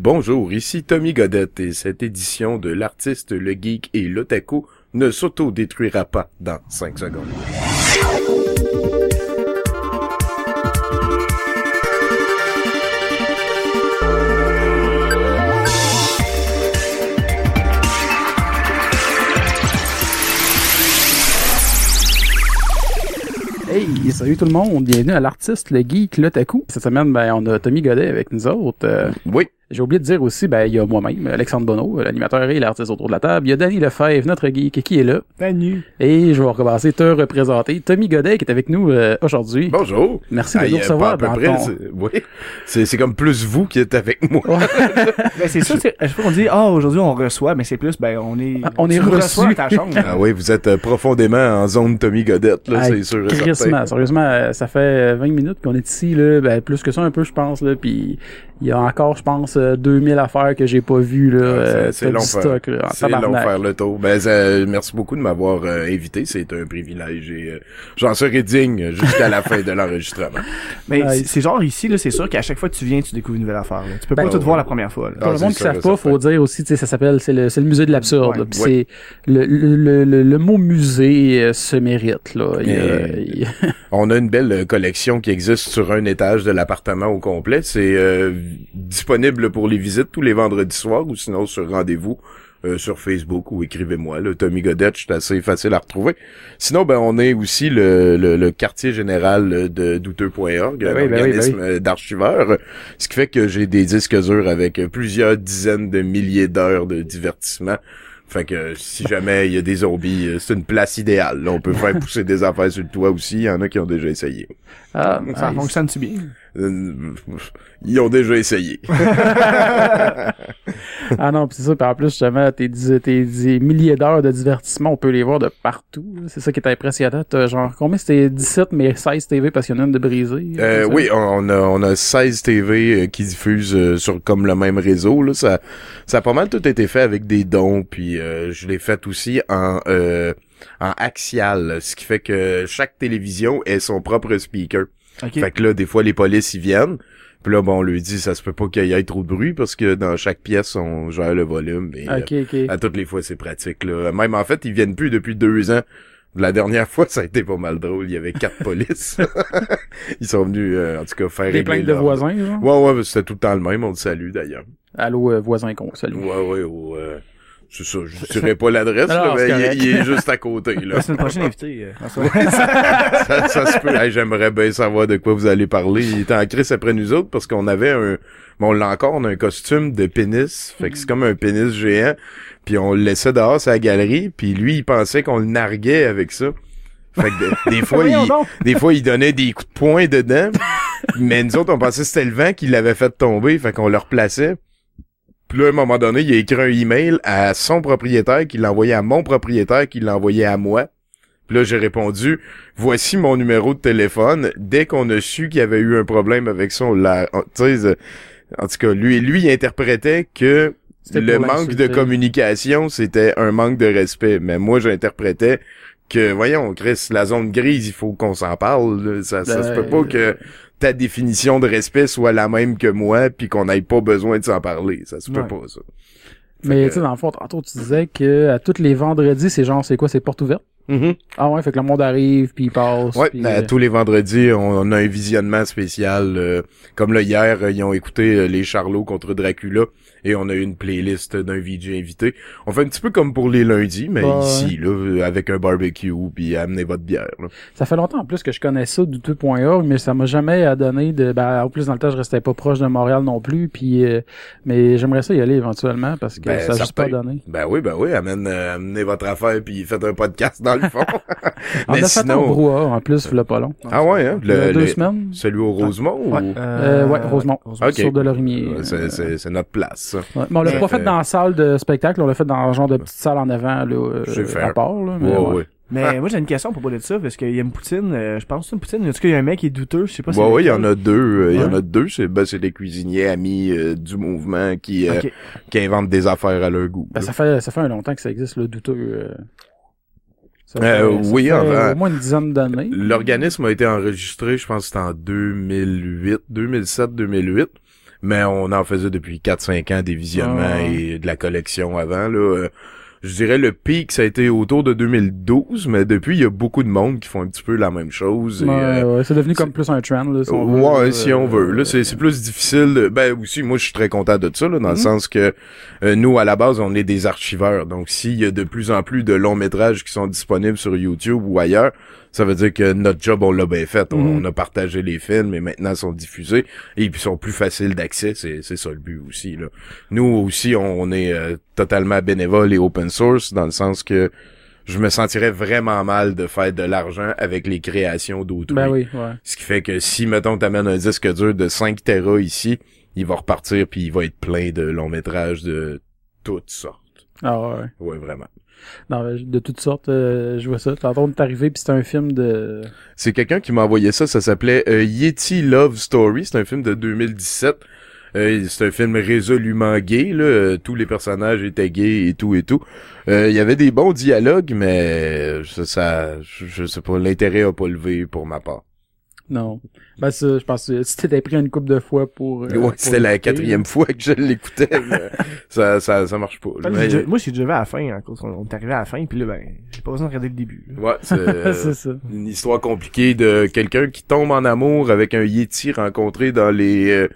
Bonjour, ici Tommy Godette et cette édition de l'artiste, le geek et l'otaku ne s'auto-détruira pas dans 5 secondes. Hey, salut tout le monde, bienvenue à l'artiste, le geek, l'otaku. Cette semaine, ben, on a Tommy Godet avec nous autres. Euh, Oui, J'ai oublié de dire aussi, ben, il y a moi-même, Alexandre Bonneau, l'animateur et l'artiste autour de la table. Il y a Danny Lefebvre, notre geek, qui est là. Salut. Et je vais recommencer te représenter. Tommy Godet qui est avec nous euh, aujourd'hui. bonjour. Merci de Ah, nous a recevoir pas à dans peu près, ton- c'est- oui, c'est c'est comme plus vous qui êtes avec moi. Ben, c'est ça, c'est, chaque fois qu'on dit, ah, aujourd'hui on reçoit, mais c'est plus, ben, on est, Ah, on est reçu. reçois ta chambre. Ah oui, vous êtes euh, profondément en zone Tommy Godette, là, c'est sûr sérieusement, euh, ça fait euh, 20 minutes qu'on est ici, là, ben, plus que ça un peu, je pense, là, puis il y a encore, je pense, euh, 2000 affaires que j'ai pas vues, là, Ah, euh, c'est- long faire- stock, là, en C'est long faire le tour. Ben, ça- merci beaucoup de m'avoir euh, invité. C'est un privilège et euh, j'en serai digne jusqu'à la fin de l'enregistrement. Mais c'est- genre ici, là, c'est sûr qu'à chaque fois que tu viens, tu découvres une nouvelle affaire, là. Tu peux Ben, pas tout ouais. voir la première fois, là. Pour Ah, le c'est monde qui et savent pas, faut dire aussi, tu sais, ça s'appelle, c'est le, musée de l'absurde. Ouais, ouais. c'est le, le, le, le mot musée euh, se mérite là. Il il On a une belle euh, collection qui existe sur un étage de l'appartement au complet. C'est euh, disponible pour les visites tous les vendredis soirs ou sinon sur rendez-vous euh, sur Facebook ou écrivez-moi. Là, Tommy Godette, c'est assez facile à retrouver. Sinon, ben on est aussi le, le, le quartier général de douteux.org, Ben ben oui, ben organisme euh, d'archiveurs, ce qui fait que j'ai des disques durs avec euh, plusieurs dizaines de milliers d'heures de divertissement. Fait que euh, si jamais il y a des zombies, euh, c'est une place idéale. Là, on peut faire pousser des affaires sur le toit aussi. Il y en a qui ont déjà essayé. Ah, Ça nice. fonctionne-tu bien? Ils ont déjà essayé. ah non, puis c'est ça. Puis en plus, justement, tes, tes, dix milliers d'heures de divertissement, on peut les voir de partout. C'est ça qui est impressionnant. T'as genre, combien c'était? 17, mais 16 TV parce qu'il y en a une de brisée. Euh, oui, on a, on a 16 TV euh, qui diffusent euh, sur comme le même réseau. Là. Ça, ça a pas mal tout été fait avec des dons, puis euh, je l'ai fait aussi en, euh, en axial, ce qui fait que chaque télévision est son propre speaker. Ok. Fait que là, des fois, les polices y viennent. Puis là, bon, on lui dit, ça se peut pas qu'il y ait trop de bruit parce que dans chaque pièce, on gère le volume. Et, euh, Ok, ok. à toutes les fois, c'est pratique. Là. Même en fait, ils viennent plus depuis deux ans. La dernière fois, ça a été pas mal drôle. Il y avait quatre polices. ils sont venus, euh, en tout cas, faire Des plaintes de voisins, genre? Ouais, ouais, c'était tout le temps le même. On le salue, d'ailleurs. Allô, euh, voisin con, salut. Ouais, ouais, euh, c'est ça. Je dirais pas l'adresse, mais il, est- il est juste à côté, là. La semaine prochaine, invité. euh, ça, ça se peut. Hey, J'aimerais bien savoir de quoi vous allez parler. Il était en crise après nous autres parce qu'on avait un... Bon, on l'a encore, on a un costume de pénis. Fait que c'est comme un pénis géant. Puis on le laissait dehors sur la galerie. Puis lui, il pensait qu'on le narguait avec ça. Fait que de- des fois, il, des fois, il donnait des coups de poing dedans. mais nous autres, on pensait que c'était le vent qui l'avait fait tomber. Fait qu'on le replaçait. Puis là, à un moment donné, il a écrit un email à son propriétaire qui l'a envoyé à mon propriétaire qui l'a envoyé à moi. Puis là, j'ai répondu, voici mon numéro de téléphone. Dès qu'on a su qu'il y avait eu un problème avec ça, on l'a, sais, euh, en tout cas, lui, lui, il interprétait que le manque de communication, c'était un manque de respect. Mais moi, j'interprétais que, voyons, Chris, la zone grise, il faut qu'on s'en parle. Ça, ça se peut pas que ta définition de respect soit la même que moi, puis qu'on n'ait pas besoin de s'en parler. Ça se peut Ouais. pas, ça. Mais que- tu sais, dans le fond, tantôt, tu disais que à tous les vendredis, c'est genre, c'est quoi, c'est porte ouverte? Ah ouais, fait que le monde arrive, puis il passe. Ouais, puis, euh, euh, tous les vendredis, on, on a un visionnement spécial. euh, comme là, hier, euh, ils ont écouté euh, Les Charlots contre Dracula et on a eu une playlist d'un VJ invité. On fait un petit peu comme pour les lundis, mais ici, là, avec un barbecue, puis amenez votre bière. là. Ça fait longtemps en plus que je connais ça du tout.org, mais ça m'a jamais à donner de. Ben, en plus, dans le temps, je restais pas proche de Montréal non plus, puis euh, mais j'aimerais ça y aller éventuellement parce que Ben, ça a juste pas donné. Ben oui, ben oui, amène, euh, amenez votre affaire, puis faites un podcast dans le fond. On mais a fait un sinon... brouhaha en plus, il pas long. Ah ouais, hein? Il y a Le, deux le- semaines. Celui au Rosemont? ou- Ouais, Euh, ouais, Rosemont. Ok. Sur de l'Orimier. Ouais, c'est, c'est, c'est notre place, ça. Ouais. Mais on l'a pas fait dans la salle de spectacle, on l'a fait dans un genre de petite salle en avant, là, euh, à part, là. Mais Ouais, ouais. ouais. Mais moi, j'ai une question pour parler de ça, parce qu'il y a une poutine, euh, je pense que c'est une poutine. En tout cas, il y a un mec qui est douteux, je sais pas si Ouais, c'est ouais, il y en a deux. euh, Il y en a deux. C'est, ben, c'est des cuisiniers amis euh, du mouvement qui, euh, qui inventent des affaires à leur goût. Ben, ça fait ça fait un longtemps que ça existe, le douteux. euh. Ça Euh, ça oui, fait au moins une dizaine d'années. L'organisme a été enregistré, je pense que c'était en 2008, 2007, 2008. Mais on en faisait depuis 4-5 ans des visionnements Ah. et de la collection avant. Là. Euh, Je dirais le pic, ça a été autour de 2012, mais depuis, il y a beaucoup de monde qui font un petit peu la même chose. Ouais, euh, ouais, c'est devenu comme plus un trend, là, si on veut, ouais, là. si on veut. Là, c'est, plus difficile. de- Ben aussi, moi, je suis très content de ça, là, dans le Mhm. sens que euh, nous, à la base, on est des archiveurs. Donc, s'il y a de plus en plus de longs métrages qui sont disponibles sur YouTube ou ailleurs, ça veut dire que notre job, on l'a bien fait. On, Mhm. on a partagé les films et maintenant ils sont diffusés et ils sont plus faciles d'accès. C'est, c'est ça le but aussi. Là. Nous aussi, on, on est euh, totalement bénévole et open source dans le sens que je me sentirais vraiment mal de faire de l'argent avec les créations d'autrui. Ben oui, ouais. Ce qui fait que si, mettons, t'amènes un disque dur de 5 Tera ici, il va repartir puis il va être plein de longs métrages de toutes sortes. Ah ouais. Ouais, vraiment. Non, de toutes sortes, euh, je vois ça. Puis c'était un film de... C'est quelqu'un qui m'a envoyé ça, ça s'appelait euh, Yeti Love Story, c'est un film de 2017. Euh, c'est un film résolument gay, là. Euh, tous les personnages étaient gays et tout et tout. Il y avait des bons dialogues, mais ça, ça je, je sais pas, l'intérêt a pas levé pour ma part. Non. Ben ça, je pense que si t'étais pris une couple de fois pour... euh, ouais, c'était la quatrième fois que je l'écoutais. ça, ça, ça marche pas. Moi, Mais- j'ai déjà- Moi, j'ai déjà vu à la fin, à cause qu'on on est arrivé à la fin, puis là, ben, j'ai pas besoin de regarder le début. là. Ouais, c'est ça. une histoire compliquée de quelqu'un qui tombe en amour avec un Yeti rencontré dans les euh,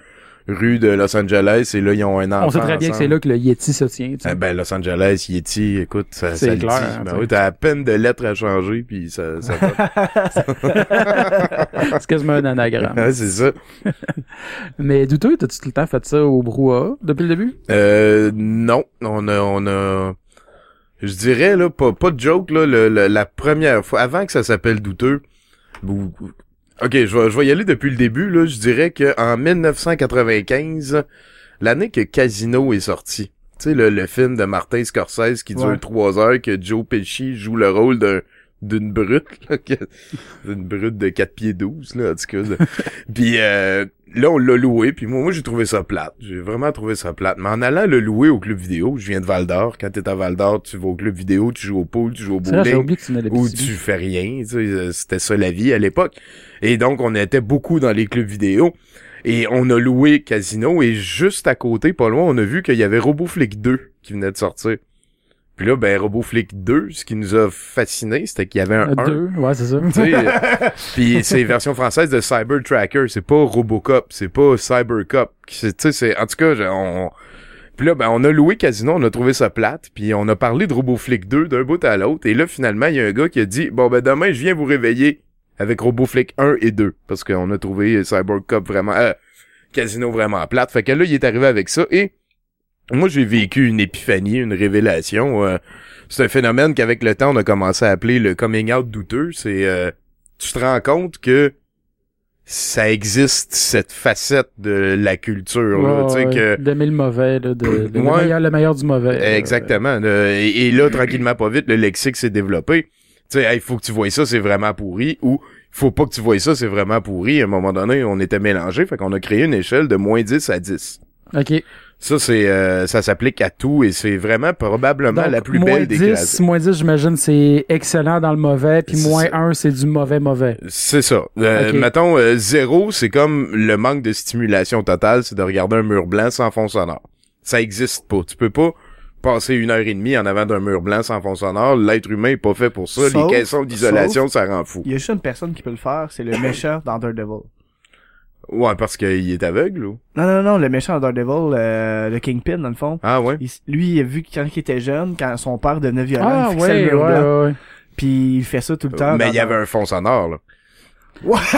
rues de Los Angeles et là ils ont un enfant. On sait très bien que c'est là que le Yeti se tient, tu sais. Ah ben Los Angeles, Yeti, écoute, ça, C'est clair, dit. hein, Ben oui, t'as à peine de lettres à changer puis ça, ça c'est quasiment un anagramme. Ouais, c'est ça. Mais douteux, t'as-tu tout le temps fait ça au brouhaha depuis le début? Euh, non, on a, on a, je dirais là, pas, pas de joke là, le- le- la première fois, avant que ça s'appelle douteux. Ok, je vais, je vais y aller depuis le début là. Je dirais que en 1995, l'année que Casino est sorti. Tu sais le, le film de Martin Scorsese qui dure Ouais. trois heures que Joe Pesci joue le rôle d'un d'une brute là, que- d'une brute de 4 pieds 12 là en tout cas. là. puis euh, là on l'a loué puis moi moi j'ai trouvé ça plate j'ai vraiment trouvé ça plate mais en allant le louer au club vidéo je viens de Val d'Or quand t'es à Val d'Or tu vas au club vidéo tu joues au pool tu joues au bowling ou tu fais rien euh, c'était ça la vie à l'époque et donc on était beaucoup dans les clubs vidéo et on a loué Casino et juste à côté pas loin on a vu qu'il y avait RoboFlick 2 qui venait de sortir puis là ben RoboFlick 2 ce qui nous a fasciné c'était qu'il y avait un Euh, 1 Deux, ouais, c'est ça. euh, Puis c'est version française de Cyber Tracker, c'est pas Robocop, c'est pas Cybercop. C'est tu sais c'est en tout cas on puis là ben on a loué Casino, on a trouvé ça plate, puis on a parlé de RoboFlick 2 d'un bout à l'autre et là finalement il y a un gars qui a dit bon ben demain je viens vous réveiller avec RoboFlick 1 et 2 parce qu'on a trouvé Cybercop vraiment euh, Casino vraiment plate. Fait que là il est arrivé avec ça et moi j'ai vécu une épiphanie, une révélation euh, c'est un phénomène qu'avec le temps, on a commencé à appeler le coming out douteux. C'est, euh, tu te rends compte que ça existe, cette facette de la culture, là, Ouais, tu sais, que... D'aimer le mauvais, là, de, le, Ouais. meilleur, le meilleur du mauvais. là. Exactement. là. et, et là, tranquillement, pas vite, le lexique s'est développé. Tu sais, il faut que tu vois ça, c'est vraiment pourri, ou faut pas que tu vois ça, c'est vraiment pourri. À un moment donné, on était mélangés, fait qu'on a créé une échelle de moins 10 à 10. OK. Ça, c'est, euh, ça s'applique à tout, et c'est vraiment probablement Donc, la plus moins belle des 10, créations. moins 10, j'imagine, c'est excellent dans le mauvais, puis moins ça. 1, c'est du mauvais mauvais. C'est ça. Euh. Mettons, euh, zéro, c'est comme le manque de stimulation totale, c'est de regarder un mur blanc sans fond sonore. Ça existe pas. Tu peux pas passer une heure et demie en avant d'un mur blanc sans fond sonore. L'être humain est pas fait pour ça. Sauf- Les caissons d'isolation, ça rend fou. Il y a juste une personne qui peut le faire, c'est le méchant dans Daredevil. Ouais, parce qu'il est aveugle, ou? Non, non, non, le méchant dans Daredevil, euh, le Kingpin, dans le fond. Ah ouais? Il- lui, il a vu que quand il était jeune, quand son père devenait violent, Ah, il fixait ouais, le mur blanc. ouais, ouais. Puis il fait ça tout le temps. Mais il y avait un fond sonore, là. Ouais!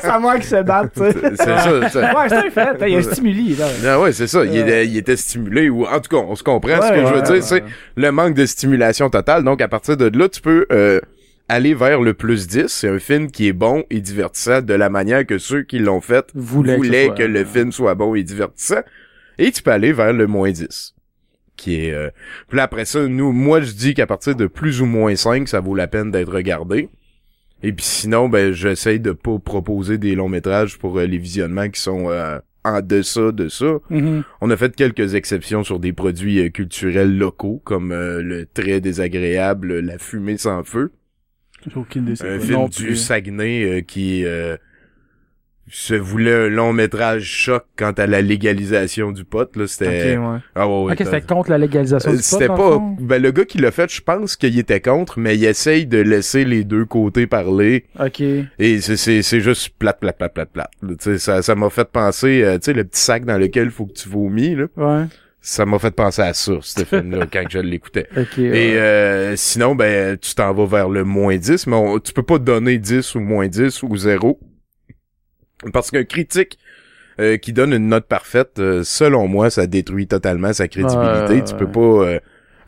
c'est à moi qui se batte, tu sais. C'est ça, ça. Ouais, c'est un fait. hein, Il a un stimuli, là. Ah ouais, c'est ça. Il, était, il était stimulé, ou en tout cas, on se comprend. Ce que Ouais, je veux ouais, dire, ouais. c'est le manque de stimulation totale. Donc, à partir de là, tu peux euh, aller vers le plus 10. C'est un film qui est bon et divertissant de la manière que ceux qui l'ont fait que voulaient soit- que le film soit bon et divertissant. Et tu peux aller vers le moins 10. Qui est... Euh... Puis là, après ça, nous, moi, je dis qu'à partir de plus ou moins 5, ça vaut la peine d'être regardé. Et puis sinon, ben, j'essaye de pas proposer des longs métrages pour euh, les visionnements qui sont euh, en deçà de ça. Mhm. On a fait quelques exceptions sur des produits euh, culturels locaux, comme euh, le très désagréable La fumée sans feu, aucune idée. un film non du plus. Saguenay euh, qui euh, se voulait un long métrage choc quant à la légalisation du pot là c'était Ok, ouais. ah ouais, ouais, ok, t'as- c'était contre la légalisation Euh, du pot, c'était le pas fond? ben le gars qui l'a fait je pense qu'il était contre mais il essaye de laisser les deux côtés parler Ok. et c'est c'est c'est juste plate plate plate plate plate là. Tu sais, ça ça m'a fait penser euh, tu sais le petit sac dans lequel faut que tu vomis là Ouais. Ça m'a fait penser à ça ce film là quand je l'écoutais Ok. et ouais. euh, sinon, ben, tu t'en vas vers le moins 10, mais on- tu peux pas donner 10 ou moins 10 ou 0. Parce qu'un critique euh, qui donne une note parfaite, euh, selon moi, ça détruit totalement sa crédibilité. Ouais, tu ouais. peux pas euh,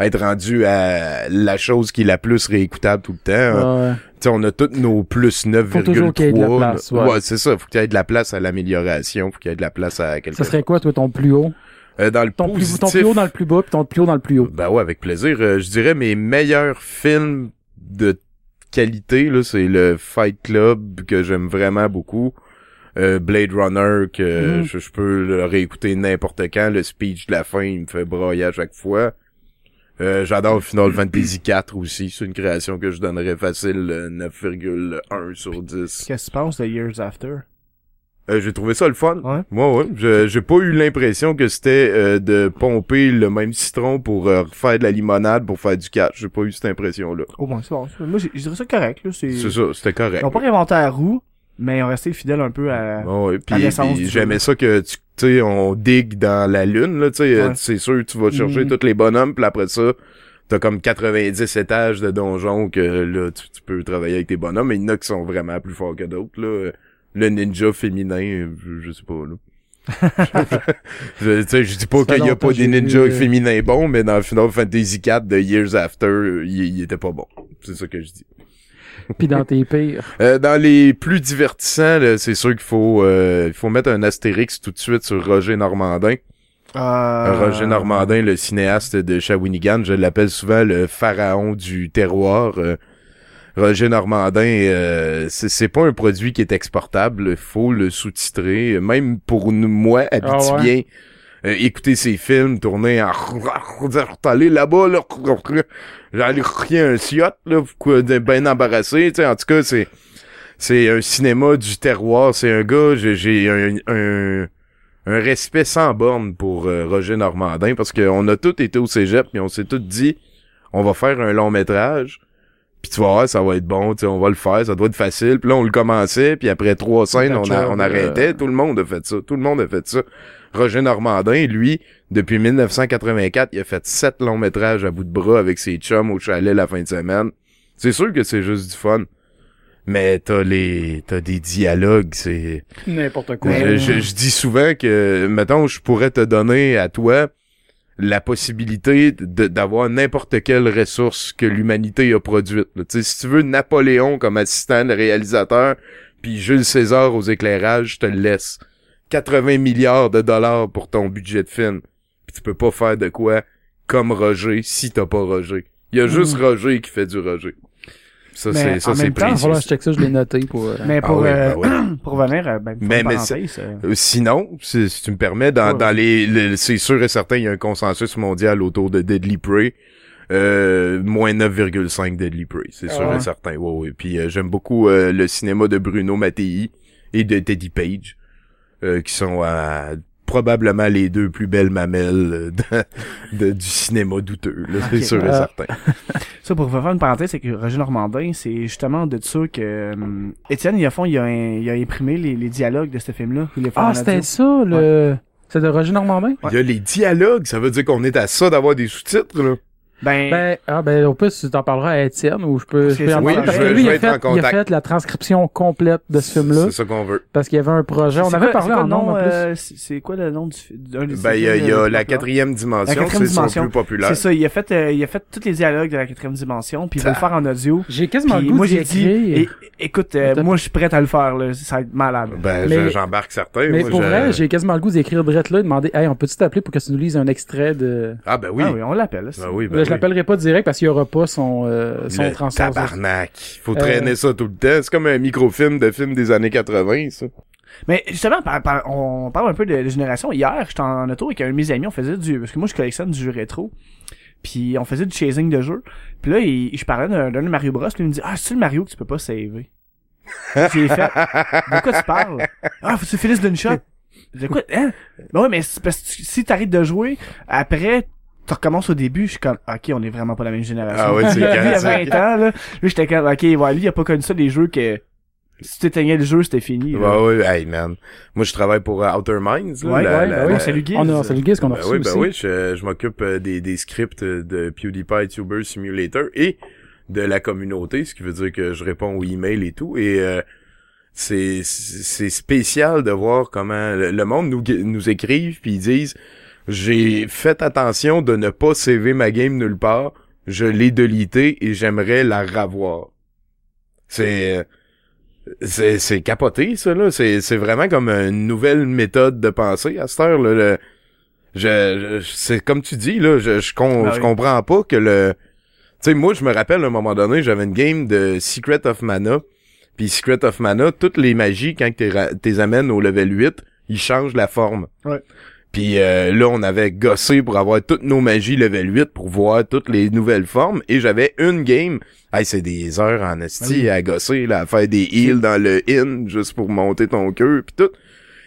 être rendu à la chose qui est la plus réécoutable tout le temps. Ouais. Tu sais, on a tous nos plus 9,3. Faut toujours qu'il y ait de la place, ouais. c'est ça. Faut qu'il y ait de la place à l'amélioration. Faut qu'il y ait de la place à quelque Ça serait quoi, toi, ton plus haut? Euh, dans le Ton plus, positif, ton plus haut dans le plus bas, puis ton plus haut dans le plus haut. ben ouais, avec plaisir. Euh, je dirais mes meilleurs films de qualité, là, c'est le Fight Club que j'aime vraiment beaucoup. Euh, Blade Runner que Mhm. je, je peux le réécouter n'importe quand. Le speech de la fin, il me fait broyer à chaque fois. Euh, J'adore Final Fantasy 4 aussi. C'est une création que je donnerais facile euh, 9,1 sur 10. Qu'est-ce que tu penses de Years After? Euh, j'ai trouvé ça le fun. Ouais. Moi, ouais. Je- J'ai pas eu l'impression que c'était euh, de pomper le même citron pour euh, faire de la limonade pour faire du catch. J'ai pas eu cette impression-là. Oh, bon, c'est bon. Moi, j'ai- je dirais ça correct, là. C'est... C'est ça, c'était correct. Ils ont pas réinventé la roue, mais ils ont resté fidèles un peu à... Ah ouais, puis, j'aimais ça que tu sais on digue dans la lune là, tu sais euh, Ouais. c'est sûr tu vas chercher Mhm. tous les bonhommes puis après ça t'as comme 90 étages de donjons que là tu, tu peux travailler avec tes bonhommes mais il y en a qui sont vraiment plus forts que d'autres là. Le ninja féminin, je, je sais pas là. je, tu sais, je dis pas qu'il y a pas des vu, ninjas euh, féminins bons, mais dans Final Fantasy 4 de Years After, euh, il, il était pas bon. C'est ça que je dis. Puis dans tes pires? Euh, dans les plus divertissants, là, c'est sûr qu'il faut euh, il faut mettre un astérix tout de suite sur Roger Normandin. Euh... Roger Normandin, le cinéaste de Shawinigan, je l'appelle souvent le pharaon du terroir. Roger Normandin, euh, c'est c'est pas un produit qui est exportable, il faut le sous-titrer. Même pour nous, moi, habitibien, euh, écouter ses films, tourner en... Allez là-bas, là, j'allais rien un siot, là, bien embarrassé, tu sais, en tout cas, c'est c'est un cinéma du terroir, c'est un gars, j'ai- j'ai un, un, un respect sans borne pour euh, Roger Normandin, parce qu'on a tous été au cégep, puis on s'est tous dit, on va faire un long métrage, puis tu vas voir, ça va être bon, tu sais, on va le faire, ça doit être facile, puis là, on le commençait, puis après trois scènes, on, a- on arrêtait, tout le monde a fait ça, tout le monde a fait ça. Roger Normandin, lui, depuis 1984, il a fait sept longs métrages à bout de bras avec ses chums au chalet la fin de semaine. C'est sûr que c'est juste du fun. Mais t'as les, t'as des dialogues, c'est, N'importe quoi. je, je- je dis souvent que, mettons, je pourrais te donner à toi la possibilité de- d'avoir n'importe quelle ressource que l'humanité a produite. si tu veux Napoléon comme assistant de réalisateur, puis Jules César aux éclairages, je te le laisse. 80 milliards de dollars pour ton budget de film. Puis tu peux pas faire de quoi comme Roger si t'as pas Roger. Il y a juste Roger qui fait du Roger. Ça, Mais c'est, ça, en c'est même temps, Il va précieux. falloir que je check ça, je l'ai noté pour... euh, Mais Ah pour, ouais, euh, ben ouais. pour revenir, ben, Mais- mais, mais c'est- Sinon, si, si tu me permets, dans, Ouais. dans les, les- c'est sûr et certain, il y a un consensus mondial autour de Deadly Prey. Euh, moins 9,5 Deadly Prey, c'est Ah sûr ouais. et certain. Ouais, ouais. Puis euh, j'aime beaucoup euh, le cinéma de Bruno Mattei et de Teddy Page, euh, qui sont à probablement les deux plus belles mamelles euh, de- de- du cinéma douteux. là, C'est sûr et Ah. certain. Ça, pour faire une parenthèse, c'est que Roger Normandin, c'est justement de ça que euh, Étienne, il a, fond, il a, un- il a imprimé les, les dialogues de ce film-là. Ah, c'était ça, le... C'est de Roger Normandin? Il y a les dialogues, ça veut dire qu'on est à ça d'avoir des sous-titres, là. Ben, Ben, ah, ben, au plus, tu t'en parleras à Étienne, ou je peux, Parce je peux en parler, oui, parce que vais- lui, il a, fait, il a fait la transcription complète de ce film-là, C'est ça qu'on veut. parce qu'il y avait un projet, on avait quoi- parlé en nom, euh, c'est quoi le nom du fi- d'un des Ben, il y a, y a euh, la quatrième dimension, La quatrième c'est son dimension. plus populaire. C'est ça, il a fait, euh, il a fait tous les dialogues de la quatrième dimension, puis il va le faire en audio. J'ai quasiment Puis le goût moi, j'ai dit, écoute, euh, moi, je suis prêt à le faire, là. Ça va être malade. Ben, j'embarque certains. Mais pour vrai, j'ai quasiment le goût d'écrire Brett là et demander Hey, on peut-tu t'appeler pour que tu nous lises un extrait de. Ah, ben oui. Ah oui, on l'appelle. Je l'appellerai pas direct parce qu'il y aura pas son, euh, son Le transfert. tabarnak. Faut Euh, traîner ça tout le temps. C'est comme un microfilm de film des années 80, ça. Mais justement, par- par- on parle un peu de, de génération. Hier, j'étais en auto avec un de mes amis, on faisait du... Parce que moi, je collectionne du jeu rétro. Puis on faisait du chasing de jeu. Puis là, il- je parlais d'un Mario Bros. Puis il me dit « Ah, c'est le Mario que tu peux pas saver? » J'ai fait, de quoi tu parles? Ah, faut que tu finisses d'une shot. De quoi, hein? Ben ouais, mais c'est parce que si t'arrêtes de jouer, après, tu recommences au début, je suis comme, ok, on est vraiment pas la même génération. Ah ouais, c'est Lui, il y a clair, 20 ans, là. Lui, j'étais comme, ok, ouais, lui, il a pas connu ça, des jeux que, si tu éteignais le jeu, c'était fini. là. Ouais, ouais, hey, man. Moi, je travaille pour euh, Outer Minds, là. Ouais, la- ouais, la- ben oui, la- salut Guy. On a, c'est le guise qu'on a Ben reçu oui, ben aussi. oui, je, je m'occupe euh, des, des scripts de PewDiePie Tuber Simulator et de la communauté, ce qui veut dire que je réponds aux emails et tout. Et euh, c'est c'est spécial de voir comment le, le monde nous nous écrive puis ils disent j'ai fait attention de ne pas sauver ma game nulle part, je l'ai delité et j'aimerais la revoir. C'est c'est c'est capoté ça là, c'est c'est vraiment comme une nouvelle méthode de pensée à cette heure là. Le- je, je- c'est comme tu dis là, je je, com- Ah je comprends pas que le tu sais moi je me rappelle à un moment donné, j'avais une game de Secret of Mana, puis Secret of Mana, toutes les magies quand tu les amènes au level 8, ils changent la forme. Ouais. Puis euh, là, on avait gossé pour avoir toutes nos magies level 8 pour voir toutes les nouvelles formes. Et j'avais une game. Hey, c'est des heures en esti Ah oui. à gosser, là, à faire des heals dans le in juste pour monter ton cœur puis tout.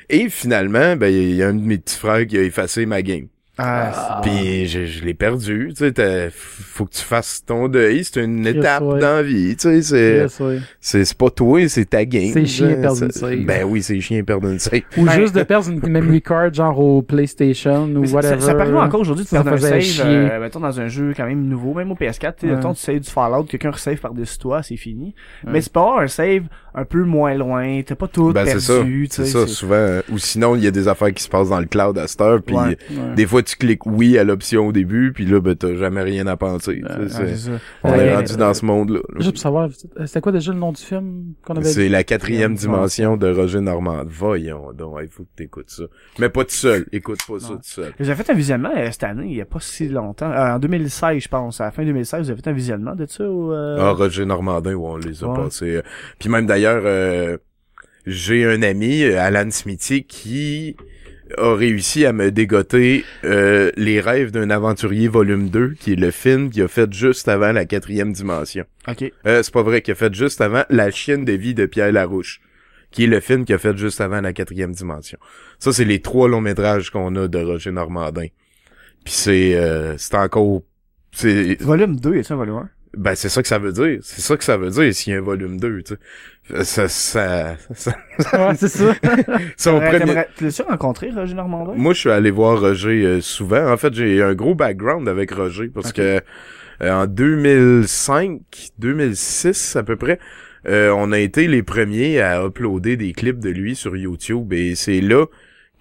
Et finalement, ben il y a un de mes petits frères qui a effacé ma game. Ah, Puis je, je l'ai perdu. Tu sais, t'as- faut que tu fasses ton deuil. C'est une étape ouais. dans la vie. Tu sais, c'est Yes, c'est pas toi, c'est ta game. C'est chiant là. perdre une C'est- save. Ben oui, c'est chiant perdre une save. Ou Ben- juste de perdre une memory card, genre au PlayStation ou whatever. Ça, ça permet encore aujourd'hui de Ça perdre un save, chier. euh, mettons, dans un jeu quand même nouveau, même au PS4, tu mettons, tu saves du Fallout, quelqu'un resave par-dessus toi, c'est fini. Ouais. Mais c'est pas avoir un save un peu moins loin, t'as pas tout Ben perdu, c'est ça souvent. Ou sinon, il y a des affaires qui se passent dans le cloud à cette heure, puis des fois tu cliques oui à l'option au début, puis là ben t'as jamais rien à penser. tu sais, Ouais, c'est- Ouais, c'est ça. on Ouais, est euh, rendu dans ce monde-là. là. Juste pour savoir, c'était quoi déjà le nom du film qu'on avait C'est la quatrième dimension de Roger Normand. Voyons donc, il faut que t'écoutes ça. Mais pas tout seul, écoute pas ça tout seul. Vous avez fait un visionnement euh, cette année, il y a pas si longtemps. Euh, en 2016, je pense. À la fin 2016, vous avez fait un visionnement de ça ou euh... Ah, Roger Normandin, où on les a Ouais. passés. Puis même d'ailleurs, euh, j'ai un ami, Alan Smithy, qui a réussi à me dégoter euh, Les rêves d'un aventurier volume 2, qui est le film qu'il a fait juste avant la quatrième dimension. Ok. Euh, c'est pas vrai, qu'il a fait juste avant La chienne de vie de Pierre Larouche, qui est le film qu'il a fait juste avant la quatrième dimension. Ça, c'est les trois longs métrages qu'on a de Roger Normandin. Puis c'est euh, c'est encore... Volume 2, y a un volume 1? Ben, c'est ça que ça veut dire. C'est ça que ça veut dire s'il y a un volume 2, tu sais. Ça, ça, ça, Ouais, c'est ça. Ouais, premier- t'aimerais- Tu l'as-tu rencontré, Roger Normandin? Moi, je suis allé voir Roger euh, souvent. En fait, j'ai un gros background avec Roger parce que euh, en 2005, 2006 à peu près, euh, on a été les premiers à uploader des clips de lui sur YouTube et c'est là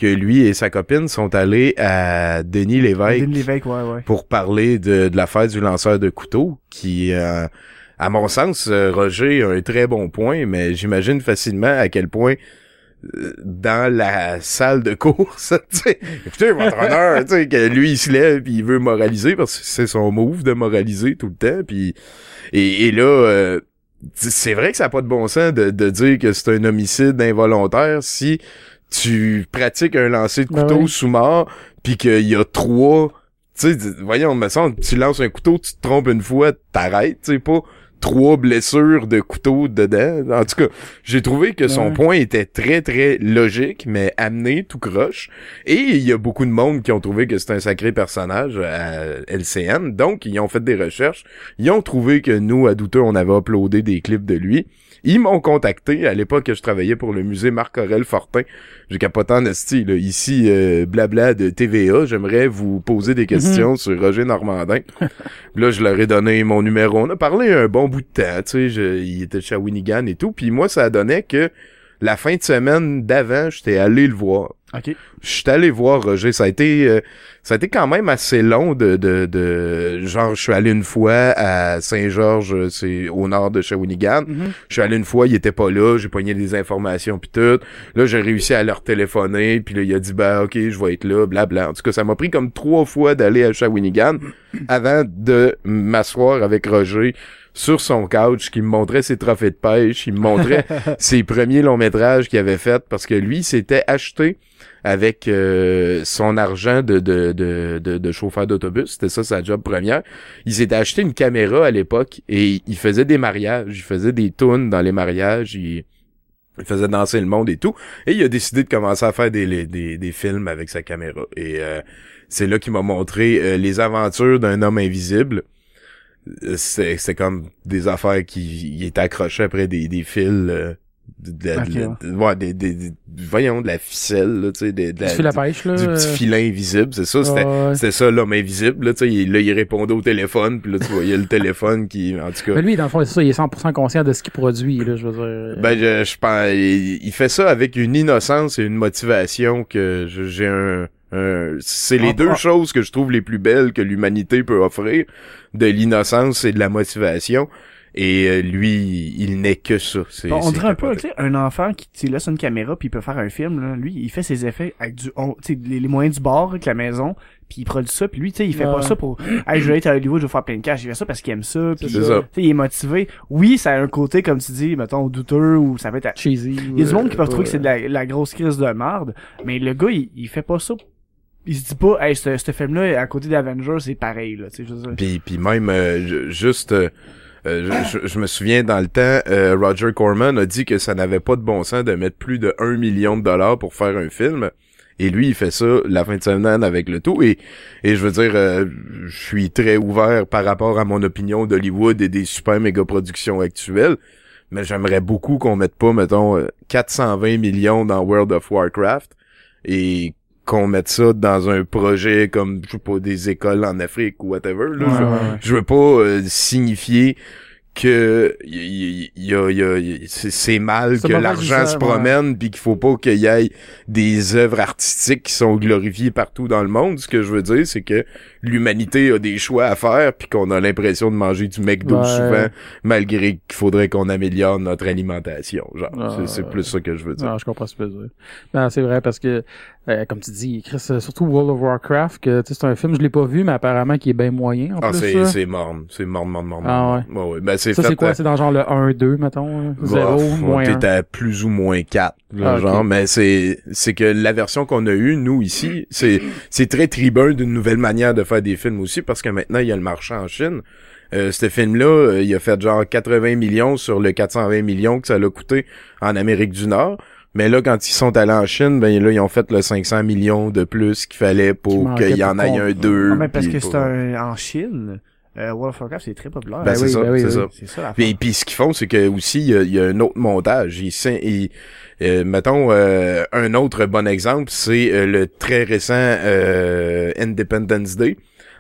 que lui et sa copine sont allés à Denis Lévesque Denis Lévesque, ouais, ouais. pour parler de, de l'affaire du lanceur de couteau, qui, euh, à mon sens, euh, Roger a un très bon point, mais j'imagine facilement à quel point euh, dans la salle de course, tu sais, écoutez, votre honneur, tu sais, que lui, il se lève puis il veut moraliser parce que c'est son move de moraliser tout le temps, puis et, et là, euh, c'est vrai que ça n'a pas de bon sens de, de dire que c'est un homicide involontaire si tu pratiques un lancer de Ben couteau oui. sous mort puis qu'il y a trois tu sais voyons me semble tu lances un couteau tu te trompes une fois t'arrêtes tu sais pas trois blessures de couteau dedans. En tout cas j'ai trouvé que son Ouais. point était très très logique mais amené tout croche. Et il y a beaucoup de monde qui ont trouvé que c'est un sacré personnage à LCN donc ils ont fait des recherches. Ils ont trouvé que nous à douteux on avait uploadé des clips de lui ils m'ont contacté à l'époque que je travaillais pour le musée Marc-Aurel Fortin. J'ai capoté en esti, là. Ici, euh, blabla de TVA. J'aimerais vous poser des questions sur Roger Normandin. Là, je leur ai donné mon numéro. On a parlé un bon bout de temps, tu sais. je- Il était Shawinigan et tout. Puis moi, ça donnait que la fin de semaine d'avant, j'étais allé le voir. Ok. Je suis allé voir Roger. Ça a été, euh, ça a été quand même assez long de, de, de, genre, je suis allé une fois à Saint-Georges, c'est au nord de Shawinigan. Mhm. Je suis allé une fois, il était pas là, j'ai pogné des informations puis tout. Là, j'ai réussi à leur téléphoner, puis là, il a dit bah OK, je vais être là, blabla. En tout cas, ça m'a pris comme trois fois d'aller à Shawinigan avant de m'asseoir avec Roger sur son couch, qui me montrait ses trophées de pêche, il me montrait ses premiers longs métrages qu'il avait fait parce que lui, s'était acheté avec euh, son argent de, de, de, de, chauffeur d'autobus. C'était ça sa job première. Il s'était acheté une caméra à l'époque et il faisait des mariages. Il faisait des tunes dans les mariages. Il, faisait danser le monde et tout. Et il a décidé de commencer à faire des, des, des films avec sa caméra. Et euh, c'est là qu'il m'a montré euh, les aventures d'un homme invisible. Euh, C'est c'est comme des affaires qui il était accroché après des, des fils euh, de, de la- Ok, de ouais, des, des, des- voyons de la ficelle là, tu sais de, de la- du, pêche, là. du euh, petit filin invisible c'est ça c'était ouais. c'était ça l'homme invisible là tu sais il, là il répondait au téléphone puis là tu voyais le téléphone qui en tout cas Mais lui, dans le fond, c'est ça, il est 100% conscient de ce qu'il produit, là, je veux dire. ben, je, je pense, il, il fait ça avec une innocence et une motivation que je- j'ai un, un- c'est les Ah, deux ah. choses que je trouve les plus belles que l'humanité peut offrir, de l'innocence et de la motivation. Et euh, lui, il n'est que ça. C'est, Bon, on dirait un peu, tu sais, un enfant qui tu sais, laisse une caméra puis il peut faire un film, là. Lui, il fait ses effets avec du, on- tu sais, les, les moyens du bord, avec la maison, puis il produit ça, puis lui, tu sais, il fait Ouais. pas ça pour, hey, je vais être à Hollywood, je vais faire plein de cash. Il fait ça parce qu'il aime ça, puis, ça. sais, il est motivé. Oui, ça a un côté, comme tu dis, mettons, douteux, ou ça peut être, Cheesy. il y a du monde qui peut trouver que c'est de la, la grosse crise de merde, mais le gars, il, il fait pas ça. Il se dit pas, hey, ce, ce film-là, à côté d'Avengers, c'est pareil, là, tu sais, je veux dire. Puis, puis même, euh, juste, euh, euh, je, je- je me souviens dans le temps, euh, Roger Corman a dit que ça n'avait pas de bon sens de mettre plus de 1 million de dollars pour faire un film. Et lui, il fait ça la fin de semaine avec le tout. Et, et je veux dire, euh, je suis très ouvert par rapport à mon opinion d'Hollywood et des super méga productions actuelles. Mais j'aimerais beaucoup qu'on mette pas, mettons, euh, 420 millions dans World of Warcraft et qu'on mette ça dans un projet comme, je sais pas, des écoles en Afrique ou whatever. Là, Ouais, je, ouais, ouais. je veux pas euh, signifier que y, y- a, y a- y- c'est c'est mal que l'argent se promène puis qu'il faut pas qu'il y ait des œuvres artistiques qui sont glorifiées partout dans le monde. Ce que je veux dire, c'est que l'humanité a des choix à faire puis qu'on a l'impression de manger du McDo Ouais. souvent malgré qu'il faudrait qu'on améliore notre alimentation. Genre, Ah, c'est- c'est plus ça que je veux dire. Non, je comprends ce que tu veux dire. Non, c'est vrai parce que, euh, comme tu dis, Chris, euh, surtout World of Warcraft, que tu sais, c'est un film, je l'ai pas vu, mais apparemment qui est bien moyen en Ah, plus. c'est c'est morne, c'est morne, morne, morne. Ah, ouais. Ben, c'est Ça, c'est quoi? euh, C'est dans genre le 1-2, mettons? 0, Bah, moins on 1. était à plus ou moins 4, là, Ah, genre, mais c'est c'est que la version qu'on a eue, nous, ici, c'est c'est très tribun d'une nouvelle manière de faire des films aussi, parce que maintenant, il y a le marché en Chine. Euh, ce film-là, euh, il a fait genre 80 millions sur le 420 millions que ça l'a coûté en Amérique du Nord. Mais là, quand ils sont allés en Chine, ben là, ils ont fait le 500 millions de plus qu'il fallait pour qu'il y en ait qu'on- un deux. Ah, mais parce que pour- c'est un, en Chine, euh, World of Warcraft, c'est très populaire. Ben, c'est oui, ça, ben oui, c'est oui. ça. C'est ça Puis, puis ce qu'ils font, c'est que aussi il y a, il y a un autre montage. Ils- euh, mettons euh, un autre bon exemple, c'est euh, le très récent euh, Independence Day,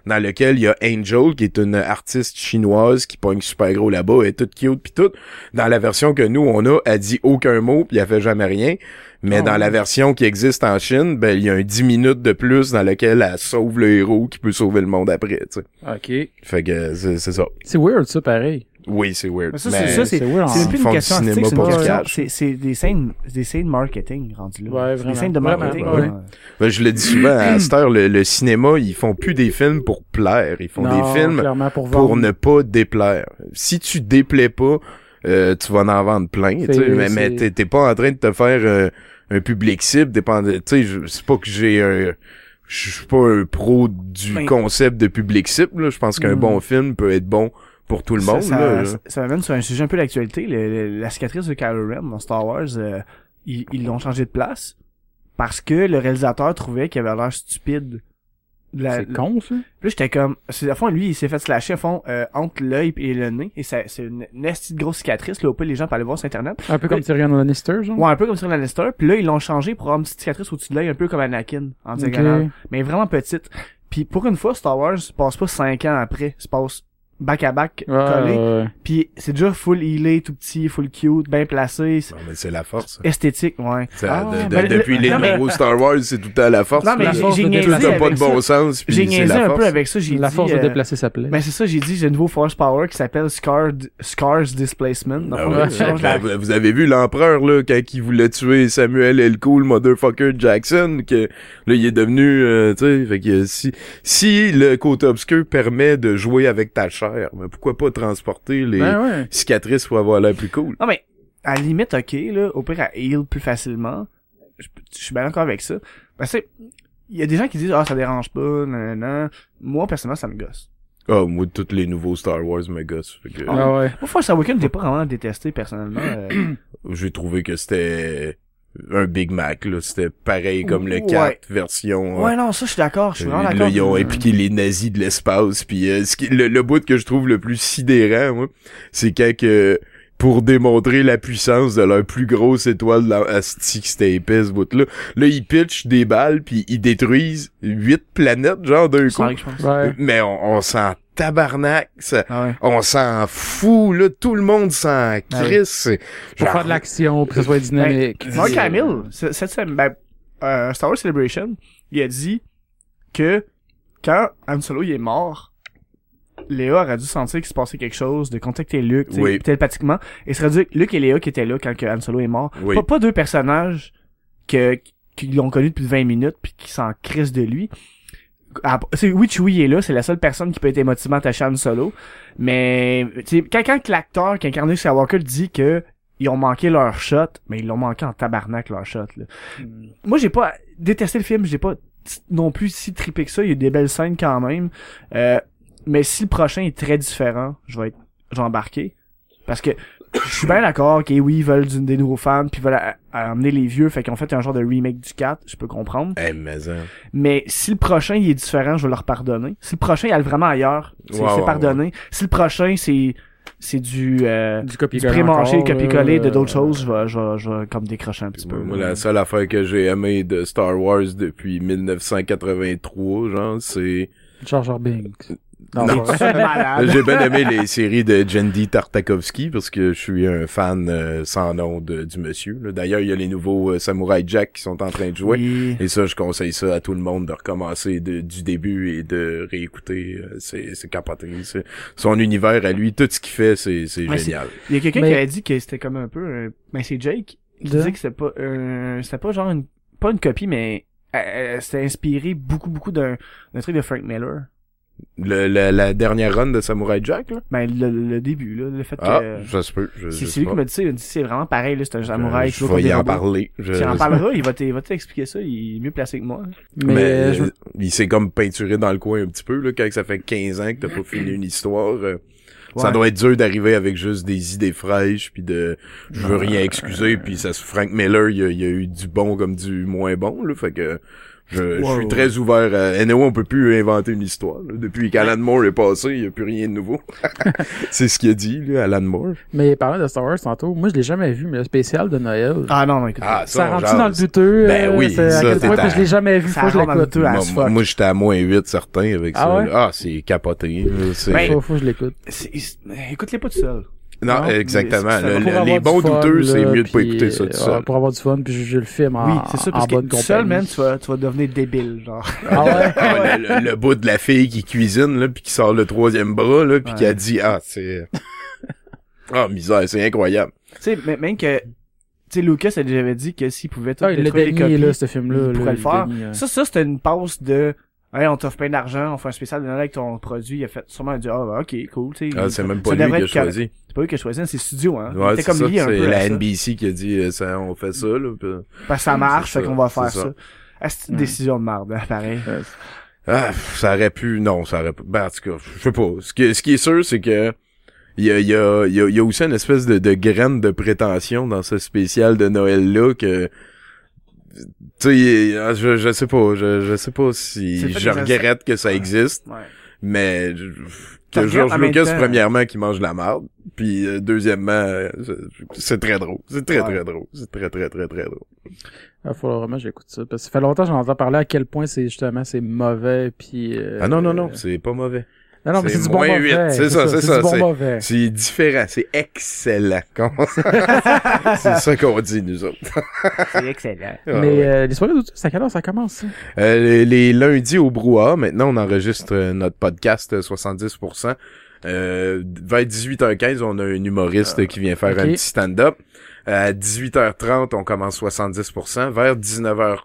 dans lequel il y a Angel, qui est une artiste chinoise qui pogne super gros là-bas, elle est toute cute puis tout. Dans la version que nous on a, elle dit aucun mot puis elle fait jamais rien. Mais Oh. dans la version qui existe en Chine, ben il y a un 10 minutes de plus dans lequel elle sauve le héros qui peut sauver le monde après. Tu sais. OK. Fait que c'est c'est ça. C'est weird, ça, pareil. Oui, c'est weird. Mais ça, Mais- c'est ça, c'est c'est weird, c'est plus une du question cinéma artistique, c'est une question, c'est, c'est des scènes, des scènes marketing rendues là. Ouais, vraiment. Des scènes de marketing. Ouais. Ben, je le dis souvent, à cette heure, le, le cinéma, ils font plus des films pour plaire. Ils font Non, des films pour pour ne pas déplaire. Si tu déplais pas, euh, tu vas en vendre plein, tu sais, C'est- mais, mais t'es, t'es pas en train de te faire euh, un public cible, dépend de- tu sais, je- c'est pas que j'ai un, je suis pas un pro du Mais- concept de public cible, là. Je pense qu'un Mm. bon film peut être bon pour tout le Ça- monde, ça, là. ça, ça m'amène sur un sujet un peu d'actualité. Le- le- la cicatrice de Kylo Ren dans Star Wars, euh, ils ils l'ont changé de place parce que le réalisateur trouvait qu'il avait l'air stupide. C'est con, ça? Là, j'étais comme, c'est à fond, lui, il s'est fait slasher à fond, euh, entre l'œil et le nez, et c'est une nasty de grosse cicatrice, là, au pire, les gens peuvent aller voir sur Internet. Un peu comme Tyrion Lannister, genre? Ouais, un peu comme sur Lannister, puis là, ils l'ont changé pour avoir une petite cicatrice au-dessus de l'œil, un peu comme Anakin, en diagonale. Mais vraiment petite. Puis pour une fois, Star Wars se passe pas cinq ans après, se passe back à back, Ouais, collé. ouais. Puis c'est déjà full healé, tout petit, full cute, bien placé, c'est Non, mais c'est la force. esthétique, ouais. Ça, Ah, de- de- ben, le- depuis les non, mais- nouveaux Star Wars, c'est tout temps la force. Non, mais La j'ai force j'ai de niaisé Tout déplacer n'a pas avec de bon ça. sens, puis J'ai c'est niaisé la un force. peu avec ça, j'ai La dit, force de euh, déplacer sa plaie. Ben c'est ça, j'ai dit, j'ai un nouveau force power qui s'appelle Scar, Scars Displacement. Dans Ah fond, ouais. Ben, vous avez vu l'empereur là quand il voulait tuer Samuel L. Cool motherfucker Jackson que là il est devenu euh, tu sais fait que si si le côté obscur permet de jouer avec ta chair mais pourquoi pas transporter les Ben ouais. cicatrices pour avoir l'air plus cool? Non mais, à la limite, ok, là, au pire, elle heal plus facilement. je, je suis bien d'accord avec ça. Parce que il y a des gens qui disent ah ça dérange pas, nan, Moi personnellement ça me gosse. Ah, moi, tous les nouveaux Star Wars me gossent. Que, Ah ouais. Moi Force Awakens j'ai pas vraiment détesté personnellement. euh, j'ai trouvé que c'était un Big Mac, là. C'était pareil comme le Ouais. 4 version. ouais non ça je suis d'accord, je suis vraiment Euh, d'accord. Là, ils ont impliqué les nazis de l'espace. Puis euh, ce qui, le, le bout que je trouve le plus sidérant, moi, c'est quand que pour démontrer la puissance de leur plus grosse étoile dans Asti, que c'était épais ce bout-là. Là, ils pitchent des balles puis ils détruisent huit planètes, genre d'un coup. Cinq, je pense. Ouais. Mais on, on s'en tabarnak, ça- Ah ouais. on s'en fout, là, tout le monde s'en crisse. C'est Pour faire de l'action, puis que ce soit dynamique. Ben, Mark Hamill, cette semaine, ben, euh, Star Wars Celebration, il a dit que quand Han Solo il est mort, Léa aurait dû sentir qu'il se passait quelque chose, de contacter Luke, tu sais, Oui. télépathiquement. Et ce serait dû Luke et Léa qui étaient là quand que Han Solo est mort. Oui. Pas, pas deux personnages que, qui l'ont connu depuis 20 minutes puis qui s'en crissent de lui. Ah, c'est oui Chewie est là, c'est la seule personne qui peut être émotivement attachée à Han Solo. Mais sais, quand, quand l'acteur qui incarne Skywalker dit que ils ont manqué leur shot, mais ils l'ont manqué en tabarnak leur shot. Là. Moi j'ai pas détesté le film, j'ai pas non plus si trippé que ça, il y a des belles scènes quand même. Euh, mais si le prochain est très différent, je vais être je vais embarquer parce que je suis bien d'accord, ok, oui, ils veulent du- des nouveaux fans, puis ils veulent amener les vieux, fait qu'ils ont fait un genre de remake du 4, je peux comprendre. Eh, mais, hein. Mais si le prochain il est différent, je vais leur pardonner. Si le prochain il est vraiment ailleurs, c'est pardonné. Si le prochain c'est c'est du euh, Du du copier-coller encore, copier-coller de d'autres euh, choses, je vais, je vais, je vais comme décrocher un petit peu. Moi, la seule affaire que j'ai aimé de Star Wars depuis 1983, genre, c'est... Jar Jar Binks. Non, Non. J'ai bien aimé les séries de Jendy Tartakovsky parce que je suis un fan euh, sans nom de, du monsieur. D'ailleurs, il y a les nouveaux euh, Samurai Jack qui sont en train de jouer. Oui. Et ça, je conseille ça à tout le monde de recommencer de- du début et de réécouter. euh, C'est c'est capoté. C'est- Son univers à lui, tout ce qu'il fait, c'est génial. Il y a quelqu'un Mais- qui avait dit que c'était comme un peu un... ben c'est Jake qui De? disait que c'était pas euh, c'était pas genre une pas une copie mais c'était inspiré beaucoup beaucoup d'un d'un truc de Frank Miller. Le, la, la dernière run de Samurai Jack, là? Ben le, le début là, le fait Ah, que ça se peut. Je, c'est lui qui m'a dit ça, il a dit c'est vraiment pareil là, c'est un samouraï Je, qui je vais y en robots. parler. Je- Tu en parleras, il va t- il va t'expliquer ça, il est mieux placé que moi. Mais, Mais euh, je- euh, il s'est comme peinturé dans le coin un petit peu, là, quand ça fait 15 ans que t'as pas fini une histoire. euh, Ça doit être dur d'arriver avec juste des idées fraîches, puis de je veux rien excuser, puis ça se Frank Miller, il y a, il y a eu du bon comme du moins bon, là, fait que je, je suis très ouvert à... Anyway, on peut plus inventer une histoire. là. Depuis qu'Alan Moore est passé, il y a plus rien de nouveau. C'est ce qu'il a dit, là, Alan Moore. mais parlant de Star Wars tantôt, moi je l'ai jamais vu, mais le spécial de Noël. Ah non, non, écoute. Ah, ça on rentre dans le douteux. Ben euh, oui, c'est à ça, quel point à- je l'ai jamais vu, Ça faut que je rentre dans le l'écoute. douteux. Moi, moi, j'étais à moins 8 certain avec Ah ça. ouais? Ah, c'est capoté. Ben, Faut, faut que je l'écoute. Écoute-les pas tout seul. Non, Non, exactement. Le- le- les bons fun, douteux, c'est mieux de pas écouter ça tout euh. Pour avoir du fun, puis juger le film en, oui, c'est ça, parce en bonne que tout compagnie. seul, man, tu vas, tu vas devenir débile, genre. Ah ouais? Ah, le, le- le bout de la fille qui cuisine, là, puis qui sort le troisième bras, là, puis qui a Ouais. dit, ah, c'est... Ah, misère, c'est incroyable. tu sais, mais- même que, tu sais, Lucas a déjà dit que s'il pouvait tout Ah, les copies, là, ce film-là. il là, pourrait le faire. euh. Ça, ça, c'était une passe de, on t'offre plein d'argent, on fait un spécial de Noël avec ton produit, il a fait sûrement dit, ah, bah, ok, cool, tu sais. Ah, c'est même pas ça lui qui a choisi. C'est pas lui qui a choisi, c'est studio, hein. Ouais, c'est comme ça, lié un peu la ça. NBC qui a dit, euh, ça, on fait ça, là, puis- Parce que ça marche, C'est fait qu'on va faire ça. Ah, c'est une décision de merde, hein, pareil? Ah, ça aurait pu, non, ça aurait pu, ben, en tout cas, je sais pas. Ce qui, ce qui est sûr, c'est que, il y a, il y a, il y a, il y a aussi une espèce de, de graine de prétention dans ce spécial de Noël-là que, tu sais, ah, je, je sais pas, je, je sais pas si je regrette que ça existe, Ouais. mais je- que George Lucas, temps. premièrement, qui mange de la merde, puis euh, deuxièmement, euh, c'est- très drôle. C'est très, Ouais. très drôle. C'est très, très, très, très drôle. Ah, faut vraiment que j'écoute ça. Parce que ça fait longtemps que j'en entends parler à quel point c'est justement c'est mauvais puis. euh, Ah non, non, non, euh, c'est pas mauvais. Non, non, mais c'est du bon moins mauvais. c'est ça, c'est ça, du bon c'est- mauvais. C'est différent, c'est excellent. C'est ça qu'on dit, nous autres. C'est excellent. Ah, mais ouais. euh, les soirées d'auto, c'est à quelle heure ça commence ça? Euh, les, les lundis au brouhaha, maintenant on enregistre euh, notre podcast euh, 70%. Euh, vers 18h15, on a un humoriste qui vient faire un petit stand-up. À 18h30, on commence 70%. Vers 19h,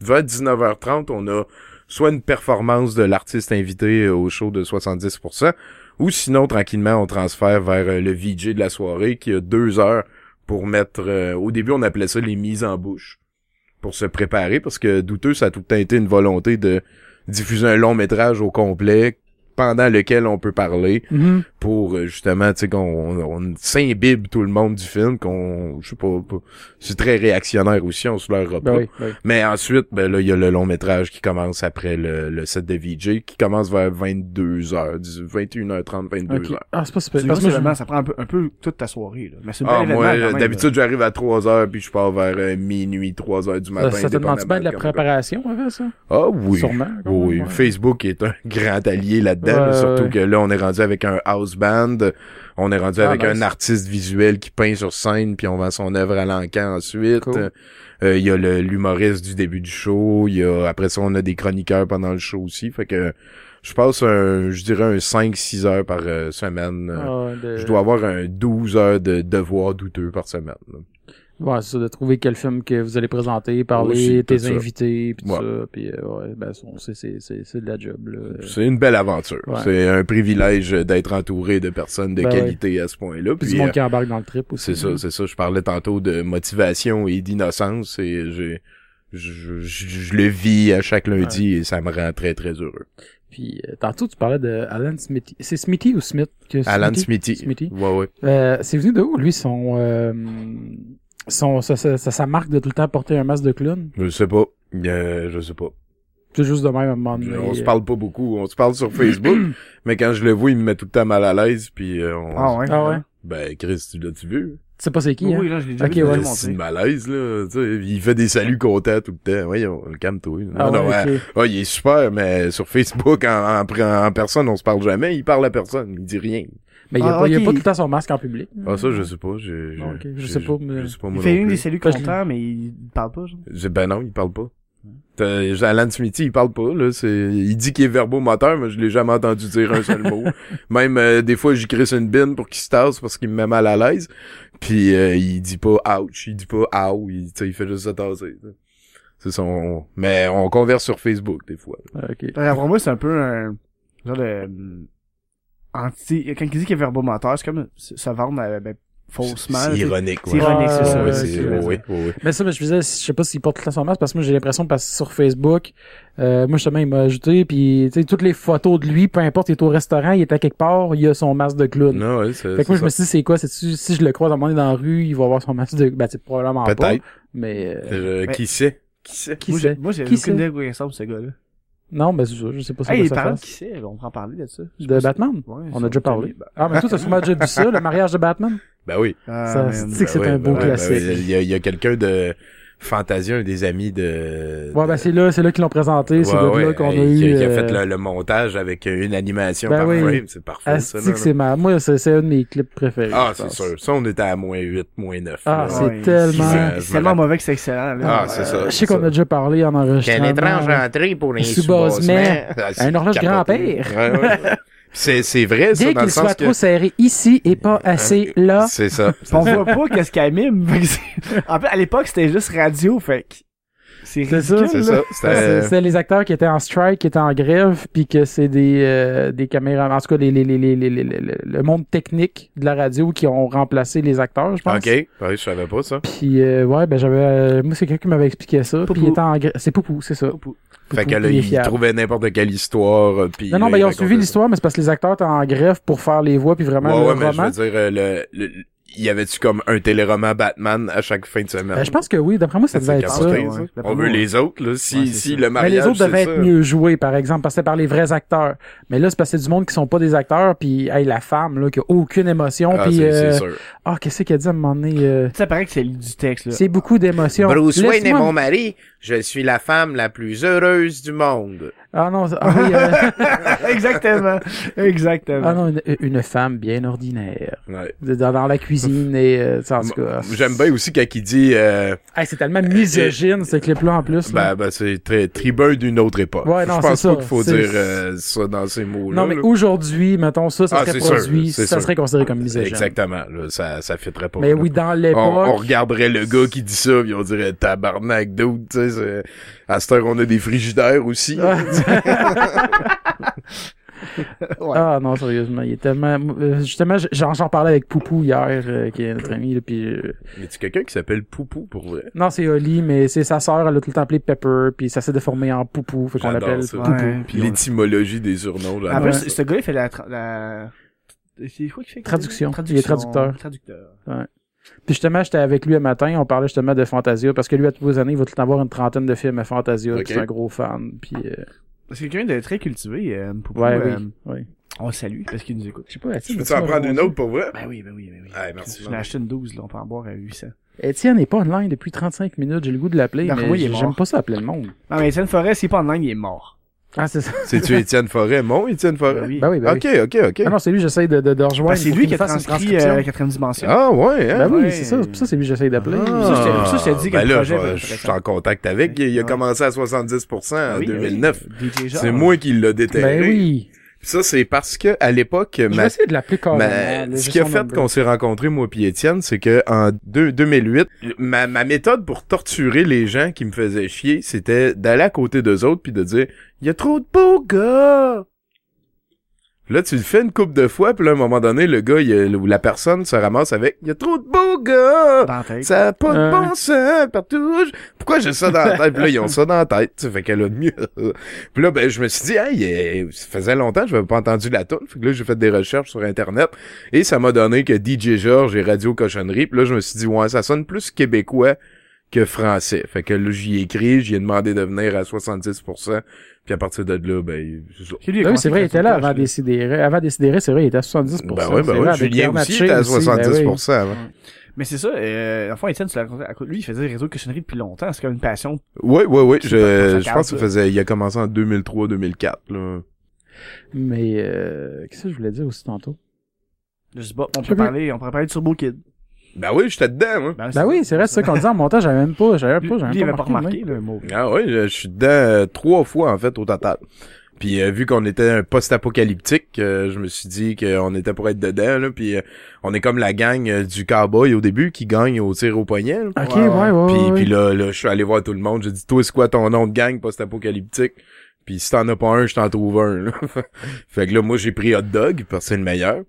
vers 19h30, on a soit une performance de l'artiste invité euh, au show de 70%, ou sinon, tranquillement, on transfère vers euh, le VJ de la soirée qui a deux heures pour mettre... euh, au début, on appelait ça les mises en bouche. pour se préparer parce que douteux ça a tout le temps été une volonté de diffuser un long métrage au complet pendant lequel on peut parler Mhm. pour euh, justement tu sais qu'on on, on s'imbibe tout le monde du film qu'on je sais pas, pas- c'est très réactionnaire aussi on se leur Ben oui, ben oui. mais ensuite ben là il y a le long métrage qui commence après le, le set de VJ qui commence vers 22h 21h30 22h Ok. Ah, c'est pas super. Parce que vraiment, ça prend un peu, un peu toute ta soirée, là. Mais c'est un Ah, moi, d'habitude, j'arrive à 3 heures, puis je pars vers euh, minuit, 3 heures du matin. ça, ça te demande bien de la préparation, avec ça? Ah oui. Sûrement. Oui, même, ouais. Facebook est un grand allié là-dedans, Ouais, surtout ouais. que là, on est rendu avec un house band, on est rendu Ah, avec nice. un artiste visuel qui peint sur scène, puis on vend son œuvre à l'encan ensuite. Cool. Euh, Il y a le- l'humoriste du début du show, il y a après ça, on a des chroniqueurs pendant le show aussi, fait que je passe un, je dirais un 5-6 heures par euh, semaine. Ah, de- Je dois avoir un 12 heures de devoirs douteux par semaine. là. Ouais, c'est ça, de trouver quel film que vous allez présenter, parler, Aussi, tes invités, pis tout Ouais. ça, puis euh, ouais, ben, c'est, c'est, c'est, c'est de la job, là. C'est une belle aventure. Ouais. C'est un privilège d'être entouré de personnes de Ben qualité à ce point-là. Puis Puis, du monde euh, qui embarque dans le trip aussi. c'est ça, c'est ça. Je parlais tantôt de motivation et d'innocence et j'ai, je, je, je le vis à chaque lundi et ça me rend très très heureux. Puis euh, tantôt, tu parlais de Alan Smithy. C'est Smithy ou Smith? Que Alan Smithy. Smithy. Ouais, ouais. Euh, c'est venu de où, lui, son... Euh, son sa, sa, sa, sa marque de tout le temps porter un masque de clown? Je sais pas. Euh, je sais pas. C'est juste de même à un moment donné. on se parle pas beaucoup. On se parle sur Facebook, mais quand je le vois, il me met tout le temps mal à l'aise. Puis euh, on... Ah ouais? Ah ouais? Ben, Chris, tu l'as-tu vu? Tu sais pas c'est qui, Oui, hein? oui, là, je l'ai déjà Ok, vu, ouais. C'est malaise, là. Tu sais, il fait des saluts contents tout le temps. Voyons, calme-toi. Ah non, non, ouais, ouais. ok. Ah, il est super, mais sur Facebook, en, en, en personne, on se parle jamais. Il parle à personne. Il dit rien. Mais il y a, Ah, pas, il y a ok. pas tout le temps son masque en public. Ah, ça, je sais pas. Je, je, Ah, ok, je sais pas, mais- Je sais pas, Il fait une des plus. que- contents, mais il parle pas, genre. Je- Ben non, il parle pas. Alan Smithy, il parle pas, là. C'est, il dit qu'il est verbomoteur, mais je l'ai jamais entendu dire un seul mot. Même, euh, des fois, j'y crisse une bine pour qu'il se tasse parce qu'il me met mal à l'aise. Puis, euh, il dit pas ouch, il dit pas ow, il, fait juste se tasser. C'est son, mais on converse sur Facebook, des fois. Ah, ok. Alors, pour moi, c'est un peu un genre de euh, anti. Quand il dit qu'il est verbomoteur, c'est comme se vendre euh, ben, faussement. C'est ironique, C'est ouais. ironique, c'est ça. Ouais, ouais, c'est, ok, ouais, ouais. ouais, ouais. Mais ça, mais je faisais, je sais pas s'il porte tout le temps son masque parce que moi j'ai l'impression parce que sur Facebook, euh, moi justement il m'a ajouté puis tu sais toutes les photos de lui, peu importe, il est au restaurant, il est à quelque part, il a son masque de clown. Non, ouais, c'est, Fait que moi je me suis dit c'est quoi, c'est si je le croise à un moment donné dans la rue, il va avoir son masque de ben c'est probablement pas, Peut-être. mais euh, Euh, Mais- qui sait? Qui sait? qui Moi, sait? j'ai- Moi, j'ai Qui aucune idée de quoi il ressemble, ce gars-là. Non, ben c'est ça, je sais pas Hey, ça parlant de fasse. qui c'est, on en parler de ça. Je De Batman? Ouais, On a déjà parlé. bah- Ah mais toi t'as sûrement déjà vu ça, le mariage de Batman? Ben oui. Ah, Ça, c'est- tu sais que c'est Ben un beau ben ben classique. ouais. Il y a, il y a quelqu'un de Fantasia, un des amis de... Ouais ben c'est là, c'est là qu'ils l'ont présenté, c'est Ouais, de ouais, là qu'on a eu qui, qui a euh, fait le, le montage avec une animation Ben par oui. frame, c'est parfait ça. Asti là, c'est ma... Moi, c'est c'est un de mes clips préférés. Ah, c'est sûr. Ça, on était à moins 8, moins 9. Ah, là. c'est Ouais, tellement- C'est me c'est tellement mauvais que c'est excellent, là. Ah, c'est ça. Euh, je sais qu'on ça. a déjà parlé en enregistrement. entrée pour les sous-bassements. Un horloge grand-père. C'est, c'est vrai, ça, Dès dans le qu'il soit que... trop serré ici et pas assez là. C'est ça. On voit pas qu'est-ce qu'elle mime. En fait, à l'époque, c'était juste radio, fait que c'est C'est ça. C'est ça. C'est C'était... les acteurs qui étaient en strike, qui étaient en grève, puis que c'est des euh, des caméras, en tout cas les, les, les, les, les, les- les- le monde technique de la radio qui ont remplacé les acteurs, je pense. OK. Ouais, je savais pas ça. Puis euh, ouais, ben j'avais, euh, moi c'est quelqu'un qui m'avait expliqué ça. Puis il était en grève, c'est Poupou, c'est ça. Poupou. Fait que là, il trouvaient n'importe quelle histoire, euh, puis... Non, non, ben ils ont suivi l'histoire, mais c'est parce que les acteurs étaient en grève pour faire les voix, puis vraiment Ouais, le ouais, mais je roman. veux dire, euh, le, y avait-tu comme un téléroman Batman à chaque fin de semaine? Ben, je pense que oui, d'après moi ça devait être ça. ouais. On veut les autres, là. Si, Ouais, si ça. le Mais mariage, les autres devaient ça. être mieux joués, par exemple, parce que c'est par les vrais acteurs. Mais là, c'est parce que c'est du monde qui sont pas des acteurs, puis hey, la femme, là, qui a aucune émotion, Ah, puis c'est, euh, ah, qu'est-ce qu'elle dit à un moment donné, euh, Ça paraît que c'est du texte, là. c'est beaucoup d'émotions. Laisse-moi- mari. Je suis la femme la plus heureuse du monde. Ah non, ah, oui, euh, Exactement. Exactement. ah non, une, une femme bien ordinaire. Ouais. Dans, dans la cuisine et, euh, tu sais, en tout cas. J'aime bien aussi quand il dit, euh, Hey, c'est tellement misogyne, ce clip-là, en plus. là. ben, ben, c'est très tribun d'une autre époque. Ouais, non, Je pense c'est pas ça. qu'il faut dire euh, ça dans ces mots-là. non, mais aujourd'hui, mettons ça, ça Ah, serait sûr, produit, ça sûr. serait considéré comme misogyne. Exactement, là, ça, ça fitterait pas. Mais oui, dans on, l'époque. on regarderait le gars qui dit ça, puis on dirait tabarnak d'autres, tu sais. À cette heure, on a des frigidaires aussi. Ouais. Ouais. Ah non, sérieusement, il est tellement... euh, Justement, j'en j'en parlais avec Poupou hier, euh, qui est notre ami, là, puis... euh, Mais tu quelqu'un qui s'appelle Poupou pour vrai? Non, c'est Oli, mais c'est sa sœur, elle a tout le temps appelé Pepper, puis ça s'est déformé en Poupou, fait qu'on l'appelle ça. Poupou. Ouais, on- l'étymologie des surnoms, là. Ouais. plus, ce gars, il fait la, tra- la... C'est quoi qu'il fait? Traduction. Il est traducteur. Traducteur. Puis justement, j'étais avec lui un matin, on parlait justement de Fantasia, parce que lui, à toutes les années, il va tout le temps avoir une trentaine de films à Fantasia, Ok. puis c'est un gros fan, puis... euh, C'est quelqu'un de très cultivé, euh, Poupou. Ouais, euh, oui, oui. On le salue parce qu'il nous écoute. Je sais pas, Je Étienne, peux-tu en prendre une autre pour vrai? Ben oui, ben oui, ben oui. Ouais, merci, Je maman. l'ai acheté une 12, là, on peut en boire à 800. Étienne n'est pas online depuis 35 minutes, j'ai le goût de l'appeler, Ben mais oui, j'aime pas ça appeler le monde. Non, mais Étienne Forêt, s'il est pas en ligne, il est mort. Ah, c'est ça. C'est-tu Étienne Forêt? Mon Étienne Forêt? Ben oui. Ben oui, ben Ok, oui. ok, ok. Ah non, c'est lui, j'essaye de, de, de rejoindre. Ben, c'est lui qui a transcrit euh, la quatrième dimension. Ah, ouais, hein? Ben oui, Ouais. c'est ça. Ça, c'est lui que j'essaye d'appeler. Ah. Ça, je t'ai- ça, je t'ai dit que ben le là, projet je, je suis en contact avec. Il a Ouais. commencé à 70% en Oui, 2009. oui. DJ Jean. C'est moi qui l'a déterré. Ben oui. Ça, c'est parce que à l'époque, ma, de l'appeler ma- ce qui a fait qu'on s'est rencontrés, moi puis Étienne, c'est que en deux- 2008, ma, ma méthode pour torturer les gens qui me faisaient chier, c'était d'aller à côté d'eux autres puis de dire « Il y a trop de beaux gars! » Là, tu le fais une couple de fois, puis là, à un moment donné, le gars, il, ou la personne se ramasse avec « Il y a trop de beaux gars! » Dans la tête. Ça a pas de bon sens partout. Je- Pourquoi j'ai ça dans la tête? Puis là, ils ont ça dans la tête. Ça fait qu'elle a mieux. Puis là, ben, je me suis dit, hey, euh, ça faisait longtemps que je n'avais pas entendu la tune. Fait que là, j'ai fait des recherches sur Internet. Et ça m'a donné que DJ George et Radio Cochonnerie. Puis là, je me suis dit, ouais, ça sonne plus québécois que français. Fait que là, j'y ai écrit, j'y ai demandé de venir à 70%. Puis à partir de là, ben, c'est Ben oui, c'est vrai, il était là avant Décidéré. Avant Décidéré, c'est vrai, il était à 70%. Ben c'est ben vrai, ouais. avec Julien aussi était à aussi, ben 70% avant. Mais c'est ça, euh, enfin, Étienne, tu l'as raconté. à côté- Lui, il faisait réseau de cochonnerie depuis longtemps. C'est comme une passion. C'est pas- pas Je, je pense ça faisait, il a commencé en 2003-2004, là. oui. Mais, euh, qu'est-ce que je voulais dire aussi tantôt? Je sais pas, on peut parler, on pourrait parler de Turbo Kid. Ben oui, j'étais dedans, moi. Ben oui, c'est vrai, c'est ça qu'on disait en montage, j'avais même pas, j'avais pas, j'avais lui, il avait pas pas remarqué, le mot. Ah oui, je, je suis dedans euh, trois fois en fait au total. Puis euh, vu qu'on était un post-apocalyptique, euh, je me suis dit qu'on était pour être dedans. Là, puis euh, on est comme la gang euh, du cowboy au début qui gagne au tir au poignet. là. Ok, Ouais, ouais, ouais. ouais. Puis, ouais. puis là, là, je suis allé voir tout le monde. J'ai dit, toi, c'est quoi ton nom de gang post-apocalyptique? Puis si t'en as pas un, je t'en trouve un. là. fait que là, moi, j'ai pris hot dog parce que c'est le meilleur.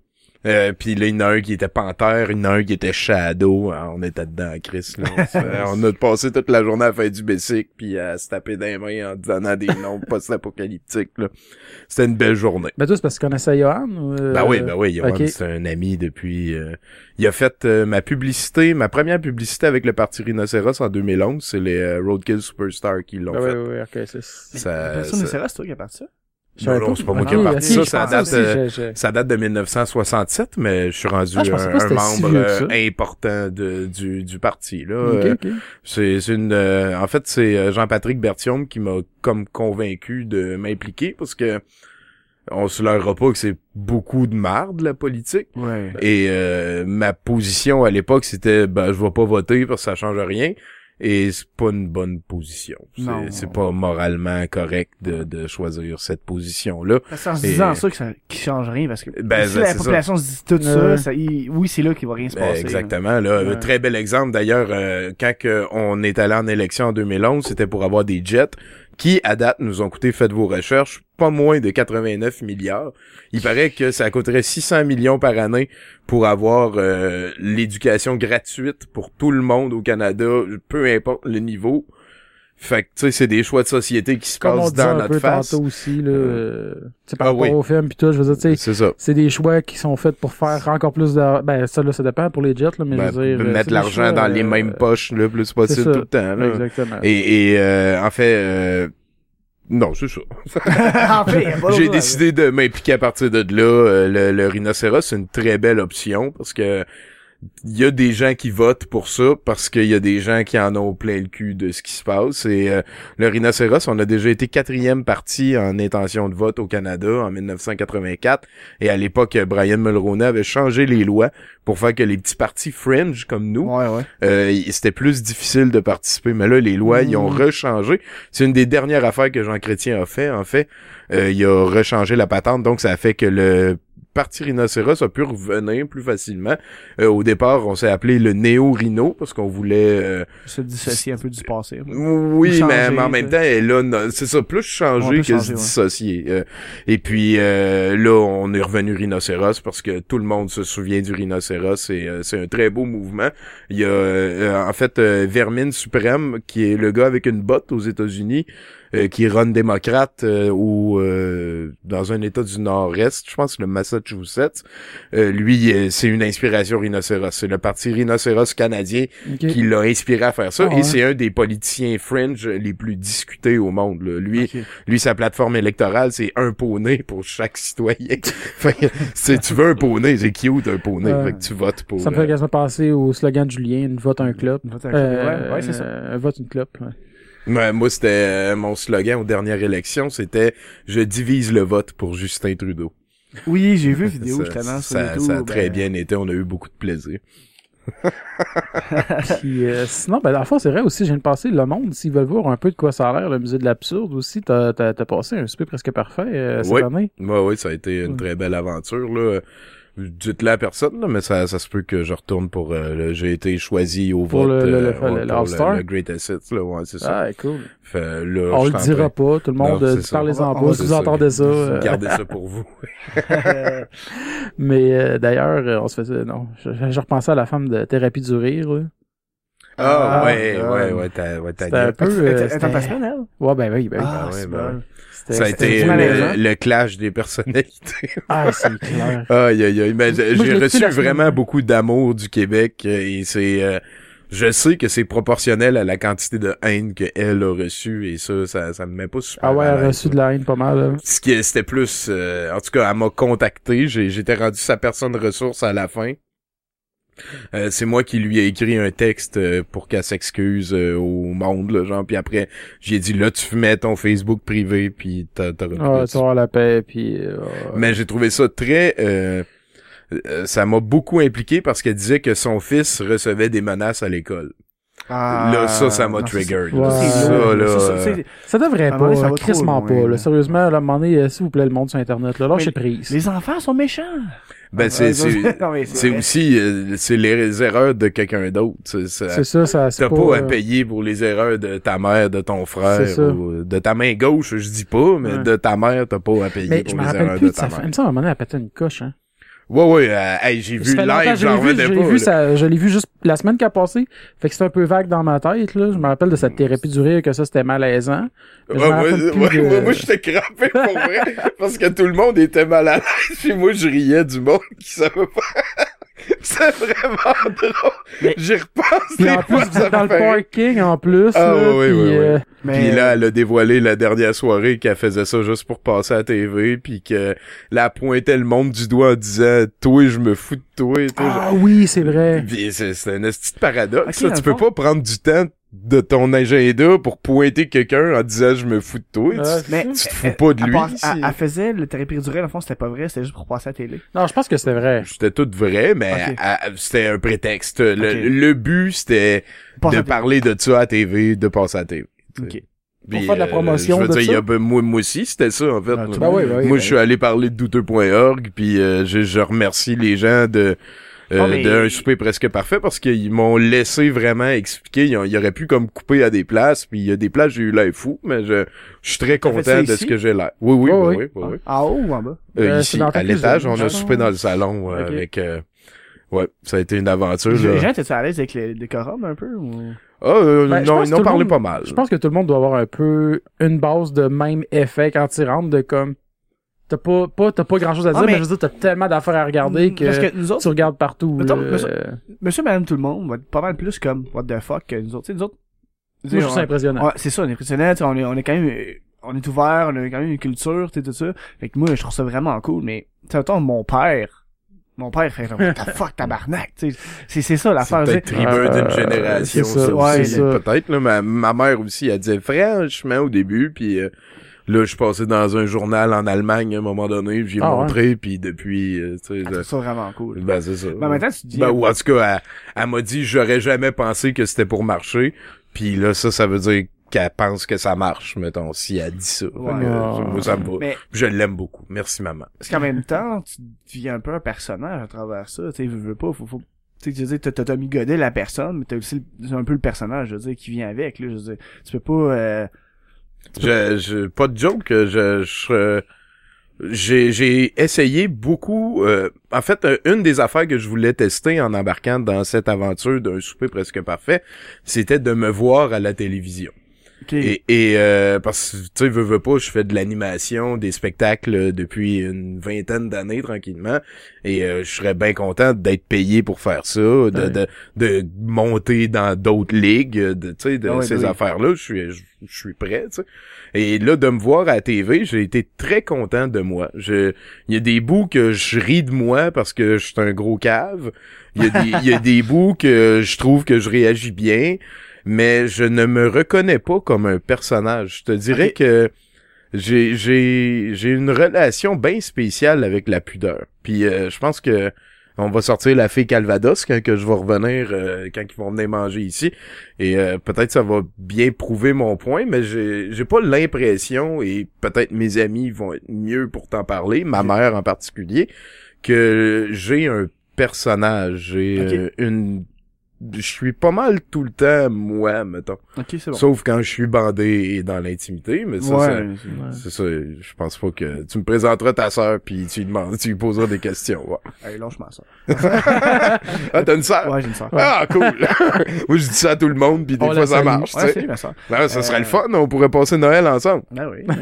Euh, puis là, il y en a un qui était panthère, il y en a un qui était shadow. Ah, on était dedans, Chris. Là. On, a passé toute la journée à faire du basic puis à se taper les mains en donnant des noms post-apocalyptiques. là. C'était une belle journée. Ben toi, c'est parce que tu connaissais Johan? ou, euh, Ben oui, ben oui, Johan, c'est un ami depuis... euh, il a fait euh, ma publicité, ma première publicité avec le Parti Rhinocéros en 2011, c'est les euh, Roadkill Superstar qui l'ont Ben fait. oui, oui, ok, c'est... Ça, Personne ne ça- c'est toi qui a parti ça? Non, non, c'est pas moi Ok, qui ai parti ça, ça date, aussi, euh, je- je- Ça date de 1967, mais je suis rendu Ah, je un, si membre euh, important de, du, du parti. Là. Ok, Euh, ok. c'est une euh, en fait c'est Jean-Patrick Bertium qui m'a comme convaincu de m'impliquer parce que on se leurra pas que c'est beaucoup de marde la politique Ouais. et euh, ma position à l'époque c'était ben je vais pas voter parce que ça change rien et c'est pas une bonne position. Non. C'est pas moralement correct de, de choisir cette position là. C'est en se Et- disant ça que ça qui change rien parce que Ben, si ben, la ça. population se dit tout ça, ça il- oui, c'est là qu'il va rien se Ben, passer. exactement. Là, très bel exemple. D'ailleurs, euh, quand on est allé en élection en 2011, c'était pour avoir des jets qui, à date, nous ont coûté, faites vos recherches, pas moins de 89 milliards. Il paraît que ça coûterait 600 millions par année pour avoir euh, l'éducation gratuite pour tout le monde au Canada, peu importe le niveau. Fait que, tu sais, c'est des choix de société qui se Comme passent dans un notre peu face. tantôt aussi, là, euh, tu sais, par Ah rapport oui. au film pis tout, je veux dire, tu sais, C'est ça. c'est des choix qui sont faits pour faire encore plus de... Ben, ça, là, ça dépend pour les jets, là, mais Ben, je veux dire... euh, mettre l'argent dans les euh, mêmes poches le plus possible tout le temps. Là. Exactement. Et, et euh, en fait, euh, non, c'est ça. en fait, J'ai décidé de m'impliquer à partir de là. Euh, le, le rhinocéros, c'est une très belle option parce que il y a des gens qui votent pour ça parce qu'il y a des gens qui en ont plein le cul de ce qui se passe. Et euh, le rhinocéros, on a déjà été quatrième parti en intention de vote au Canada en 1984. Et à l'époque, Brian Mulroney avait changé les lois pour faire que les petits partis fringe comme nous Ouais, ouais. euh, c'était plus difficile de participer. Mais là, les lois, ils ont Mm. rechangé. C'est une des dernières affaires que Jean Chrétien a fait, en fait. Euh, il a rechangé la patente, donc ça a fait que le parti rhinocéros a pu revenir plus facilement. Euh, au départ, on s'est appelé le néo-rhino parce qu'on voulait... euh, Se dissocier un peu du passé. oui, Ou mais, changer, mais en même temps, elle a, c'est ça, plus changer que changer, se dissocier. Euh, et puis euh, là, on est revenu rhinocéros parce que tout le monde se souvient du rhinocéros. et euh, c'est un très beau mouvement. Il y a euh, en fait Vermine Suprême qui est le gars avec une botte aux États-Unis. Euh, qui run démocrate euh, ou euh, dans un état du nord-est, je pense le Massachusetts. Euh, lui, euh, c'est une inspiration rhinocéros. C'est le parti rhinocéros canadien qui l'a inspiré à faire ça. Ah et ouais. c'est un des politiciens fringe les plus discutés au monde. là. Lui, lui, sa plateforme électorale, c'est un poney pour chaque citoyen. fait que, c'est, tu veux un poney, c'est cute un poney. Fait que tu votes pour. Ça me euh, fait quasiment penser au slogan de Julien, une vote un club. Vote un club. Euh, Ouais, ouais, c'est ça. Un vote une clope. ouais. Ouais, moi, c'était euh, mon slogan aux dernières élections, c'était je divise le vote pour Justin Trudeau. Oui, j'ai vu vidéo ça, justement sur ça, YouTube. ça a très ben, bien été, on a eu beaucoup de plaisir. Puis, euh, sinon, ben, dans le fond, c'est vrai aussi, de passer Le Monde, s'ils veulent voir un peu de quoi ça a l'air, le musée de l'absurde aussi, t'as, t'as passé un super presque parfait euh, cette Oui. année. Ouais, oui, ça a été une très belle aventure, là. Dites-le à personne, là, mais ça, ça se peut que je retourne pour... euh, le- J'ai été choisi au Pour vote le- le- euh, pour le, Great Assets, là, ouais, c'est ça. Ah, cool. Fait, là, On le dira pas, tout le monde, euh, parlez-en On- pas, si vous entendez ça. euh, Gardez ça pour vous. mais euh, d'ailleurs, on se faisait... Non, je, je repensais à la femme de Thérapie du rire. Ah, Ah, ouais, ah. ouais, ouais, t'as, ouais, t'as un peu... euh, Elle c'était- en elle? Ouais, ben oui, ben oui. Ça a été le, clash des personnalités. Ah, c'est clair. Aïe, aïe, aïe. Mais j'ai reçu vraiment beaucoup d'amour du Québec euh, et c'est... euh, je sais que c'est proportionnel à la quantité de haine qu'elle a reçue et ça, ça, ça me met pas super Ah ouais, elle a reçu de la haine pas mal. là. Ce qui c'était plus euh, en tout cas elle m'a contacté j'ai j'étais rendu sa personne ressource à la fin Euh, c'est moi qui lui ai écrit un texte euh, pour qu'elle s'excuse euh, au monde là, genre puis après j'ai dit là tu mets ton Facebook privé puis t'as Ah, avoir la paix, puis... euh, mais j'ai trouvé ça très euh, euh, ça m'a beaucoup impliqué parce qu'elle disait que son fils recevait des menaces à l'école. Là, ça, ça m'a Ah, trigger. c'est Ça, là, ça, ça, devrait moment donné, ça pas, va crissement pas. là. Sérieusement, là, à un moment donné, s'il vous plaît, le monde sur Internet, là, lâchez prise. Les enfants sont méchants. Ben c'est c'est vrai. aussi euh, c'est les erreurs de quelqu'un d'autre. C'est- ça- C'est ça, ça, T'as pas... pas, à euh, payer pour les erreurs de ta mère, de ton frère, ça. ou de ta main gauche, je dis pas, mais Ouais. de ta mère, t'as pas à payer Mais pour les erreurs de ta mère. Il me semble à un moment donné, elle une coche, hein. Ouais, ouais, euh, hey, j'ai vu live, j'en revenais je l'ai pas. vu, ça, je l'ai vu juste la semaine qui a passé. Fait que c'est un peu vague dans ma tête, là. Je me rappelle de cette thérapie du rire que ça, c'était malaisant. Ouais, moi, ouais, de- moi, j'étais crampé pour vrai, parce que tout le monde était mal à l'aise, puis moi, je riais du monde qui savait pas. C'est vraiment drôle. Mais- J'y repense Puis en plus, vous êtes dans le parking, en plus, Ah, là, ouais, puis, ouais, ouais. euh, Mais Puis là, elle a dévoilé la dernière soirée qu'elle faisait ça juste pour passer à la TV, puis que elle pointait le monde du doigt en disant « Toi, je me fous de toi. » toi, Ah oui, c'est vrai. C'est un petit paradoxe. Tu peux fond- pas prendre du temps de ton agenda pour pointer quelqu'un en disant « Je me fous de toi. Ah, tu, Mais tu te fous pas de lui. elle, elle faisait le thérapie du dans le fond, c'était pas vrai, c'était juste pour passer à la télé. Non, je pense que c'était vrai. C'était tout vrai, mais c'était un prétexte. Le, but, c'était de parler de ça à la TV, de passer à la TV. Ok. Pour Puis, faire de la euh, promotion je veux de dire, il y a- ben, moi, moi aussi, c'était ça, en fait. Ah, Ben oui, ben oui. Moi, ben je suis allé parler de douteux.org, puis euh, je, je remercie les gens de euh, Ah, mais- d'un souper presque parfait parce qu'ils m'ont laissé vraiment expliquer. Ils, ont- ils auraient pu comme couper à des places, puis il y a des places j'ai eu l'air fou, mais je, je suis très content de ce que j'ai l'air. Oui, oui, Oh, oui, oui. oui. En haut ou en bas? Euh, Euh, ici, à l'étage, on a soupé pense. dans le salon euh, Ok. avec. euh, ouais, ça a été une aventure. Les gens étaient à l'aise avec le décorum un peu ou... Ah, euh, Ben, non, ils en monde- pas mal. Je pense que tout le monde doit avoir un peu une base de même effet quand tu rentres de comme t'as pas pas t'as pas grand chose à Ah, dire mais... mais- je veux dire t'as tellement d'affaires à regarder que, Parce que nous tu autres, regardes partout Mettons, là. monsieur- Euh, monsieur, madame, tout le monde va être pas mal plus comme what the fuck que nous autres. Tu sais, nous autres... moi je trouve ça on- impressionnant Ouais, c'est ça, on est impressionnant, tu sais, on est, on est quand même, euh, on est ouvert, on a quand même une culture, tu sais, tout ça. Fait que moi, je trouve ça vraiment cool, mais, tu sais, mettons, mon père, mon père fait the fuck, tabarnak, tu sais. C'est, c'est ça, C'est l'affaire, sais. tribun Euh, d'une génération, c'est ça, c'est ça. peut-être. Là, ma, ma mère aussi, elle disait franchement au début, puis euh, là, je suis passé dans un journal en Allemagne à un moment donné, puis j'ai Ah, montré, puis depuis, euh, tu sais, je- ça vraiment cool. ben c'est ça. Mais en même temps, tu dis, Ben, ou en tout cas, elle, elle m'a dit, j'aurais jamais pensé que c'était pour marcher, puis là, ça, ça veut dire qu'elle pense que ça marche, mettons, si elle dit ça. Que, Ouais. euh, moi, ça me va. Mais Je l'aime beaucoup. Merci, maman. Parce qu'en même temps, tu deviens un peu un personnage à travers ça. Tu sais, veux, veux pas, faut, faut, tu sais, je veux dire, t'as, t'as Tommy Godet, la personne, mais t'as aussi le- un peu le personnage, je veux dire, qui vient avec, là, je veux dire. Tu peux pas, euh, Je, je, pas de joke, je, je, j'ai, j'ai essayé beaucoup, euh, en fait, euh, une des affaires que je voulais tester en embarquant dans cette aventure d'un souper presque parfait, c'était de me voir à la télévision. Et, et euh, parce que, tu sais, veux, veux pas, je fais de l'animation, des spectacles euh, depuis une vingtaine d'années, tranquillement. Et euh, je serais bien content d'être payé pour faire ça, de, Ouais. de, de monter dans d'autres ligues, de, tu sais, de Ah ouais, ces oui. affaires-là. Je suis, je, je suis prêt, tu sais. Et là, de me voir à la TV, j'ai été très content de moi. Je, il y a des bouts que je ris de moi parce que je suis un gros cave. Il y a des, il y a des bouts que je trouve que je réagis bien mais je ne me reconnais pas comme un personnage. Je te dirais que j'ai j'ai j'ai une relation bien spéciale avec la pudeur. Puis euh, je pense que on va sortir la fée Calvados quand que je vais revenir euh, quand ils vont venir manger ici. Et euh, peut-être ça va bien prouver mon point mais j'ai j'ai pas l'impression et peut-être mes amis vont être mieux pour t'en parler, ma mère en particulier que j'ai un personnage, j'ai euh, une je suis pas mal tout le temps moi mettons ok, c'est bon. sauf quand je suis bandé et dans l'intimité mais ça ouais, c'est- ça je pense pas que tu me présenteras ta sœur puis tu lui demandes tu lui poseras des questions ouais. Allez, lâche ma soeur. ah t'as une sœur? Ouais, j'ai une soeur. ah cool moi je dis ça à tout le monde puis des On fois ça marche Ouais, tu c'est sais ma soeur. Non, ça serait Euh, le fun on pourrait passer Noël ensemble Ah oui.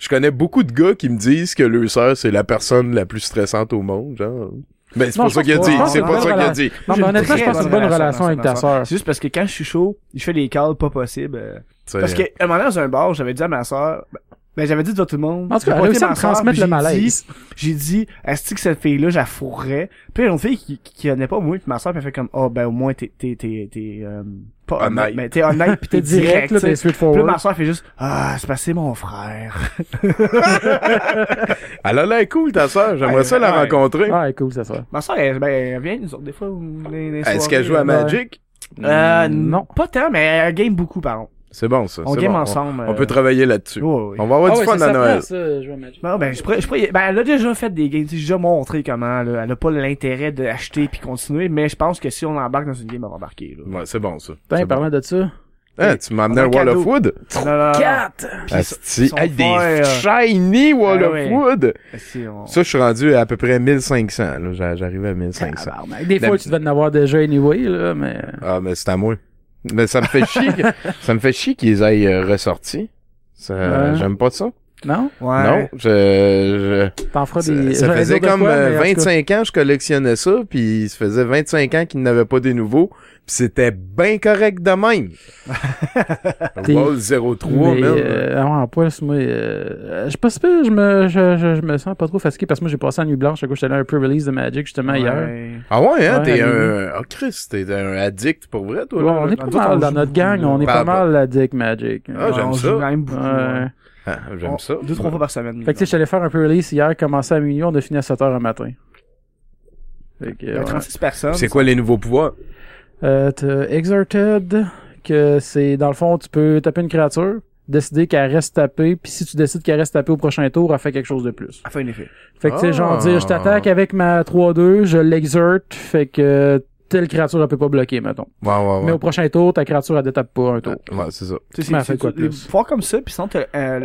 je connais beaucoup de gars qui me disent que leur sœur c'est la personne la plus stressante au monde genre. Ben c'est pas ça qu'il a dit c'est pas ça qu'il a dit. Non, J'ai mais honnêtement, je très pense que c'est une bonne relation avec ta sœur. C'est juste parce que quand je suis chaud, je fais les calls pas possibles. Parce qu'à un moment donné, dans un bar, j'avais dit à ma soeur, ben, j'avais dit devant tout le monde. En tout cas, elle a réussi à ma me transmettre puis le j'ai malaise. dit- J'ai dit, est-ce que cette fille-là, je la fourrais? Puis il y a une autre fille qui, qui connaît pas moi, puis ma soeur, puis elle fait comme, oh, ben, au moins, t'es, t'es, t'es, t'es, euh, pas Honnête. mais t'es honnête, puis T'es direct, là, t'es Puis straightforward. ma soeur fait juste, ah, c'est c'est mon frère. elle a l'air cool ta sœur j'aimerais ça la rencontrer Ouais, cool, ça sœur. Ma soeur, elle, ben, elle vient nous autres, des fois, les, les est-ce qu'elle joue à là. Magic? Euh, Non. non. Pas tant, mais elle game beaucoup, par contre. C'est bon ça On game bon. ensemble. on euh, peut travailler là-dessus on va avoir Ah du fun à Noël ça, Magic. Non, ben, je pourrais, je pourrais- ben, elle a déjà fait des games, j'ai déjà montré comment, là. Elle a pas l'intérêt d'acheter puis continuer, mais je pense que si on embarque dans une game, on va embarquer, là. Ouais, c'est bon, ça. Putain, C'est bon. parlant de ça. Ah, tu m'as amené un Wall of. Wood? Non, non, non. Quatre! Asti, son hey, des shiny Wall Ah of. Wood! Ben, si, on- Ça, je suis rendu à à peu près 1500, là. J'a- J'arrive à 1500. Tabarnak. Des La- fois, tu devais en avoir déjà anyway, là, mais... Ah, mais c'est à moi. Mais ça me fait chier, que- ça me fait chier qu'ils aient euh, ressorti. Ça, Ouais. j'aime pas ça. Non? Ouais. Non, je, T'en feras je des... ça, ça faisait comme quoi, euh, cas, 25 ans que je collectionnais ça, puis ça faisait 25 ans qu'il n'avait pas des nouveaux, puis c'était bien correct de même. Wall 03, mais, euh, ah ouais, en plus, moi, euh, je sais pas si pire, je me, je, je, je me sens pas trop fatigué parce que moi, j'ai passé la nuit blanche à cause j'étais allé un pre-release de Magic, justement, hier. Ah ouais, hein, Ouais, t'es un... Ah, Chris, t'es un addict pour vrai, toi, Ouais, là? on est pas mal dans notre gang, on est pas mal addict Magic. Ah, j'aime ça. Ah, j'aime ça. Deux, trois fois par semaine. Fait que tu sais, j'allais faire un pre-release hier, commencé à minuit, on a fini à 7h le matin. Fait que, Il y a ouais. 36 personnes. C'est quoi les nouveaux pouvoirs? Euh, t'as Exerted, que c'est, dans le fond, tu peux taper une créature, décider qu'elle reste tapée, puis si tu décides qu'elle reste tapée au prochain tour, elle fait quelque chose de plus. Elle fait un effet. Fait que, tu sais, genre, Ah. dire, je t'attaque avec ma 3-2, je l'exerte, fait que telle créature, elle peut pas bloquer, mettons. Ouais, ouais, Mais au prochain tour, ta créature, elle détape pas un tour. Ouais, c'est ça. Tu sais, Mais c'est quoi plus? pouvoirs comme ça, puis sinon t'as euh,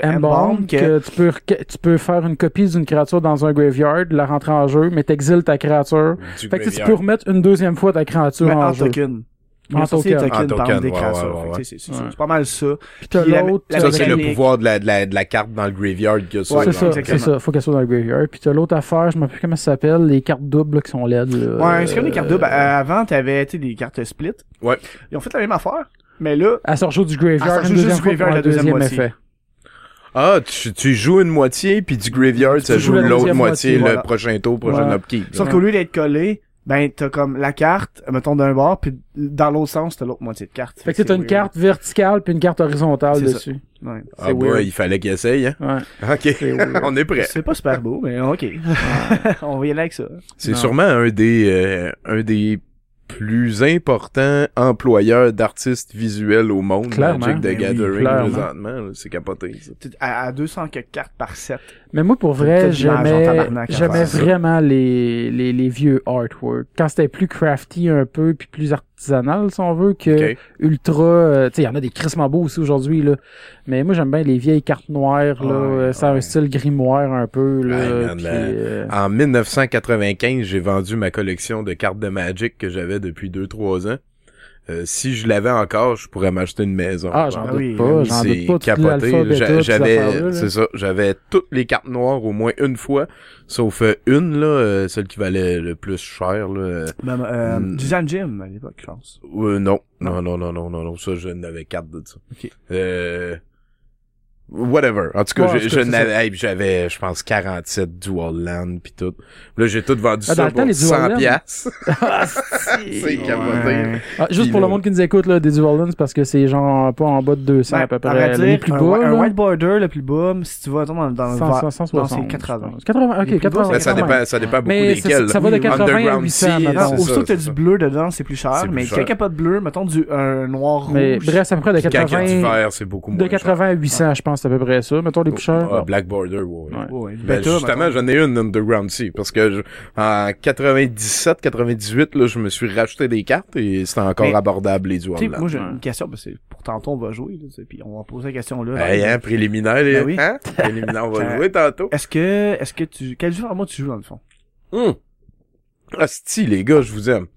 que... que tu peux, tu peux faire une copie d'une créature dans un graveyard, la rentrer en jeu, mais t'exiles ta créature. Du Fait que tu peux remettre une deuxième fois ta créature Mais en, en jeu. token. En En token. token. token En par token, des ouais, ouais, ouais, c'est- c'est ouais. c'est pas mal ça. Puis t'as Puis la- l'autre, la Ça, c'est le pouvoir de la, de, la, de la carte dans le graveyard que ça. Ouais, c'est ça, c'est ça. Faut qu'elle soit dans le graveyard. Puis t'as l'autre affaire, je me rappelle plus comment ça s'appelle, les cartes doubles là, qui sont LED. Là. Ouais, c'est comme des cartes doubles. Euh, Avant, t'avais, tu des cartes split? Ouais. Ils ont fait la même affaire. Mais là, Elle sort du Elle graveyard, juste deuxième du graveyard, la deuxième deuxième moitié. effet. Ah, tu, tu joues une moitié, puis du graveyard, ça joues joue la l'autre moitié, le prochain tour, prochain Ouais. upkeep. sauf qu'au lieu d'être collé, ben, t'as comme la carte, mettons, d'un bord, puis dans l'autre sens, t'as l'autre moitié de carte. Fait que t'as c'est une weird. carte verticale puis une carte horizontale dessus. Ouais. Ah, bah, il fallait qu'il essaye, hein. Ouais. Ok, weird. on est prêt. C'est pas super beau, mais ok. On va y aller avec ça. C'est sûrement un des, euh, un des plus important employeur d'artistes visuels au monde, Clairement. Magic the Ben oui, Gathering, clairement. présentement. C'est capoté, ça. À, à 200 quelques cartes par set. Mais moi, pour vrai, j'aimais, j'aimais vraiment les, les, les vieux artwork. Quand c'était plus crafty un peu, puis plus si on veut, que ultra... euh, tu sais, il y en a des crissement beaux aussi aujourd'hui, là. Mais moi, j'aime bien les vieilles cartes noires, là. Ouais, euh, ça a ouais. un style grimoire un peu, là. Ouais, man, euh, En 1995, j'ai vendu ma collection de cartes de Magic que j'avais depuis 2-3 ans. Euh, si je l'avais encore, je pourrais m'acheter une maison. Ah, j'en doute oui, pas, j'en doute pas. Capoté. J'avais, c'est ça, j'avais toutes les cartes noires au moins une fois, sauf euh, une là, euh, celle qui valait le plus cher là. Même, euh, Hmm. Du Zan Jim à l'époque, je pense. euh, non, Non. non, non, non, non, non, ça je n'avais quatre de ça. Euh, whatever. En tout cas, Ouais, en je, tout je j'avais, je pense 47 Dual Land puis tout. Là, j'ai tout vendu Ah, dans ça le temps, pour les 100 Dual Land. piastres. Ah, C'est capoté. Ouais. Ah, juste pour le monde qui nous écoute, là, des Dual Lands, parce que c'est genre pas en bas de 200 à peu Ben, à vrai près. dire, les plus un, bas, un white border le plus bas, si tu vas dans, dans le 100, vert, 160. non, c'est 80. 80, Les plus ok, bas, 80. Ben, ça 80. dépend, ça dépend beaucoup Mais c'est- desquels. ça va de Oui, 80 à Underground 800, Sea, mettons. Non, c'est aussitôt ça, que t'as du ça. bleu dedans, c'est plus cher, mais n'y a pas de bleu, mettons du un noir rouge. Mais bref, à peu près de Quand il y a du 80, vert, c'est beaucoup moins de 80 à 800, je pense, c'est à peu près ça. Mettons les plus chers. Ah, Black Border, ouais. Ouais. Ouais, Ben, justement, j'en ai une Underground Sea, parce que je- en 97, 98, là, je me suis racheté des cartes et c'était encore Mais- abordable les Dual Tu sais, Land. moi j'ai une question, parce que pour tantôt on va jouer, là, tu sais, puis on va poser la question là. Hey, hein, préliminaire, les... Ben oui. hein? Préliminaire, on va jouer tantôt. Est-ce que, est-ce que tu, quel jeu moi tu joues dans le fond? Hum. Les gars, je vous aime.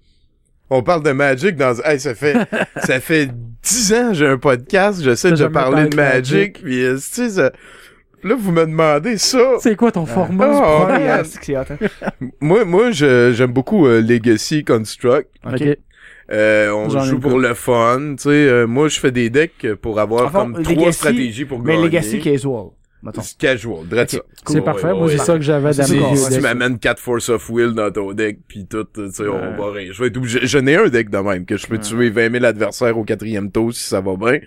On parle de Magic dans... Hey, ça fait... ça fait 10 ans j'ai un podcast, j'essaie de parler parlé de Magic, Magic? puis esti, ça... Là, vous me demandez ça. C'est quoi ton format? Ah, ouais. que c'est hot, hein. Moi, moi, je- j'aime beaucoup euh, Legacy Construct. Ok. Euh, on joue pour le fun, tu sais. euh, moi, je fais des decks pour avoir Enfin, comme Legacy- trois stratégies pour Mais gagner. Legacy casual, casual. C'est parfait. ouais, Moi, ouais. c'est ça que j'avais vieux Si tu m'amènes 4 Force of Will dans ton deck, pis tout, tu sais, on va rire. Je vais être obligé. Je n'ai un deck de même, que je peux tuer 20 000 adversaires au quatrième tour si ça va bien.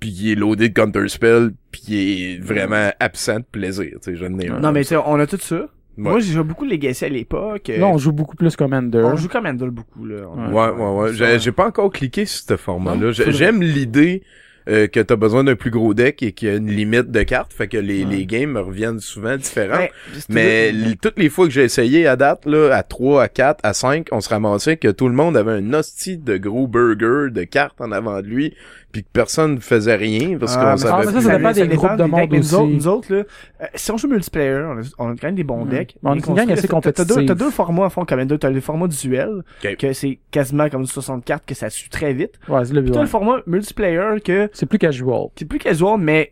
Puis qui est loadé de counterspell, puis qui est vraiment absent de plaisir, tu sais, je n'ai un. Non, mais tu sais, on a tout ça. Ouais. Moi, j'ai joué beaucoup Legacy à l'époque. Là, on joue beaucoup plus Commander. on joue comme Handle beaucoup, là. Ouais, ouais, ouais. J'ai, pas encore cliqué sur ce format-là. Non? J'aime l'idée euh, que t'as besoin d'un plus gros deck et qu'il y a une limite de cartes, fait que les, Ouais. les games me reviennent souvent différents. Ouais, Mais toutes les fois que j'ai essayé à date, là, à 3, à 4, à 5, on se ramassait que tout le monde avait un hostie de gros burger de cartes en avant de lui, puis que personne ne faisait rien parce Ah, qu'on savait Ah, ça, plus. ça dépend des groupes de monde mais nous autres, aussi. nous autres, là, euh, si on joue multiplayer, on a, on a quand même des bons Mm. decks. On est une gang assez t'as- t'as deux- compétitive. T'as deux formats à fond, comme deux. T'as le format du duel, que c'est quasiment comme du 64, que ça tue très vite. Ouais, c'est le Puis t'as le format multiplayer, que C'est plus casual. c'est plus casual, mais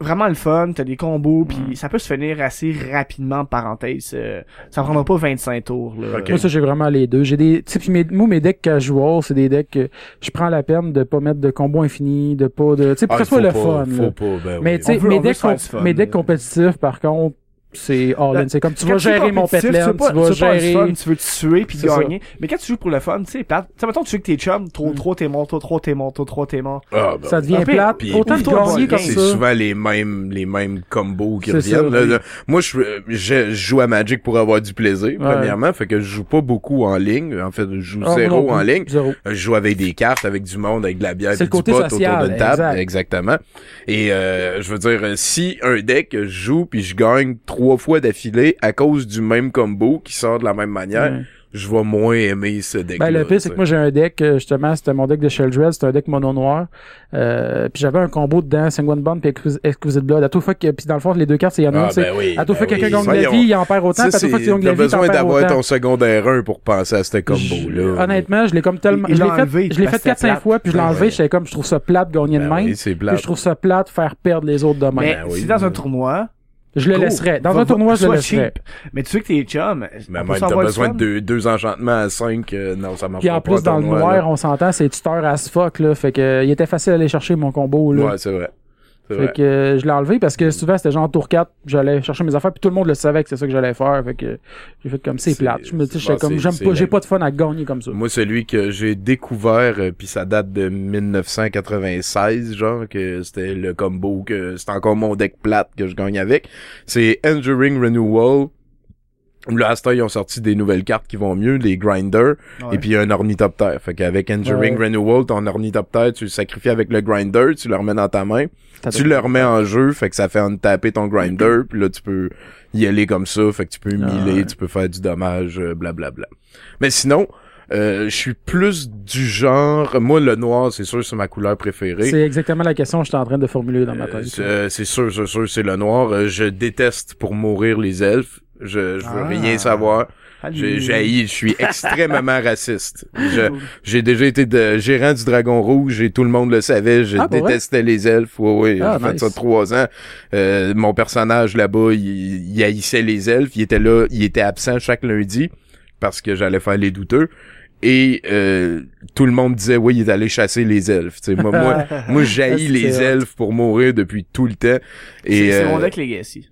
vraiment le fun, t'as des combos, puis Mm. ça peut se finir assez rapidement, parenthèse. euh, ça prendra pas 25 tours, là. Ok. Moi, ça, j'ai vraiment les deux. J'ai des, tu sais, puis mes, moi, mes decks casual, c'est des decks que je prends la peine de pas mettre de combo infini, de pas de, tu sais, pour Ah, que ce soit faut le pas, fun, Faut là. pas, ben Mais oui. tu sais, mes decks, fun, mes compétitifs, par contre, c'est all in. C'est comme tu Quand vas joues gérer mon petland, tu vas tu gérer. fun, tu veux te tuer puis C'est ça. gagner. Mais quand tu joues pour le fun, tu sais, plate. Tu sais, mettons, tu veux que tes chums, trop, Mm. trop, t'es mort, trop, trop, t'es mort, trop, trop, t'es mort. Ah, ben Ça devient plate. Puis- Autant de gagner comme c'est ça. souvent les mêmes les mêmes combos qui C'est reviennent. ça, là, oui. là. Moi, je, je je joue à Magic pour avoir du plaisir, Ouais. premièrement, fait que je joue pas beaucoup en ligne. En fait, je joue Ah, zéro non en ligne. Zéro. Je joue avec des cartes, avec du monde, avec de la bière, C'est du pot autour d'une table, exact. exactement. Et euh, je veux dire, euh, si un deck je joue puis je gagne trois fois d'affilée à cause du même combo qui sort de la même manière, Ouais. je vais moins aimer ce deck. Ben, le pire, c'est que moi, j'ai un deck, euh, justement, c'était mon deck de Sheldred, c'était un deck mono noir. Euh, puis j'avais un combo dedans, Sanguine Bond puis Exquis- Exquisite Blood. À toute fois que, puis dans le fond, les deux cartes, c'est il y en a ah, ben oui, à toute fois que ben quelqu'un gagne la vie, il en perd autant, puis à fois gagnes t'as la vie, besoin d'avoir ton secondaire 1 pour penser à ce combo-là. Honnêtement, je l'ai comme tellement, je l'ai l'a fait, je l'ai fait que c'était 4-5 plate. fois, puis je l'ai Ouais, enlevé, j'étais comme, je trouve ça plate de gagner de Ben même. je trouve ça plate faire perdre les autres de même. Mais Ben oui. si dans un tournoi, je le go. laisserais. Dans Va- un tournoi, je le laisserais. cheap. Mais tu sais que t'es chum. Mais même, t'as besoin de deux, deux enchantements à 5, non, ça marche Puis pas. en plus, dans le noir, on s'entend, c'est tuteur as fuck, là. Fait que, euh, il était facile d'aller chercher mon combo, là. Ouais, c'est vrai. C'est Fait que euh, je l'ai enlevé parce que souvent c'était genre tour 4, j'allais chercher mes affaires puis tout le monde le savait que c'est ça que j'allais faire. Fait que j'ai fait comme c'est C'est- plate. Je me dis j'étais comme c'est- j'aime c'est pas j'ai pas de fun à gagner comme ça. Moi, celui que j'ai découvert, euh, puis ça date de 1996, genre, que c'était le combo, que c'était encore mon deck plate que je gagne avec, c'est Enduring Renewal. Là, à ils ont sorti des nouvelles cartes qui vont mieux, les grinders, Ouais. et puis il y a un ornithoptère. Fait qu'avec Enduring Ouais. Renewal, ton ornithoptère, tu le sacrifies avec le grinder, tu le remets dans ta main, tu le remets en jeu, fait que ça fait en taper ton grinder, puis là, tu peux y aller comme ça, fait que tu peux Ah, miler, ouais. tu peux faire du dommage, euh, blablabla. Mais sinon, euh, je suis plus du genre, moi, le noir, c'est sûr, c'est ma couleur préférée. C'est exactement la question que j'étais en train de formuler dans ma Euh, tête. c'est euh, c'est sûr, c'est sûr, c'est le noir. Euh, je déteste pour mourir les elfes. Je, je veux Ah. rien savoir. Salut. Je, suis extrêmement raciste. J'ai déjà été de, gérant du Dragon Rouge et tout le monde le savait. Je Ah, détestais les elfes. Oui, oui. Ah, j'ai fait ça trois ans. Euh, mon personnage là-bas, il, il haïssait les elfes. Il était là, il était absent chaque lundi parce que j'allais faire les douteux. Et euh, tout le monde disait oui, il est allé chasser les elfes. Moi, moi, moi, j'haïs les elfes pour mourir depuis tout le temps. Et C'est c'est euh, mon deck Legacy.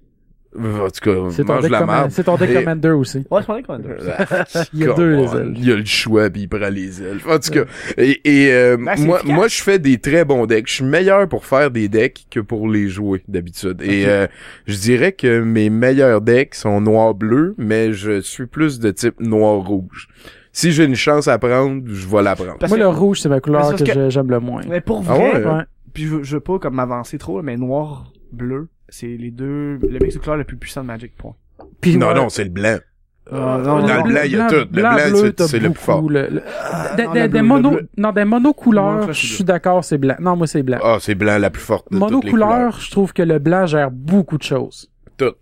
En tout cas, C'est ton mange deck, la merde. c'est ton deck Et- commander aussi. Ouais, c'est mon deck Commander. Il y a deux, les elfes. Il y a le choix puis il prend les elfes. En tout cas, et, et euh, Ben, moi, efficace. moi je fais des très bons decks. Je suis meilleur pour faire des decks que pour les jouer d'habitude. Et euh, je dirais que mes meilleurs decks sont noir-bleu, mais je suis plus de type noir-rouge. Si j'ai une chance à prendre, je vais la prendre. Parce Moi, que- le rouge, c'est ma couleur que, j'aime le moins. Mais pour Ah vrai, ouais? Ouais. puis je, je veux pas comme m'avancer trop, mais noir, bleu, c'est les deux, le mix de couleurs le plus puissant de Magic Point. Puis, non, non, c'est le blanc. Ah, Dans le blanc, il y a tout. Le blanc, c'est- le plus fort. le- le- Ah, des- non, des- mono- non, des monocouleurs, je suis d'accord, c'est blanc. Non, moi, c'est blanc. Ah, c'est blanc la plus forte de toutes les couleurs. Monocouleur, je trouve que le blanc gère beaucoup de choses. Tout.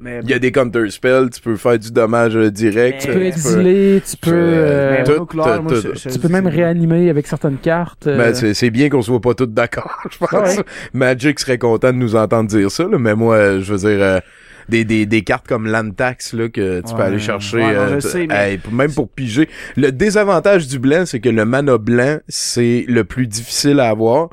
Mais, Il y a des counter spells, tu peux faire du dommage euh, direct. Tu peux Euh, exiler, tu peux, peux, euh, tout. je- tu peux même c'est- réanimer avec certaines cartes. euh, Ben, c'est, bien qu'on soit pas tous d'accord, je pense. Ah ouais. Magic serait content de nous entendre dire ça, là, mais moi, euh, je veux dire, euh, des, des, des cartes comme Lantax, là, que tu peux aller chercher, Ouais, non, euh, je t- sais, mais- hey, même pour piger. Le désavantage du blanc, c'est que le mana blanc, c'est le plus difficile à avoir,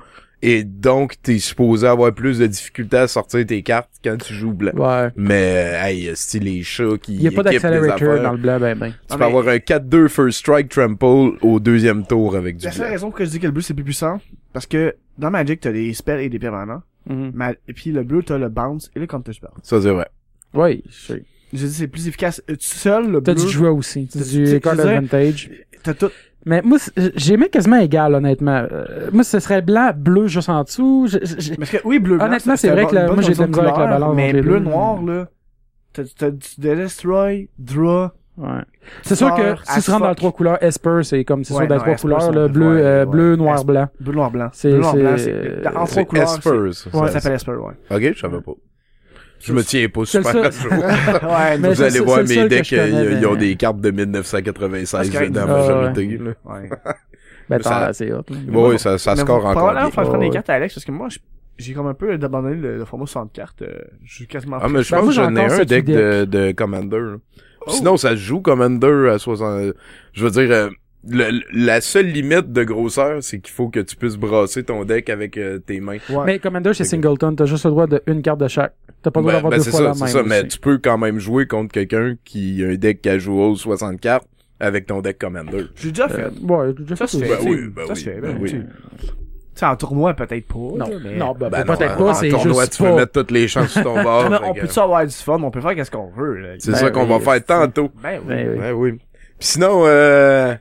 et donc, t'es supposé avoir plus de difficultés à sortir tes cartes quand tu joues blanc. Ouais. Mais, euh, hey, c'est les chats qui Il n'y a pas affaires. dans le blanc, ben, ben. Tu Non, peux mais- avoir un 4-2 first strike trample au deuxième tour avec du La seule raison pour que je dis que le bleu c'est plus puissant, parce que dans Magic t'as des spells et des permanents, Mhm. Ma- et puis le bleu t'as le bounce et le counter spell. Ça, c'est vrai. Oui, je sais. Je dis c'est plus efficace. Euh, Seul le T'as bleu, du jouet aussi. T'as du tu- card advantage. t'as tout. Mais moi, j'aimais quasiment égal, honnêtement. Euh, moi, ce serait blanc, bleu juste en dessous. Je- je- je- Parce que oui bleu. blanc, Honnêtement, c'est vrai que la- moi, j'ai de la avec la balance Mais les bleu noir là, t'as t'as du de destroy, draw. Ouais. C'est sûr que si tu rentres dans le fuck. trois couleurs, Esper, c'est comme, c'est Ouais, sûr, dans les trois Esper, couleurs, un bleu, ouais, euh, ouais. bleu, noir, Esper. blanc. Bleu noir blanc. C'est- Bleu noir blanc, en C'est trois couleurs. c'est- Espers. ça. Ouais, ça s'appelle Esper, ouais. Ok, je savais pas. Je me tiens pas super à jour. ouais, Mais Vous allez voir mes decks, euh, ils ont des cartes de 1996 Parce que- dans la majorité. là. ouais. Ben, c'est hot. là. Bon, oui, ça, ça score encore bien. faut prendre des cartes à Alex parce que moi, je- j'ai comme un peu abandonné le, le format 60 cartes. euh, je suis quasiment. Ah, mais je pense moi, que j'en ai un deck de, de Commander. là. Oh. Sinon, ça joue Commander à 60... Je veux dire, euh, le- la seule limite de grosseur, c'est qu'il faut que tu puisses brasser ton deck avec euh, tes mains. Ouais. Mais Commander, c'est singleton. T'as juste le droit d'une carte de chaque. T'as pas le droit Ben, d'avoir ben, deux c'est fois ça, la c'est même. ça, mais tu peux quand même jouer contre quelqu'un qui a un deck casual 60 cartes avec ton deck Commander. J'ai déjà Euh, fait. ouais, j'ai déjà Ça fait se ça. fait. Ben oui, ben ça oui, se fait, ben ben oui. tu sais. Tu sais, en tournoi, peut-être pas. Non, mais... non, ben, Ben peut-être pas, en c'est tournoi, juste tu peux pas. mettre toutes les chances sur ton bord. Non, on que- peut-tu avoir du fun, on peut faire qu'est-ce qu'on veut, là. C'est Ben ça qu'on va oui, faire tantôt. Ben oui. Ben oui. Ouais, oui. Puis sinon, euh,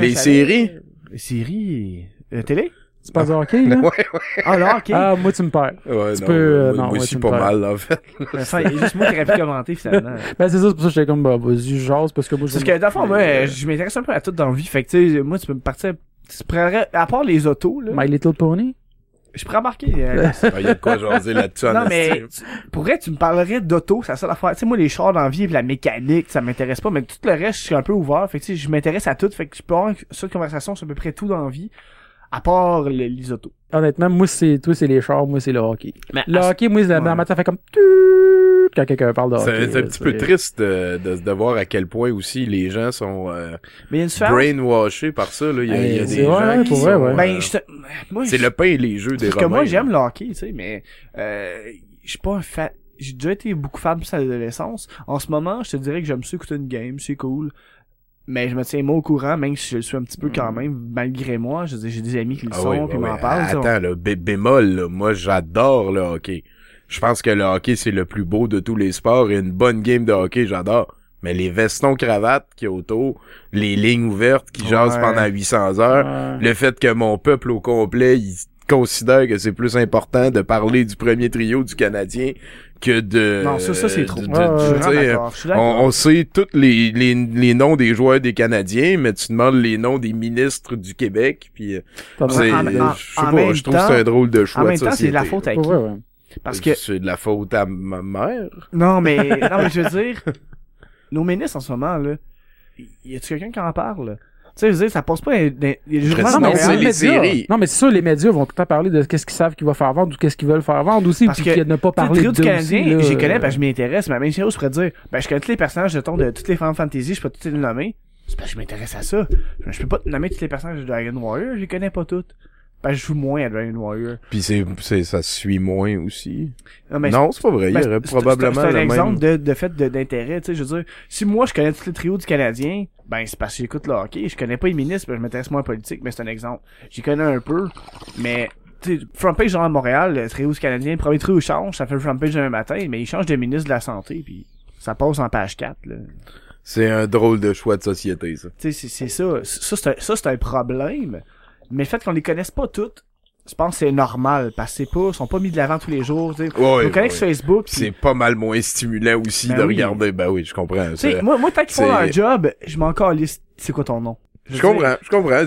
les séries? Les séries... Euh, télé? Tu passes au hockey, là? Ouais, ouais. Ah, là, ok. Ah, moi, tu me perds. Ouais, Tu non, peux, euh, moi, non, moi ouais, aussi pas mal, en fait. Enfin, il y a juste moi qui aurais pu commenter, finalement. Ben, c'est ça, c'est pour ça que j'étais comme, bah, vas-y, jase, parce que moi, je Parce que, dans le fond, moi, euh, je m'intéresse un peu à tout dans la vie. Fait que, tu sais, moi, tu peux me partir... Tu prendrais... À part les autos, là, My Little Pony? Je pourrais embarquer... euh, Il y a de quoi jaser là-dessus, Non, mais tu- pour vrai, tu me parlerais d'auto, c'est la seule affaire. Tu sais, moi, les chars dans la vie et la mécanique, ça m'intéresse pas, mais tout le reste, je suis un peu ouvert. Fait que, tu sais, je m'intéresse à tout. Fait que je peux avoir une seule conversation sur à peu près tout dans la vie, à part le- les autos. Honnêtement, moi, c'est, toi, c'est les chars, moi, c'est le hockey. Mais Le hockey, moi, la, Ouais. dans ma tête, ça fait comme, quand quelqu'un parle de hockey. C'est c'est un petit peu c'est- triste de, de voir à quel point aussi les gens sont euh, mais il y a une différence. brainwashés par ça. Là. Il y a, il y a Hey, des c'est gens qui sont... ouais. Ben, euh, je te... moi, c'est le pain et les jeux des Parce que moi, j'aime le hockey, tu sais, mais euh, je suis pas un fan. J'ai déjà été beaucoup fan plus à l'adolescence. En ce moment, je te dirais que j'aime ça écouter une game, c'est cool. Mais je me tiens moi au courant, même si je le suis un petit peu quand même, malgré moi. Je j'ai des amis qui le Hmm. Ah sont, oui, puis oui, m'en oui. parlent. Attends, là, bé- bémol, là, moi j'adore le hockey. Je pense que le hockey c'est le plus beau de tous les sports et une bonne game de hockey, j'adore. Mais les vestons cravates qui autour, les lignes ouvertes qui jasent Ouais. pendant 800 heures, Ouais. le fait que mon peuple au complet, il considère que c'est plus important de parler du premier trio du Canadien que de... Non, ça, ça, c'est trop. de- de- Ouais, ouais, on, sait tous les, les, les noms des joueurs des Canadiens, mais tu demandes les noms des ministres du Québec, puis euh, c'est, en- en- je sais en pas, même je trouve temps- que c'est un drôle de choix En même temps, c'est de la faute à qui? vrai, ouais. Parce que, C'est de la faute à ma mère. non, mais, non, mais je veux dire, nos ministres en ce moment, là, y a-tu quelqu'un qui en parle? Tu sais, je veux dire, ça passe pas, Sinon, à non, mais c'est les les médias. séries. Non, mais c'est sûr, les médias vont tout le temps parler de qu'est-ce qu'ils savent qu'il va faire vendre ou qu'est-ce qu'ils veulent faire vendre aussi, Parce puis que, ne pas parler trio de du Canadien, j'y connais que je m'y intéresse, mais la même chose, je pourrais dire, ben, je connais tous les personnages, jetons, de toutes les Final Fantasy, je peux tous les nommer. C'est parce que je m'intéresse à ça. Je peux pas te nommer tous les personnages de Dragon Warrior, je les connais pas toutes. Ben, je joue moins à Dragon Warrior. Puis c'est, c'est, ça se suit moins aussi. Non, mais non, c'est pas vrai. Il Ben, y aurait c'est- probablement c'est- c'est un le exemple même... de, de fait d'intérêt, tu sais, je veux dire, si moi je connais tous les trios du Canadien, ben c'est parce que j'écoute le hockey, je connais pas les ministres, ben, je m'intéresse moins à la politique, mais c'est un exemple. J'y connais un peu, mais front page genre à Montréal, le trio du Canadien, le premier trio change, ça fait le front page un matin, mais il change de ministre de la santé, puis ça passe en page 4, là. C'est un drôle de choix de société, ça. Tu sais, c'est c'est ça. Ça, c'est un, ça, c'est un problème. Mais le fait qu'on les connaisse pas toutes, je pense que c'est normal, parce que c'est pas, ils sont pas mis de l'avant tous les jours, tu sais. Ouais, Facebook, C'est pas mal moins stimulant aussi Ben de oui. regarder. Ben oui, je comprends. Ça. moi, moi, tant qu'ils font leur job, je m'en calisse. C'est quoi ton nom? Je comprends, je comprends.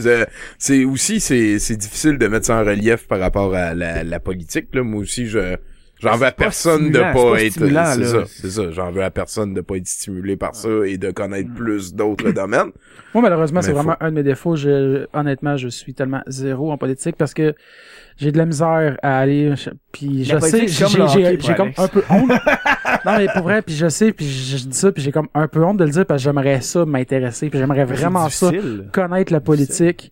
C'est- aussi c'est c'est difficile de mettre ça en relief par rapport à la, la politique là. Moi aussi je j'en veux à personne de pas pas être c'est ça, c'est ça. J'en veux à personne de pas être stimulé par ça et de connaître Mm. plus d'autres domaines. Moi, malheureusement, c'est vraiment un de mes défauts. Je, honnêtement, je suis tellement zéro en politique parce que j'ai de la misère à aller, je- puis je sais, j'ai comme un peu honte. non, mais pour vrai, puis je sais, puis je, je dis ça, puis j'ai comme un peu honte de le dire parce que j'aimerais ça m'intéresser, puis j'aimerais vraiment ça connaître la politique.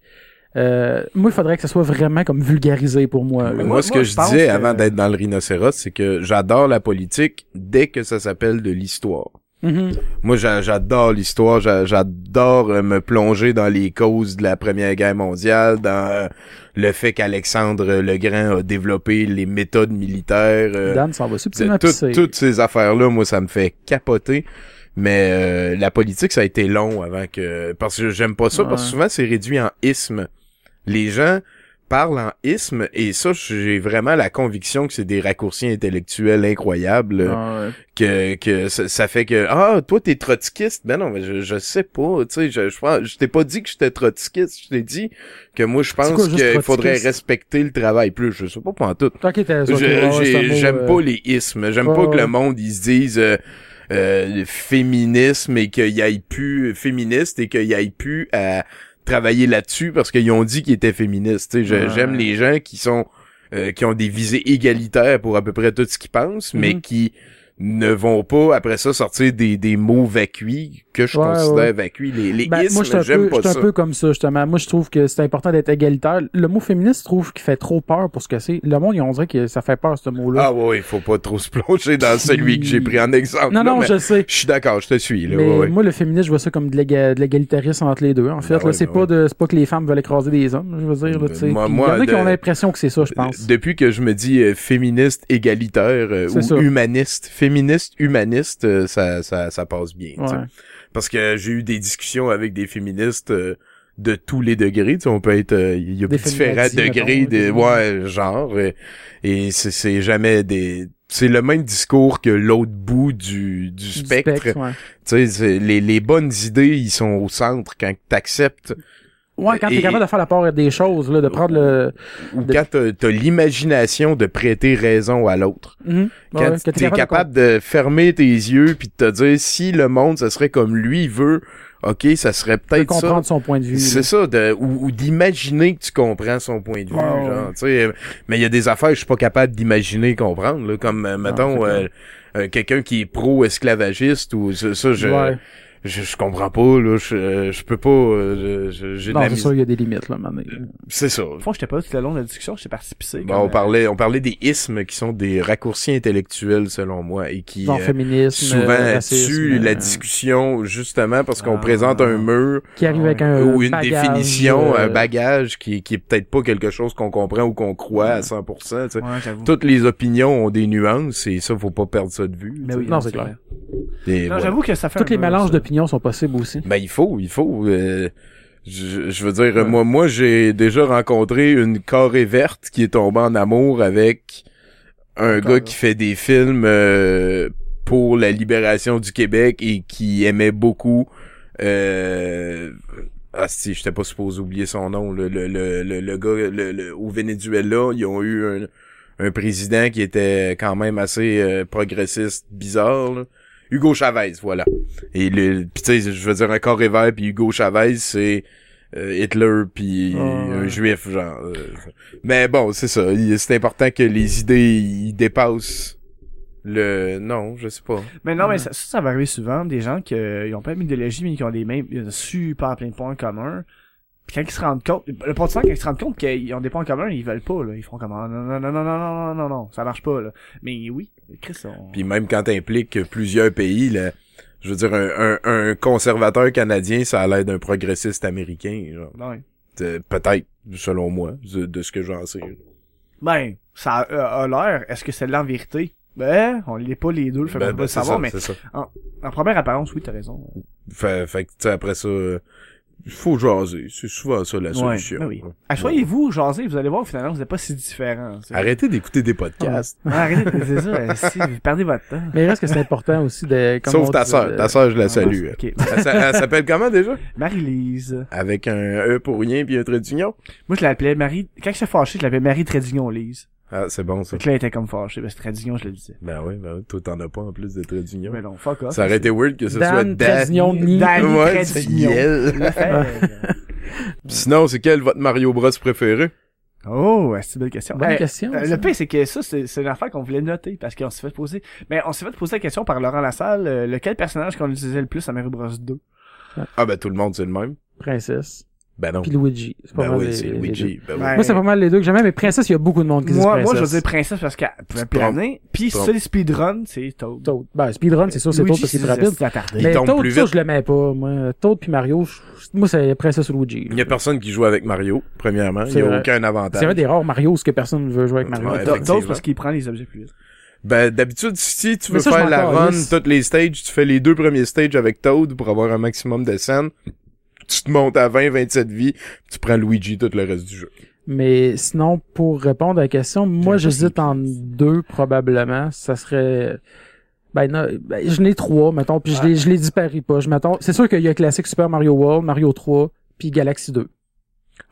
Euh, moi, il faudrait que ça soit vraiment comme vulgarisé pour moi. moi, moi- ce moi, que je je disais que- avant d'être dans le rhinocéros, c'est que j'adore la politique dès que ça s'appelle de l'histoire. Mhm. Moi, j'a- j'adore l'histoire, j'a- j'adore euh, me plonger dans les causes de la Première Guerre mondiale, dans euh, le fait qu'Alexandre le Grand a développé les méthodes militaires. euh, Dan s'en va subtilement tout- toutes ces affaires-là, moi, ça me fait capoter. Mais euh, la politique, ça a été long avant que... Parce que j'aime pas ça, parce que souvent, c'est réduit en isme. Les gens parlent en isme, et ça, j'ai vraiment la conviction que c'est des raccourcis intellectuels incroyables Ah, ouais. que que ça, ça fait que ah toi t'es trotskiste ben non mais je, je sais pas tu sais je je, pense- je t'ai pas dit que j'étais trotskiste. Je t'ai dit que moi je pense qu'il faudrait respecter le travail plus. Je sais pas pour tout. J'ai- mot, j'aime euh, pas les ismes j'aime pas que le monde ils se dise euh, euh, féminisme et qu'il y ait plus féministe et qu'il y ait plus à travailler là-dessus parce qu'ils ont dit qu'ils étaient féministes Ouais. j'aime les gens qui sont euh, qui ont des visées égalitaires pour à peu près tout ce qu'ils pensent mais Mhm. qui ne vont pas après ça sortir des, des mots vacuits que je Ouais, considère ouais. vacuits les les Ben, ismes moi, je suis un, j'aime peu, pas j'suis un ça peu comme ça, justement. Moi, je trouve que c'est important d'être égalitaire. Le mot féministe, je trouve qu'il fait trop peur pour ce que c'est. Le monde, on dirait que ça fait peur, ce mot-là. ah ouais il faut pas trop se plonger dans celui que j'ai pris en exemple non, non, je sais. je suis d'accord je te suis là Mais ouais, moi, le féminisme, je vois ça comme de l'éga- de l'égalitarisme entre les deux. En fait, Ben là, ouais, c'est ben pas de, pas que les femmes veulent écraser des hommes, je veux dire, là, tu sais. Moi- moi, il y en a qui ont l'impression que c'est ça, je pense. Depuis que je me dis euh, féministe égalitaire euh, ou ça. humaniste, féministe humaniste, euh, ça, ça ça passe bien. Ouais. Parce que j'ai eu des discussions avec des féministes euh, de tous les degrés. Tu sais, on peut être, euh, il y a Des différents degrés de, ouais, genre, et c'est c'est jamais des, c'est le même discours que l'autre bout du, du Du spectre. ouais. Tu sais, les, les bonnes idées, ils sont au centre quand t'acceptes Ouais, quand t'es capable de faire la part des choses, là, de prendre le... ou De- quand t'as t'as l'imagination de prêter raison à l'autre. Mhm. Quand Ouais, t'es capable de fermer tes yeux puis de te dire si le monde ça serait comme lui veut, ok, ça serait peut-être ça. comprendre son point de vue. C'est ça, de, ou, ou d'imaginer que tu comprends son point de vue, ouais. genre, tu sais. Mais il y a des affaires que je suis pas capable d'imaginer comprendre, là, comme, euh, mettons, euh, euh, quelqu'un qui est pro-esclavagiste ou ça, ça, je, Ouais. Je, je comprends pas, là, je, je peux pas, euh, j'ai Non, c'est mis- sûr, il y a des limites, là, maintenant. C'est ça. Au fond, j'étais pas là tout le long de la discussion, j'étais parti pisser. Bon, on euh, parlait, on parlait des ismes qui sont des raccourcis intellectuels selon moi et qui Genre euh, féminisme, souvent euh, tuent la euh, discussion justement parce qu'on Ah. présente un mur Qui arrive avec Ouais. un ou une bagage, définition, euh, un bagage qui, qui est peut-être pas quelque chose qu'on comprend ou qu'on croit à 100%. tu sais. Ouais, j'avoue. Toutes les opinions ont des nuances et ça, faut pas perdre ça de vue. Mais oui, Non, c'est clair. clair. Et Non, voilà. j'avoue que ça fait Toutes un les mélanges ça. Sont possibles aussi. Ben il faut, il faut. euh, je, je veux dire, Ouais. moi, moi j'ai déjà rencontré une carrée verte qui est tombée en amour avec un gars qui fait des films euh, pour la libération du Québec et qui aimait beaucoup. Euh, ah si, j'étais pas supposé oublier son nom. Le, le, le, le, le gars le, le- au Venezuela, ils ont eu un, un président qui était quand même assez euh, progressiste, bizarre. là. Hugo Chavez, voilà. Et le, pis tu sais, je veux dire un carré vert puis Hugo Chavez, c'est euh, Hitler puis Ah, un juif genre. euh, mais bon, c'est ça. C'est important que les idées ils dépassent le. Non, je sais pas. Mais non, mais ça, ça, ça va arriver souvent, des gens qui euh, ils ont pas d'idéologie, mais qui ont des mêmes, ils ont super plein de points en commun. Puis quand ils se rendent compte, le temps, quand ils se rendent compte qu'ils ont des points en commun, ils veulent pas, là. Ils font comme, ah, non, non, non, non, non, non, non, non, non, ça marche pas, là. Mais oui, Chris, on... Puis même quand t'impliques plusieurs pays, là, je veux dire, un, un, un conservateur canadien, ça a l'air d'un progressiste américain. Genre. Ouais. Euh, Peut-être, selon moi, de, de ce que j'en sais. Ben, ça a, a l'air, est-ce que c'est de la vérité? Ben, on l'est pas les deux, le fait Ben, ben, le c'est savoir, ça, mais ça. en première apparence, oui, t'as raison. Fait, fait que, tu sais, après ça, euh, faut jaser. C'est souvent ça la solution. ben oui. Assoyez-vous, jasez, vous allez voir, finalement, vous n'êtes pas si sais. Arrêtez d'écouter des podcasts. Ouais, arrêtez, c'est ça, si, vous perdez votre temps. Mais il reste que c'est important aussi de... comme Sauf ta sœur. de- Ta sœur, je la Ah, salue. Elle s'appelle comment déjà? Marie-Lise. Avec un E pour rien puis un trait d'union? Moi, je l'appelais Marie, quand je suis fâché, je l'appelais Marie Trédignon Lise. Ah, c'est bon ça. Fait que là, elle était comme fâchée, parce que Trédignon, je le disais. Ben oui, ben oui. Toi, t'en as pas en plus de trait d'union. Mais non, fuck off. Ça aurait été weird que ce Dan soit Dan. Trédignon Ni. Danny Ouais, c'est. Sinon, c'est quel votre Mario Bros préféré? oh, c'est une belle question. Bonne Eh, question. euh, ça. le pire, c'est que ça, c'est c'est une affaire qu'on voulait noter, parce qu'on s'est fait poser, mais on s'est fait poser la question par Laurent Lassalle, euh, lequel personnage qu'on utilisait le plus à Mario Bros 2? Ah ben tout le monde c'est le même. Princesse. Ben non. Puis Luigi. C'est pas Ben mal oui, les- c'est les deux. Luigi. Ben oui. Moi, c'est pas mal les deux que j'aimais, mais Princesse, il y a beaucoup de monde qui dit Moi, Princesse. moi, je veux dire Princesse parce qu'elle trompes. planer. Puis, fais des speedruns, c'est Toad. Toad. Ben, Speedrun, c'est sûr, c'est Toad parce qu'il est rapide. Mais Toad, plus ça, je l'aimais pas. Moi, Toad puis Mario, je- moi, c'est Princesse ou Luigi. Il y a personne qui joue avec Mario, premièrement. Il y a vrai. aucun avantage. C'est un des rares Mario où que personne veut jouer avec Mario. Toad parce qu'il prend les objets plus vite. Ben, d'habitude, si tu veux ça, faire la run, toutes les stages, tu fais les deux premiers stages avec Toad pour avoir un maximum de scènes. Tu te montes à 20, 27 vies, tu prends Luigi tout le reste du jeu. Mais sinon, pour répondre à la question, moi, j'hésite en deux, probablement. Ça serait... Ben, non, ben, je n'ai trois, mettons, puis je les, je les disparie pas. Je mettons, c'est sûr qu'il y a classique Super Mario World, Mario 3, puis Galaxy 2.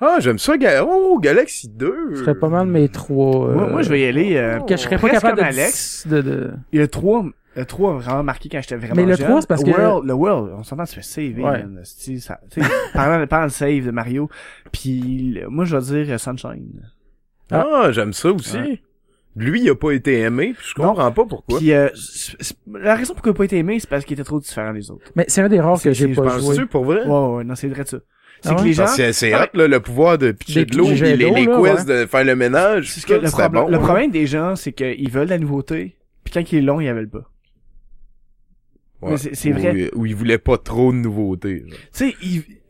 Ah, j'aime ça, Ga- oh, Galaxy 2. Ce serait pas mal mes trois. Moi, euh, moi, je vais y aller, euh, que je serais pas presque capable de, comme Alex. de, de- Il y a trois, le 3 a vraiment marqué quand j'étais vraiment Mais le jeune. 3, c'est parce que- World, le World, on s'entend, tu fais save, Ouais. man. Ça, tu sais, parlant, parlant de save de Mario. Puis, le- moi, je vais dire euh, Sunshine. Ah, j'aime ça aussi. Ouais. Lui, il a pas été aimé, puis je Non. comprends pas pourquoi. Puis, euh, c'est- c'est- la raison pourquoi il a pas été aimé, c'est parce qu'il était trop différent des autres. Mais c'est un des rares que C'est- j'ai c'est- pas joué. Penses-tu pour vrai? Ouais, ouais, non, c'est vrai de ça. C'est Ah que ouais? les gens, c'est Ah, hot, là, le pouvoir de pitcher de l'eau, les, les là, quiz ouais. de faire le ménage. c'est ce que le, problème bon, le problème des gens, c'est qu'ils veulent la nouveauté, puis quand il est long, ils la veulent pas. Ouais. C'est- Ou- vrai. Où il voulait pas trop de nouveautés. Tu sais,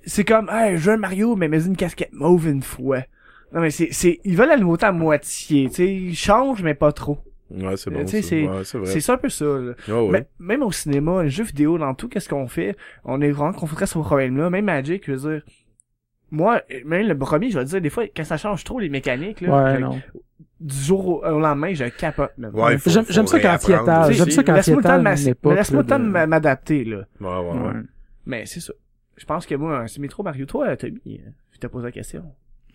c'est comme, hey, je veux un Mario, mais mets une casquette mauve une fois. Non, mais c'est, c'est, ils veulent la nouveauté à moitié, tu sais, ils changent, mais pas trop. Ouais, c'est Euh, bon. tu sais, ça. c'est- Ouais, c'est ça un peu ça, là. Ah ouais. Mais, même au cinéma, les jeux vidéo, dans tout, qu'est-ce qu'on fait? On est vraiment confronté à ce problème-là. Même Magic, je veux dire, moi, même le premier, je vais te dire, des fois, quand ça change trop les mécaniques, là, Ouais, je- non. du jour au, au lendemain, je capote, man. Ouais, J'aime- ça quand il aussi. J'aime ça quand laisse-moi le temps de m'adapter, là. Ouais, ouais, ouais. Ouais. Mais c'est ça. Je pense que moi, c'est Métro Mario. Toi, Tommy, euh, je te pose la question.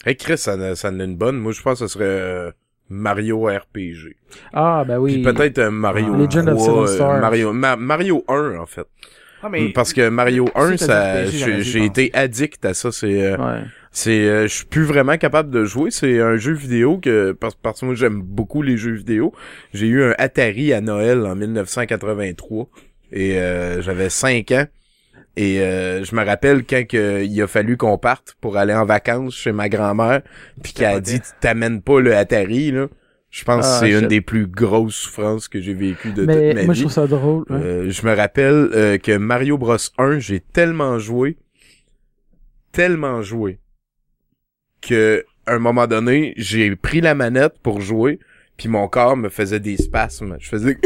Hey, Chris, ça, en a- ça en a une bonne. Moi, je pense que ce serait euh, Mario RPG. Ah, ben oui. Puis peut-être euh, Mario Ah. Legend of 3, Seven euh, Stars. Mario, Ma- Mario 1, en fait. Ah, mais, Parce que Mario 1, c'est ça, j'ai été addict à ça. C'est, euh, Ouais. c'est, euh, je suis plus vraiment capable de jouer. C'est un jeu vidéo que, parce, parce que moi j'aime beaucoup les jeux vidéo. J'ai eu un Atari à Noël en 1983 et euh, j'avais 5 ans. Et euh, je me rappelle quand que, il a fallu qu'on parte pour aller en vacances chez ma grand-mère, puis qu'elle a dit t'amènes pas le Atari là. Je pense Ah, que c'est une des plus grosses souffrances que j'ai vécues de toute Mais ma moi, vie. je trouve ça drôle. ouais. Euh, je me rappelle euh, que Mario Bros 1, j'ai tellement joué, tellement joué, que à un moment donné, j'ai pris la manette pour jouer, puis mon corps me faisait des spasmes. Je faisais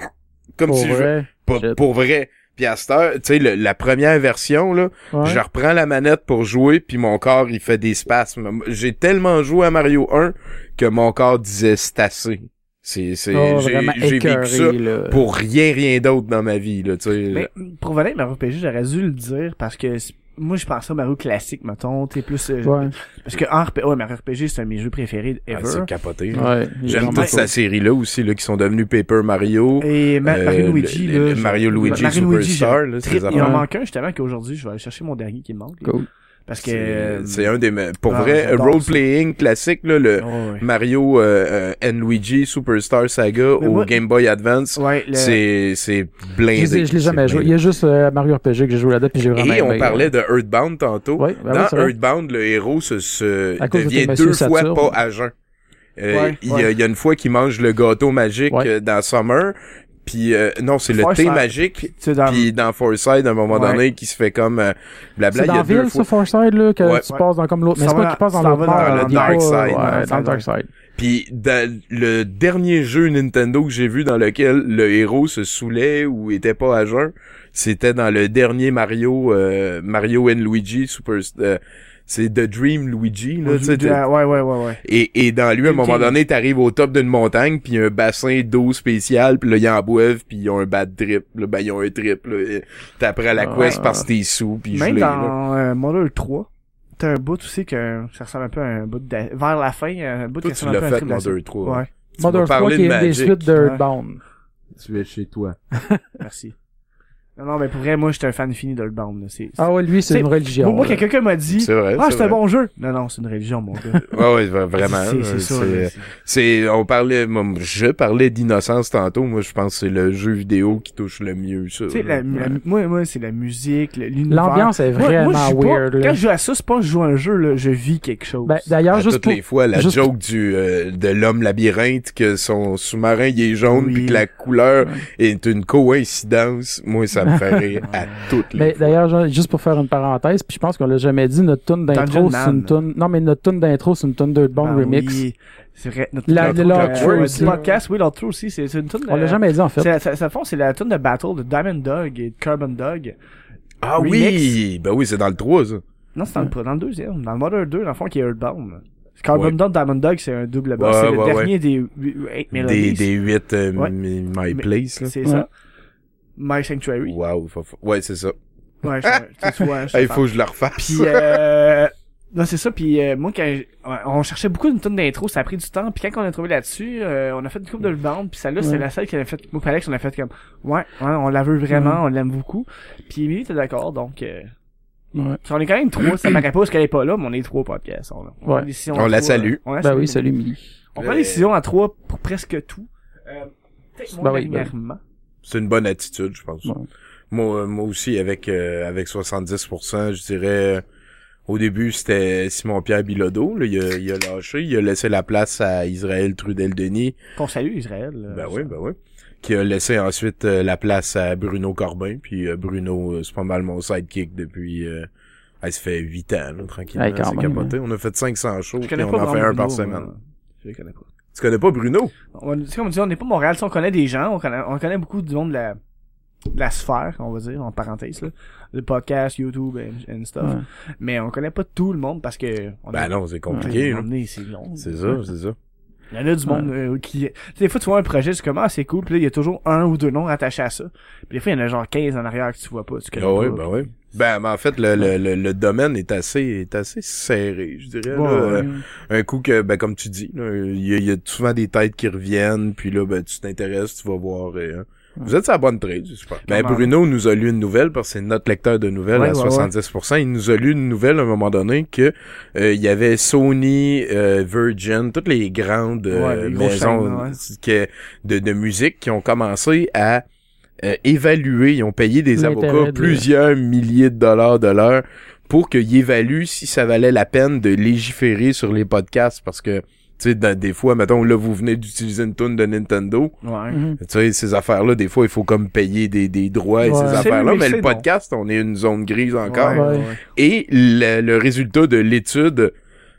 comme Pour si je. Pour, pour vrai. Puis à cette heure, tu sais, la première version, là, Ouais. je reprends la manette pour jouer, puis mon corps, il fait des spasmes. J'ai tellement joué à Mario 1 que mon corps disait c'est assez. C'est, c'est, Oh, j'ai, vécu ça là. pour rien, rien d'autre dans ma vie, là, tu sais. Mais pour RPG, j'aurais dû le dire parce que moi je pensais au Mario classique, mettons, t'es plus euh, Ouais. parce que en RP... ouais, Mario RPG c'est un de mes jeux préférés Ah, ever. c'est capoté. là. Ouais. J'aime toute cool. cette série-là aussi, là, qui sont devenus Paper Mario. Et Ma- Euh, Mario Luigi le- là, Mario Luigi Mario Luigi, Superstar, là. Il en manque un justement qu'aujourd'hui je vais aller chercher mon dernier qui me manque. là. Cool. Parce que C'est, euh, c'est un des, me- pour ah, vrai, j'adore role-playing classique, là, le, oh. Mario euh, euh, and Luigi Superstar Saga Mais au moi- Game Boy Advance, Ouais, le- c'est c'est blindé. je l'ai jamais joué. Il y a juste euh, Mario RPG que j'ai joué là-dedans puis j'ai vraiment Et on aimé, parlait ouais. de Earthbound tantôt. Ouais, ben oui, Dans. Earthbound, le héros se, se de devient deux fois Saturne. pas à jeun. Euh, Ouais, il, y a, ouais. il y a une fois qu'il mange le gâteau magique Ouais. dans Summer, puis euh, non, c'est le Forsyth. thé magique. tu sais, dans- Puis dans Forsyth, à un moment Ouais. donné, qui se fait comme euh, blabla, C'est il y dans a deux Ville, fois. ça, Farside, là, que Ouais. tu passes dans comme l'autre. Mais c'est pas qu'il passe dans l'autre dans là, le dark pas- side. Dans le dark side. Puis dans le dernier jeu Nintendo que j'ai vu dans lequel le héros se saoulait ou était pas à jeun, c'était dans le dernier Mario euh, Mario and Luigi Super euh, c'est The Dream Luigi là, tu sais, de- Ah, ouais, ouais, ouais, ouais. et, et dans lui à un moment donné t'arrives au top d'une montagne puis un bassin d'eau spécial puis là ils en boivent puis ils ont un bad trip là, ben ils ont un trip là t'apprends la Ah, quest ouais. parce que t'es sous puis Même gelé, là. dans euh, Model 3, t'as un bout aussi que ça ressemble un peu à un bout de... vers la fin, un bout toi qui tu ressemble un peu à un fait. Mother 3 Ouais, Mother 3 parlé qui de est une des suites de tu es chez toi merci. Non, non, mais pour vrai, moi, j'étais un fan fini d'Earthbound. là. C'est, Ah ouais, lui, c'est C'est- une religion. moi, moi, quelqu'un m'a dit, c'est vrai ah, c'est un vrai. bon jeu. Non, non, c'est une religion, mon gars. ouais ouais vraiment C'est, c'est ça. c'est- on parlait, moi, je parlais d'innocence tantôt. Moi, je pense que c'est le jeu vidéo qui touche le mieux, ça. Tu sais, là. la, la- moi, moi, c'est la musique, l'univers. L'ambiance est Moi- moi, vraiment pas- weird. là. Quand je joue à ça, c'est pas que je joue à un jeu, là, je vis quelque chose. Ben, D'ailleurs, juste toutes pour... les fois, la juste joke du euh, de l'homme labyrinthe, que son sous-marin il est jaune, Oui. puis que la couleur est une coïncidence. Moi, ça me fait rire à toutes les Mais d'ailleurs, juste pour faire une parenthèse, puis je pense qu'on l'a jamais dit, notre tune d'intro, c'est une tune... Non, mais notre tune d'intro, c'est une tune d'Earthbound Ah Remix. oui, c'est vrai. Notre La- notre- le euh, Outro ouais, aussi. le podcast, oui, l'autre aussi, c'est, une tune On l'a jamais dit, en fait. C'est, ça, ça fond, c'est la tune de Battle de Diamond Dog et de Carbon Dog. Ah remix. oui! Ben oui, c'est dans le 3, ça. Non, c'est dans, le, dans le deuxième. Dans le Mother 2, dans le fond, qui est Earthbound. Carbon Ouais. Dog, Diamond Dog, c'est un double boss. Ouais, c'est le ouais, dernier des 8 Des, Melodies. des 8 euh, Ouais. My Place, là. C'est Ouais. ça. My Sanctuary. Wow, faut- faut- ouais, c'est ça. Ouais, je, tu vois, je Il faut que je le refasse. Puis euh, non c'est ça. Puis euh, moi quand on cherchait beaucoup une tonne d'intro, ça a pris du temps. Puis quand on a trouvé là-dessus, euh, on a fait une coupe de le bande. Puis celle-là Ouais. c'est la seule qui avait fait. Moi, Alex, on a fait comme ouais, ouais, on la veut vraiment, on l'aime beaucoup. Puis Emily était d'accord, donc. Euh, Ouais. on est quand même trois, ça paraît pas parce qu'elle est pas là, mais on est trois podcasts. On, on, Ouais. a On la trois, salue. euh, On la Ben salue. oui, salut, Milly. On prend des décisions à trois pour presque tout. Euh, peut-être Ben ben. C'est une bonne attitude, je pense. Ouais. Moi, euh, moi aussi, avec euh, avec 70%, je dirais... Au début, c'était Simon-Pierre Bilodeau. Là, il, a, il a lâché. Il a laissé la place à Israël Trudel-Denis. Qu'on salue Israël. Ben oui, ben oui. Qui a laissé ensuite euh, la place à Bruno Corbin. Puis euh, Bruno, euh, c'est pas mal mon sidekick depuis... Euh, ah, ça fait 8 ans, là, tranquillement. Ouais, c'est capoté. On a fait 500 shows, puis on en fait un par semaine. Je connais pas. Tu connais pas Bruno? On, tu sais, comme on dit, on n'est pas Montréal, tu sais, on connaît des gens, on connaît, on connaît beaucoup du monde de la, de la sphère, on va dire, en parenthèse, là. Le podcast, YouTube, and, and stuff. Ouais. Mais on connaît pas tout le monde parce que, on Ben a- non, c'est on compliqué. là. emmené, c'est long. C'est ça, c'est ça. Il y en a du monde euh, qui... Tu sais, des fois, tu vois un projet, c'est comme, ah, c'est cool, puis là, il y a toujours un ou deux noms rattachés à ça. Puis des fois, il y en a genre 15 en arrière que tu vois pas, tu connais Ah oui, ben oui. Ben, mais en fait, le, le, le, le domaine est assez, est assez serré, je dirais. Ouais, là. ouais. Euh, Un coup que, ben, comme tu dis, il y, y a souvent des têtes qui reviennent, puis là, ben, tu t'intéresses, tu vas voir. et, hein. Vous êtes sur la bonne trade, c'est super. Ben. Bruno nous a lu une nouvelle, parce que c'est notre lecteur de nouvelles Ouais, à ouais, 70%. Il nous a lu une nouvelle à un moment donné que euh, il y avait Sony, euh, Virgin, toutes les grandes euh, Ouais, les grosses maisons chaînes, ouais. que- de, de musique qui ont commencé à euh, évaluer, ils ont payé des avocats de- plusieurs milliers de dollars de l'heure pour qu'ils évaluent si ça valait la peine de légiférer sur les podcasts parce que tu sais des fois mettons là vous venez d'utiliser une tune de Nintendo Ouais. Mhm. tu sais ces affaires là des fois il faut comme payer des, des droits et Ouais. ces C'est affaires là oui, mais le non. podcast on est une zone grise encore Ouais, Ouais. ouais. et le, le résultat de l'étude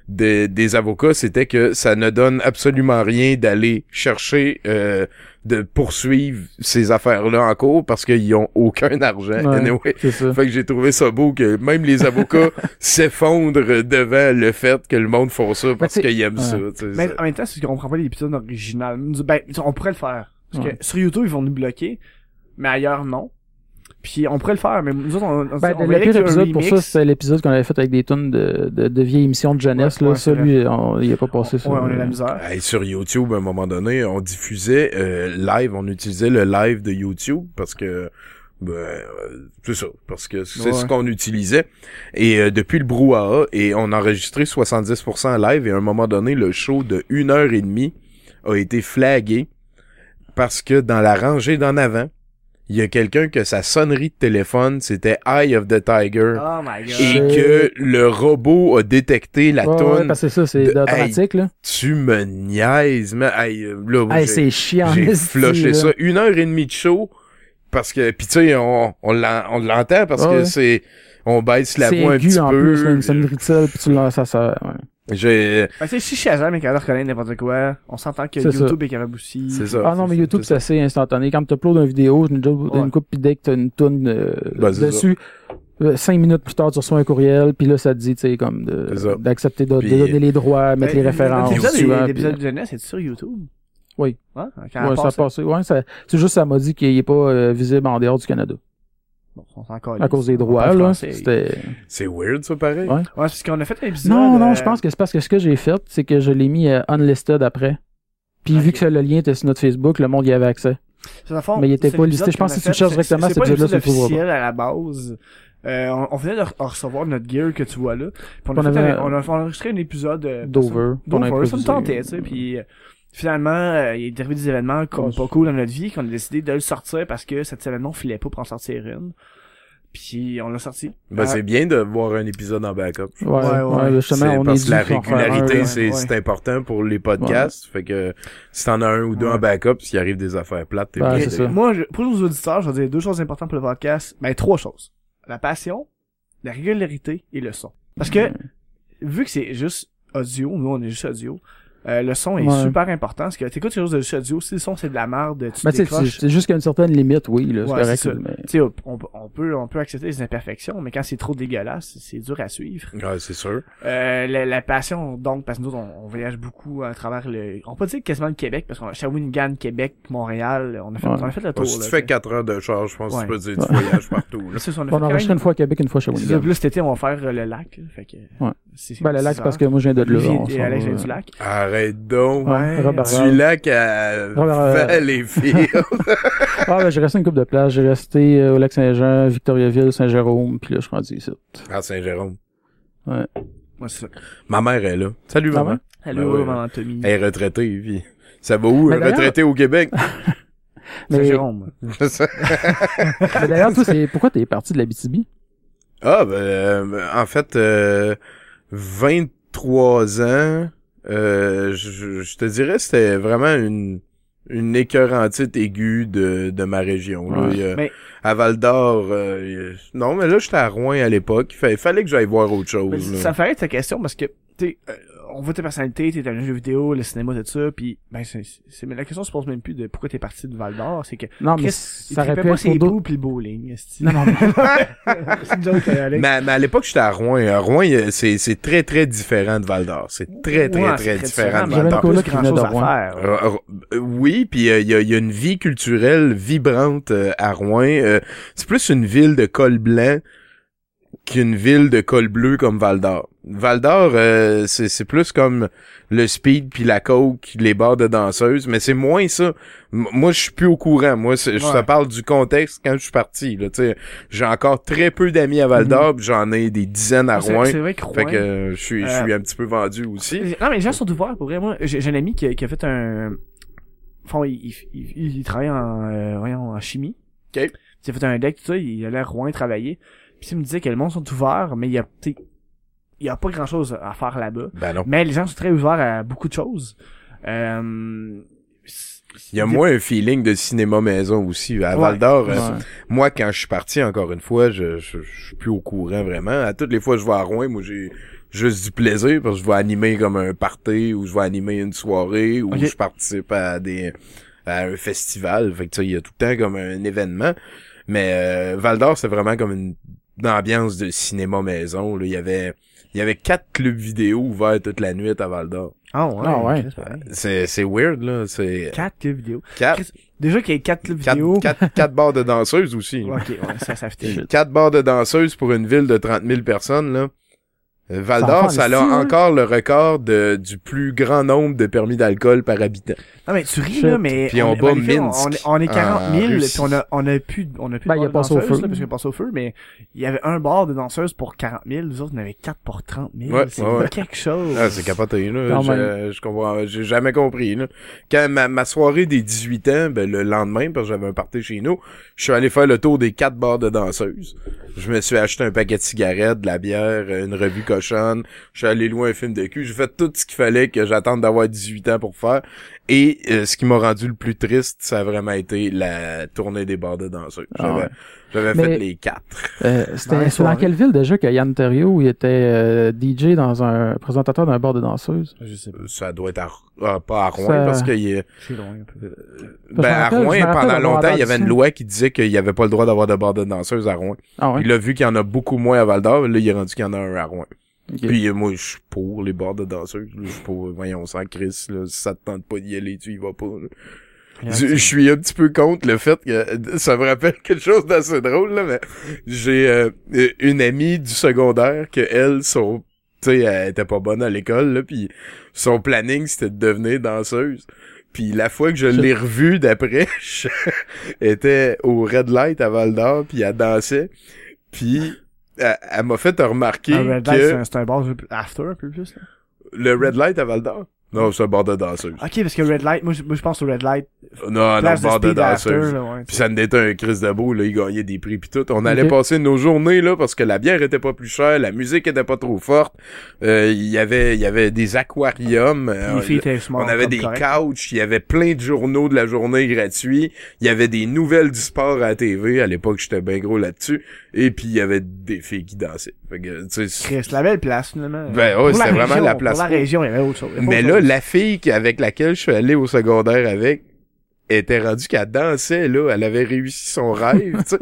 de- des avocats, c'était que ça ne donne absolument rien d'aller chercher euh, de poursuivre ces affaires-là en cours parce qu'ils ont aucun argent. Ouais. Anyway. Ça. Fait que j'ai trouvé ça beau que même les avocats s'effondrent devant le fait que le monde font ça parce Ben, qu'ils aiment ouais. ça. tu sais, Mais ça. en même temps, c'est qu'on comprend pas l'épisode original. Ben, on pourrait le faire. Parce Ouais. que sur YouTube, ils vont nous bloquer, mais ailleurs, non. Puis on pourrait le faire, mais nous autres, on, on, Ben, on le pire épisode pour ça, c'était l'épisode qu'on avait fait avec des tonnes de, de, de vieilles émissions de jeunesse. Ouais, là. ouais, ça, c'est lui, on, il a pas passé ça. Ouais, on a la misère. Hey, sur YouTube, à un moment donné, on diffusait euh, live, on utilisait le live de YouTube parce que ben, euh, c'est ça, parce que c'est Ouais. ce qu'on utilisait. Et euh, depuis le brouhaha, et on a enregistré 70% live, et à un moment donné, le show de une heure et demie a été flagué parce que dans la rangée d'en avant, il y a quelqu'un que sa sonnerie de téléphone, c'était Eye of the Tiger. Oh my god. Et que le robot a détecté la Ouais, ouais, parce que c'est ça, c'est de- automatique, là. Tu me niaises, mais hey, euh, là, Hey, j'ai- c'est chiant. j'ai là. ça. Une heure et demie de show. Parce que, pis tu sais, on, on l'en- on l'entend parce que ouais. c'est, on baisse la voix un petit en peu. plus, là, une sonnerie de sel, puis tu l'as, ça, ça, ouais. J'ai, Ben, tu sais, si Shazam est capable de reconnaître n'importe quoi, on s'entend que C'est ça. YouTube est capable aussi. c'est ça. Ah non, mais YouTube, c'est c'est assez instantané. Quand tu uploads une vidéo, une, Ouais. une coupe, pis dès que t'as une toune euh, Ben, c'est dessus, euh, cinq minutes plus tard, tu reçois un courriel, puis là, ça te dit, tu sais, comme C'est ça. d'accepter de, de Puis- donner les droits, mettre les Ben, références. L'épisode suivant, l'épisode puis- de jeunesse, c'est sur YouTube? Oui. Ouais, quand Ouais, elle ça a passe- passé. Ouais, ça, c'est juste, ça m'a dit qu'il est pas euh, visible en dehors du Canada. Bon, on s'en calisse. À cause des On droits, là. C'était... c'est weird, ça, pareil. Ouais. Ouais, parce qu'on a fait un épisode. Non, non, euh, je pense que c'est parce que ce que j'ai fait, c'est que je l'ai mis euh, unlisted après. Puis vu que le lien était sur notre Facebook, le monde y avait accès. fond, Mais il était pas listé. Je pense que si tu cherches directement c'est cet pas épisode-là, tu le trouveras à la base. Euh, on, on venait de, re- recevoir notre gear que tu vois là. Puis on, a On fait avait- un- on a enregistré un épisode Dover, Dover, ça me tentait, tu sais. Puis euh, finalement, euh, il est arrivé des événements comme Ouais, pas cool dans notre vie qu'on a décidé de le sortir parce que cet événement filait pas pour en sortir une. Puis on l'a sorti. Ben, Euh, c'est bien de voir un épisode en backup. Ouais, Ouais, ouais, justement, C'est on parce est que la régularité, c'est, important pour les podcasts. Fait que si t'en as un ou deux Ouais. en backup, s'il arrive des affaires plates, t'es Ben, ça. Moi, je- pour nos auditeurs, je vais dire deux choses importantes pour le podcast. Ben, trois choses. La passion, la régularité et le son. Parce que, vu que c'est juste audio, nous on est juste audio, euh, le son est Ouais. super important. Parce que t'écoutes quelque chose de juste audio, si le son c'est de la merde, tu Ben, tu sais, c'est décroches. c'est juste qu'à une certaine limite, oui, là, c'est Ouais, correct. mais- Tu sais, on, on peut, on peut accepter les imperfections, mais quand c'est trop dégueulasse, c'est dur à suivre. Ouais, c'est sûr. Euh, la, la passion, donc, parce que nous, on, on voyage beaucoup à travers le, on peut dire quasiment le Québec, parce qu'on a Shawinigan, Québec, Montréal, on a fait, Ouais. on a fait le tour, si là, tu fais tu 4 heures de charge, je pense Ouais. que tu peux dire tu voyages partout. là. ça, on a fait On enregistre même- une fois à Québec, une fois Shawinigan. plus cet été, on va faire euh, le lac, là, fait que. Ouais. Ben, le lac, parce que moi, je viens de là. Alex vient du lac. Arrête donc. Ouais, Robert Du Rall. lac à Robert, euh, Valleyfield. Ah, ben, j'ai resté une coupe de place. J'ai resté euh, au lac Saint-Jean, Victoriaville, Saint-Jérôme, puis là, je suis rendu ici. à Saint-Jérôme. Ouais, c'est ça. Ma mère est là. Salut, Ah maman. Allô, Ben ouais. maman Tommy. Elle est retraitée, puis ça va où, un d'ailleurs- retraité au Québec? Mais, Saint-Jérôme. mais d'ailleurs, toi, c'est pourquoi t'es parti de la BTB? ah, ben, euh, en fait, euh, 23 ans, euh, je, je te dirais c'était vraiment une une écœurantite aiguë de, de ma région. Là. Ouais. Mais- À Val d'Or, euh, non, mais là, j'étais à Rouen à l'époque. Il fallait, que j'aille voir autre chose. Mais là. ça ferait ta question parce que, tu sais, euh, on voit ta personnalité, t'es dans le jeu vidéo, le cinéma, tout ça, puis ben, c'est, c'est, mais la question se pose même plus de pourquoi t'es parti de Val d'Or, c'est que, Non, mais Chris, ça aurait pu pas ses poux pis le bowling. Non, non, mais- c'est une joke, euh, Alex. Mais, mais à l'époque, j'étais à Rouen. À Rouen, c'est, c'est très, très différent de Val d'Or. C'est très, très, Ouais, très, c'est différent de Val d'Or. faire. Euh, euh, oui, puis euh, il y, a, il y a une vie culturelle vibrante euh, à Rouen. Euh, c'est plus une ville de col blanc qu'une ville de col bleu comme Val d'Or. Val d'Or, euh, c'est, c'est plus comme le speed puis la coke, les bars de danseuses, mais c'est moins ça. M- moi, je suis plus au courant. Moi, je Ouais. te parle du contexte quand je suis parti. Là, tu sais, j'ai encore très peu d'amis à Val d'Or, puis j'en ai des dizaines à C'est- Rouen. C'est vrai que Rouen. Fait que euh, je suis, je suis Euh, un petit peu vendu aussi. Non, mais les gens sont ouverts, pour vrai. Moi, j'ai, j'ai un ami qui, a- qui a fait un, enfin, il, il, il, il travaille en, euh, en chimie. Ok. Il a fait un deck, tout ça, il allait à Rouen travailler. Puis il me disait que le monde sont ouverts, mais il y a, tu il y a pas grand chose à faire là-bas. Ben non. Mais les gens sont très ouverts à beaucoup de choses. Euh, Il y a moins un feeling de cinéma maison aussi. À Ouais. Val d'Or, euh, Ouais. moi, quand je suis parti, encore une fois, je, je, je suis plus au courant vraiment. À toutes les fois je vais à Rouen, moi, j'ai juste du plaisir parce que je vais animer comme un party ou je vais animer une soirée ou je participe à des à un festival. Fait que, tu sais, il y a tout le temps comme un événement. Mais euh, Val d'Or, c'est vraiment comme une, une ambiance de cinéma maison. Là. Il y avait il y avait quatre clubs vidéo ouverts toute la nuit à Val d'Or. Ah ouais. Ah ouais. Pareil. C'est c'est weird là. C'est Quatre clubs vidéo. quatre Déjà qu'il y a quatre clubs quatre, vidéo. quatre, quatre bars de danseuses aussi. Ok, ouais, ça, ça fait Quatre bars de danseuses pour une ville de 30 000 personnes, là. Euh, Val Ça d'Or, en ça a hein? encore le record de, du plus grand nombre de permis d'alcool par habitant. Non, mais tu ris, Shit. là, mais. Puis on est- bat on, Minsk, on est- on est 40 en 000, Russie. puis on a, on a plus, on a plus Ben, de il a bar de passé au danseuses, feu. là, parce qu'il a passé au feu, mais il y avait un bar de danseuses pour 40 000, nous autres, on avait 4 pour 30 000. Ouais, c'est ouais, quelque chose. Ah, c'est capoté, là. Quand Je, je comprends, j'ai jamais compris, là. Quand ma, ma soirée des 18 ans, ben, le lendemain, parce que j'avais un party chez nous, je suis allé faire le tour des quatre bars de danseuses. Je me suis acheté un paquet de cigarettes, de la bière, une revue cochonne. Je suis allé louer un film de cul. J'ai fait tout ce qu'il fallait que j'attende d'avoir 18 ans pour faire. Et euh, ce qui m'a rendu le plus triste, ça a vraiment été la tournée des bars de danseuses. Ah J'avais, ouais. fait les quatre. Euh, c'était c'est dans quelle ville déjà que Yann Terrio il était euh, DJ dans un présentateur d'un bar de danseuse? Je sais pas. Ça doit être à, ah, pas à Rouen, Ça- parce qu'il y a, C'est loin un peu. Ben, à Rouen, pendant longtemps, il y avait une loi qui disait qu'il y avait pas le droit d'avoir de bar de danseuses à Rouen. Ah ouais? Puis là, vu qu'il y en a beaucoup moins à Val d'Or, là, il est rendu qu'il y en a un à Rouen. Ok. Puis euh, moi, je suis pour les bars de danseuses. là. Je suis pour, voyons, sans Chris, là, si ça te tente pas d'y aller, tu y vas pas. là. Je, suis un petit peu contre le fait que ça me rappelle quelque chose d'assez drôle là, mais j'ai euh, une amie du secondaire que elle son tu sais elle était pas bonne à l'école là puis son planning c'était de devenir danseuse. Puis la fois que je l'ai revue d'après, était au Red Light à Val d'Or puis elle dansait. Puis elle, elle m'a fait remarquer Un Red que Light, c'est un- c'est un bar un peu after, un peu plus, là. le Red Light à Val d'Or. Non, c'est un bar de danseuse. Ok, parce que Red Light, moi, je, moi, je pense au Red Light. Non, non, place bar de danseuse. là, ouais. Puis ça en était un Chris de beau, là, il gagnait des prix pis tout. On allait passer nos journées là parce que la bière était pas plus chère, la musique était pas trop forte. Euh, Il y avait il y avait des aquariums, euh, Les filles étaient small, on avait des correct. couches, il y avait plein de journaux de la journée gratuits, il y avait des nouvelles du sport à la TV, à l'époque j'étais bien gros là-dessus, et puis il y avait des filles qui dansaient. Fait que, tu sais, Chris, la belle place, finalement. Ben ouais, c'était vraiment la place Pour la pour. région, il y avait autre chose. Il y avait mais là, la fille avec laquelle je suis allé au secondaire avec était rendue qu'elle dansait, là. Elle avait réussi son rêve, tu sais.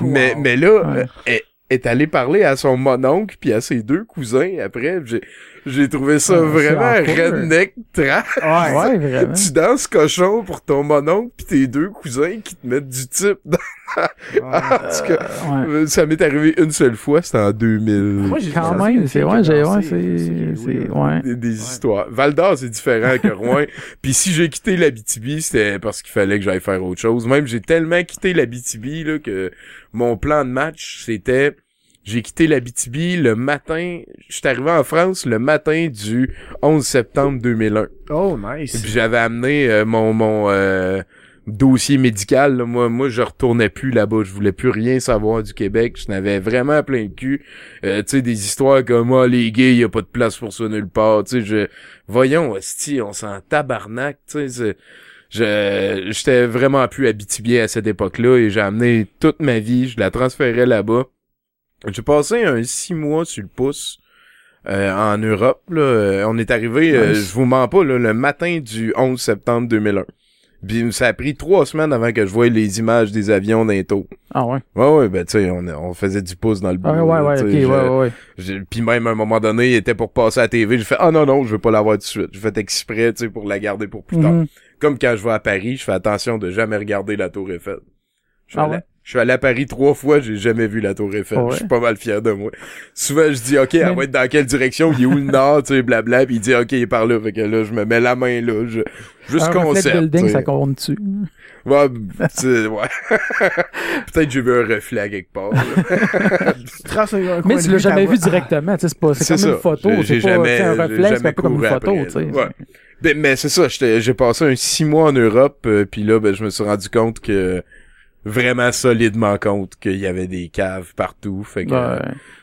mais, Wow. mais là, Ouais. elle est allée parler à son mononcle puis à ses deux cousins après. J'ai, j'ai trouvé ça Ouais, vraiment redneck trash. Ouais. Ouais, vraiment. Tu danses cochon pour ton mononcle puis tes deux cousins qui te mettent du type. dans- Ouais. en tout cas, Ouais. euh, ça m'est arrivé une seule fois, c'était en 2000. Moi, j'ai Quand même, c'est ouais, j'ai ouais, c'est- ouais. des, des histoires. Val d'Or, c'est différent que Rouen. Puis si j'ai quitté l'Abitibi, c'était parce qu'il fallait que j'aille faire autre chose. Même j'ai tellement quitté l'Abitibi là que mon plan de match c'était j'ai quitté l'Abitibi le matin, je suis arrivé en France le matin du 11 septembre 2001. Oh, Et nice. puis j'avais amené euh, mon mon euh, dossier médical. là. Moi, moi, je retournais plus là-bas. Je voulais plus rien savoir du Québec. Je n'avais vraiment plein de cul. Euh, tu sais, des histoires comme ah, les gays, y a pas de place pour ça nulle part. Tu sais, je voyons, esti, on s'en tabarnak. Tu sais, je j'étais vraiment plus habitué à cette époque-là et j'ai amené toute ma vie. Je la transférais là-bas. J'ai passé un six mois sur le pouce. euh, en Europe, là, Euh, on est arrivé, euh, je vous mens pas, là, le matin du 11 septembre 2001. Puis ça a pris trois semaines avant que je voie les images des avions d'un taux. Ah ouais? Ouais, ouais, ben, tu sais, on, on faisait du pouce dans le bout. Ah ouais, ouais, ouais, je- ouais, Puis même à un moment donné, il était pour passer à la TV. J'ai fait ah non non, je veux pas l'avoir tout de suite. J'ai fait exprès, tu sais, pour la garder pour plus tard. Mhm. Comme quand je vais à Paris, je fais attention de jamais regarder la Tour Eiffel. Je Ah ouais? Je suis allé à Paris trois fois, j'ai jamais vu la Tour Eiffel. Ah ouais? Je suis pas mal fier de moi. Souvent, je dis, OK, elle Mais- va être dans quelle direction? Il est où le nord? Tu sais, blabla. Puis il dit, OK, il est par là. Fait que là, je me mets la main là. Je... Juste Un reflet de concept. building, tu sais. ça compte-tu? Ouais, c'est- ouais. Peut-être j'ai vu un reflet à quelque part. Mais tu l'as jamais vu directement, tu sais, c'est pas, c'est comme une photo, J'ai- c'est j'ai pas, jamais- c'est un reflet, c'est peu comme une photo, après, tu sais. ouais. Ben, mais c'est ça, j'étais- j'ai passé un six mois en Europe, euh, puis là, ben, je me suis rendu compte que vraiment solidement compte qu'il y avait des caves partout. Fait que euh,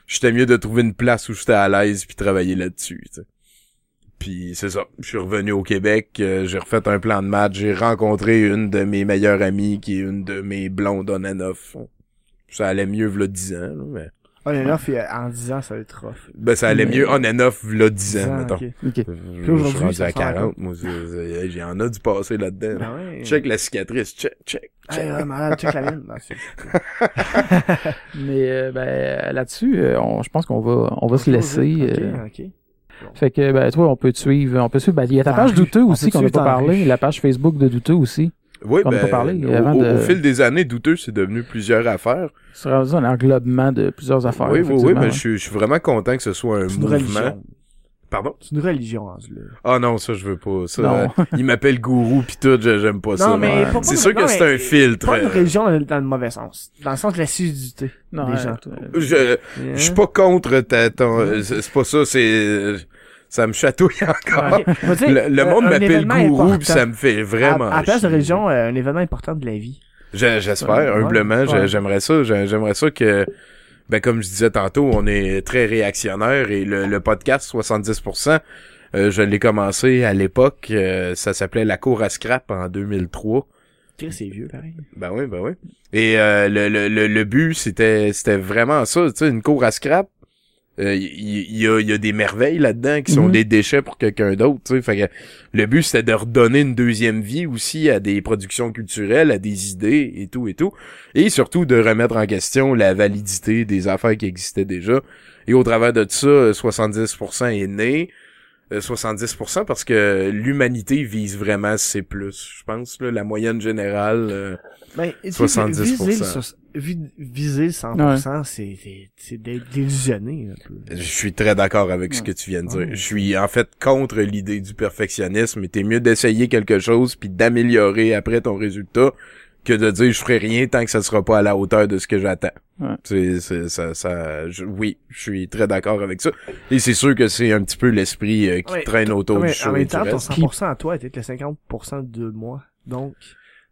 j'étais mieux de trouver une place où j'étais à l'aise puis travailler là-dessus. Puis c'est ça. Je suis revenu au Québec, euh, j'ai refait un plan de match, j'ai rencontré une de mes meilleures amies qui est une de mes blondes on and off. Ça allait mieux v'là 10 ans, là, mais On and off, euh, en 10 ans, ça va être rough. Ben, ça allait Mais- mieux on and off, là, 10 10 ans, ans, mettons. ok. Ok. Euh, Je suis rendu à ressemble à 40, moi, c'est- c'est- j'en ai du passé là-dedans. Ben ouais. Check la cicatrice, check, check, check. Hey, ouais, malade, check la mienne. Non, c'est- Mais euh, ben là-dessus, euh, on- je pense qu'on va on va se laisser. Ok, euh, ok. Fait que ben toi, on peut te suivre, on peut suivre. Ben, il y a ta page douteux aussi qu'on n'a pas parlé, la page Facebook de douteux aussi. Oui, On en a ben, pas parlé au, avant au- de- au fil des années, douteux, c'est devenu plusieurs affaires. C'est rendu un englobement de plusieurs affaires. oui, oui, oui, mais je suis- je suis vraiment content que ce soit un C'est une mouvement. religion. Pardon? C'est une religion, là. Ah non, ça, je veux pas. Ça, Non. euh, il m'appelle gourou pis tout, je- j'aime pas ça. Non, mais ouais. C'est sûr non, que c'est un filtre. Pas une euh, religion dans, dans le mauvais sens. Dans le sens de l'assiduité Non, des ouais, gens. toi, Je, je suis pas contre ta, ton, euh, c'est c'est pas ça, c'est, ça me chatouille encore. Le, le euh, monde un m'appelle gourou pis ça me fait vraiment À, à place de religion, euh, un événement important de la vie. Je- J'espère, humblement, ouais. j'aimerais ça, j'ai- j'aimerais ça que, ben comme je disais tantôt, on est très réactionnaire et le, le podcast 70%, euh, je l'ai commencé à l'époque, euh, ça s'appelait La cour à scrap en 2003. Chris, c'est vieux, pareil. Ben oui, ben oui. Et euh, le, le, le, le but, c'était c'était vraiment ça, tu sais, une cour à scrap. Il y, y a, y a des merveilles là-dedans qui sont Mhm. des déchets pour quelqu'un d'autre, tu sais. Fait que le but, c'était de redonner une deuxième vie aussi à des productions culturelles, à des idées et tout et tout. Et surtout de remettre en question la validité des affaires qui existaient déjà. Et au travers de ça, euh, 70% est né. Euh, 70% parce que l'humanité vise vraiment C+, je pense, là, la moyenne générale. euh, Ben, tu sais, 70%. Viser le, so- vi- viser le 100%, c'est, c'est, c'est d'être délusionné, un peu. Je suis très d'accord avec ce que tu viens de dire. Ouais. Je suis en fait contre l'idée du perfectionnisme. Et t'es mieux d'essayer quelque chose puis d'améliorer après ton résultat que de dire je ferai rien tant que ça sera pas à la hauteur de ce que j'attends. Ouais. C'est, c'est, ça, ça, je- oui, je suis très d'accord avec ça. Et c'est sûr que c'est un petit peu l'esprit euh, qui Ouais, traîne autour Ouais, du show en même temps, ton reste. 100% à toi était le 50% de moi. Donc,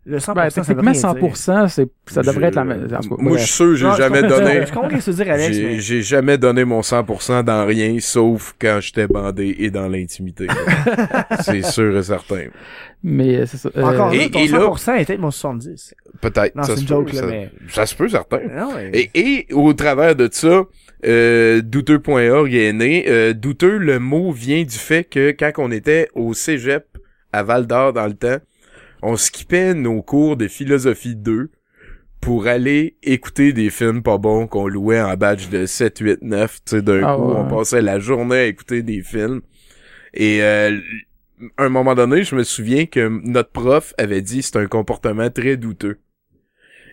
le 100%, Ben, ça veut techniquement, rien dire. 100%, c'est, ça devrait Je- être la même. Moi, je suis sûr, j'ai Non, je jamais comprends- donné. Je comprends ce que tu veux dire, Alex, J'ai mais... j'ai jamais donné mon 100% dans rien, sauf quand j'étais bandé et dans l'intimité. c'est sûr et certain. Mais euh, c'est ça. euh, Encore et- là, ton et là- 100% était mon 70. Peut-être. Non, ça c'est se une peut, joke, là, ça, mais- ça se peut, certain. Non, mais... Et, et au travers de ça, euh, douteux.org est né. Euh, douteux, le mot vient du fait que quand on était au cégep à Val d'Or dans le temps, on skippait nos cours de philosophie 2 pour aller écouter des films pas bons qu'on louait en badge de 7, 8, 9. Tu sais, d'un Ah coup, ouais. on passait la journée à écouter des films. Et euh, à un moment donné, je me souviens que notre prof avait dit c'est un comportement très douteux.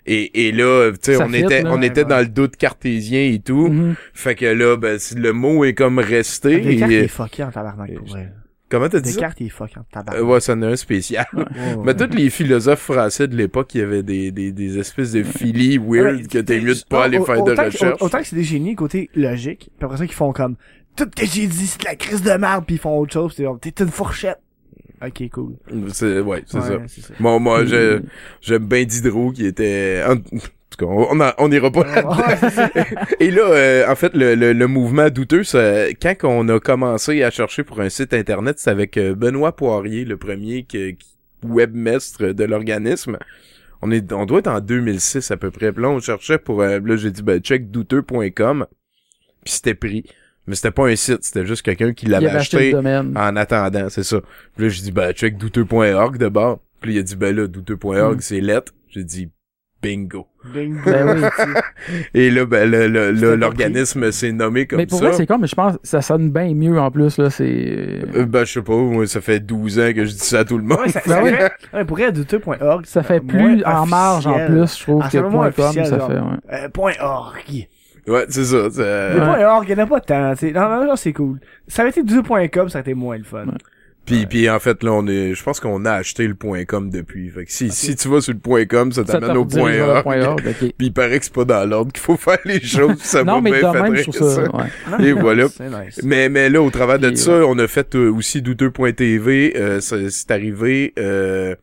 Et, et là, tu sais, on fit, était, là. on Ouais, était ouais. dans le doute cartésien et tout. mhm. Fait que là, ben, le mot est comme resté. Et- il est fucké en tabarnak, pour vrai. Comment t'as dit ça? Descartes, il est en Euh, ouais, ça en a un spécial. Ouais, Mais ouais. tous les philosophes français de l'époque, il y avait des, des, des espèces de philies weird que t'es mieux de pas aller faire de recherche. Autant que c'est des génies côté logique, puis après ça qu'ils font comme tout ce que j'ai dit c'est de la crise de merde puis ils font autre chose, t'es une fourchette. Ok, cool. C'est, ouais, c'est Ouais, ça. ça. Moi, moi, Puis- j'aime bien Diderot qui était, tout cas, on, en- on ira pas là. Et là, euh, en fait, le, le, le mouvement douteux, ça, quand on a commencé à chercher pour un site internet, c'est avec euh, Benoît Poirier, le premier qui- webmestre de l'organisme. On est, on doit être en 2006 à peu près. Puis là, on cherchait pour, euh, là, j'ai dit, ben, check douteux.com. Puis c'était pris. Mais c'était pas un site, c'était juste quelqu'un qui l'avait avait acheté en attendant, c'est ça. Puis là, j'ai dit, ben, check douteux.org d'abord. Puis là, il a dit, ben là, douteux.org, Mm. c'est lettre. J'ai dit, bingo. Bingo. Ben oui. Et là, ben, le- le- C'était le- pas l'organisme s'est nommé comme Mais pour ça. vrai, c'est comme, je pense, ça sonne bien mieux en plus, là, c'est... Euh, ben, je sais pas, moi, ça fait 12 ans que je dis ça à tout le monde. Ouais, ça, Ben ça oui. fait, ouais, pour être douteux.org, Ça fait plus en marge en plus, je trouve, Ah, que .com, officiel, ça genre. fait, ouais. Euh, point .org. Ouais, c'est ça. ça- Le Ouais. point .org, il y en a pas tant, tu sais. Non, non, non, c'est cool. Ça avait été douteux.com, ça aurait été moins le fun. Ouais. Puis, puis en fait, là, on est, je pense qu'on a acheté le point .com depuis. Fait que si, si tu vas sur le point .com, ça Ça t'amène te au point .org. point .org. Puis il paraît que c'est pas dans l'ordre qu'il faut faire les choses. Ça Non, va mais fait même, je trouve ça, ouais. Non, Et non, voilà. C'est nice. Mais, mais là, au travers de ça, on a fait euh, aussi douteux.tv. Euh, ça- c'est arrivé euh,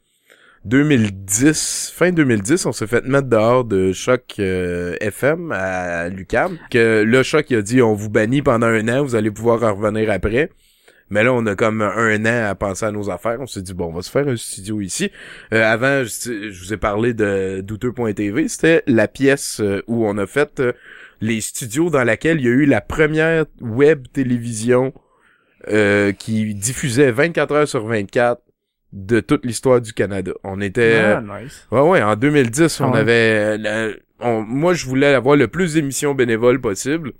2010, fin 2010, on s'est fait mettre dehors de Choc euh, FM à Lucam. Que le Choc il a dit on vous bannit pendant un an, vous allez pouvoir en revenir après. Mais là, on a comme un an à penser à nos affaires. On s'est dit, bon, on va se faire un studio ici. Euh, avant, je, je vous ai parlé de douteux.tv. C'était la pièce euh, où on a fait euh, les studios dans laquelle il y a eu la première web télévision euh, qui diffusait 24 heures sur 24 de toute l'histoire du Canada. On était... Ah, nice. Ouais, ouais, en 2010, Ah on ouais. avait... la- on- moi, je voulais avoir le plus d'émissions bénévoles possible.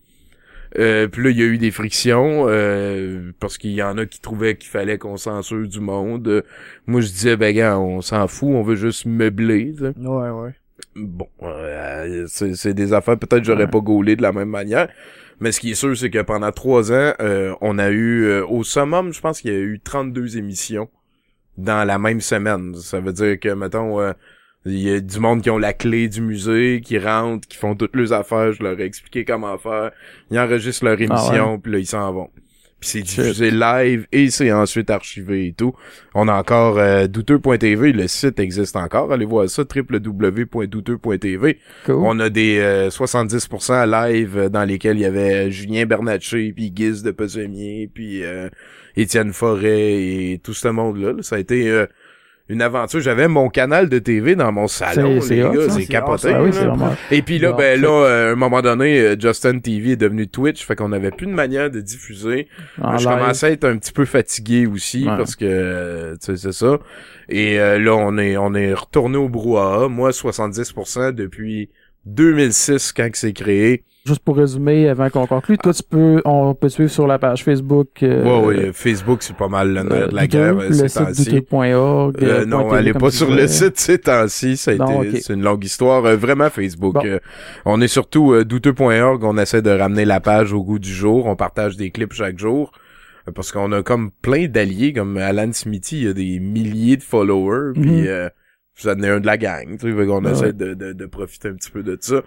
Euh, puis là, il y a eu des frictions, euh, parce qu'il y en a qui trouvaient qu'il fallait qu'on censure du monde. Euh, moi, je disais, ben gars, on s'en fout, on veut juste meubler. Ouais, ouais. Bon, euh, c'est c'est des affaires, peut-être j'aurais Ouais. pas gaulé de la même manière. Mais ce qui est sûr, c'est que pendant trois ans, euh, on a eu, euh, au summum, je pense qu'il y a eu 32 émissions dans la même semaine. Ça veut dire que, mettons, euh, il y a du monde qui ont la clé du musée, qui rentrent, qui font toutes leurs affaires, je leur ai expliqué comment faire. Ils enregistrent leur émission, puis là, ils s'en vont. Puis c'est diffusé live et c'est ensuite archivé et tout. On a encore euh, douteux.tv, le site existe encore. Allez voir ça, www.douteux.tv. Cool. On a des euh, 70% live euh, dans lesquels il y avait Julien Bernatchez, puis Guise de Pesemier, puis euh, Étienne Forêt et tout ce monde-là. là. Ça a été euh, une aventure. J'avais mon canal de TV dans mon salon, C'est- les gars, ça. c'est capoté. hot, Ah oui, là. c'est vraiment. Et puis là, ben là, euh, à un moment donné, euh, Justin TV est devenu Twitch, fait qu'on avait plus de manière de diffuser. Je commençais à être un petit peu fatigué aussi Ouais. parce que euh, tu sais c'est ça. Et euh, là on est on est retourné au brouhaha. Moi 70% depuis 2006 quand que c'est créé. Juste pour résumer, avant qu'on conclue, toi, tu peux, on peut suivre sur la page Facebook. Euh, ouais ouais, Facebook c'est pas mal le nerf euh, de la guerre euh, le ces site temps-ci. douteux.org. Euh, euh, non, allez pas sur le site ces temps-ci, ça a été c'est une longue histoire. Euh, vraiment Facebook. Euh, on est surtout euh, douteux.org, on essaie de ramener la page au goût du jour, on partage des clips chaque jour. euh, Parce qu'on a comme plein d'alliés, comme Alan Smithy, il y a des milliers de followers, Mhm. puis euh, en êtes un de la gang, tu sais, qu'on Ah essaie de, de profiter un petit peu de ça.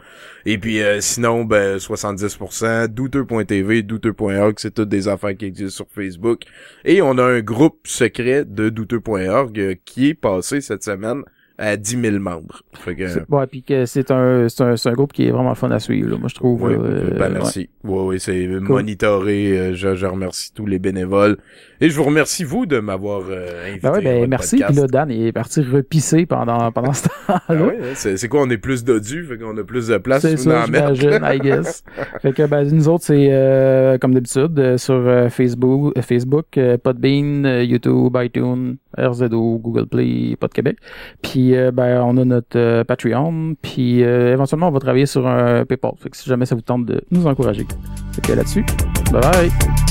Et puis euh, sinon, ben 70%, douteux.tv, douteux.org, c'est toutes des affaires qui existent sur Facebook. Et on a un groupe secret de douteux.org euh, qui est passé cette semaine à 10 000 membres. Fait que, C'est- Ouais, puis que c'est un, c'est un, c'est un groupe qui est vraiment fun à suivre, là, moi, je trouve. oui, euh, ben ouais. merci. Oui, oui, c'est monitoré. euh, je, je remercie tous les bénévoles. Et je vous remercie, vous, de m'avoir euh, invité. Ben ouais, ben merci. Puis là, Dan est parti repisser pendant, pendant ce temps-là. Ah ouais, hein, c'est quoi, on est plus dodus, fait qu'on a plus de place C'est ça, j'imagine, I guess. fait que, ben, nous autres, c'est, euh, comme d'habitude, euh, sur euh, Facebook, Facebook euh, Podbean, euh, YouTube, iTunes, RZO, Google Play, Pod Québec. Puis, euh, ben, on a notre euh, Patreon. Puis, euh, éventuellement, on va travailler sur un PayPal. Fait que si jamais ça vous tente de nous encourager. Fait là-dessus, bye bye!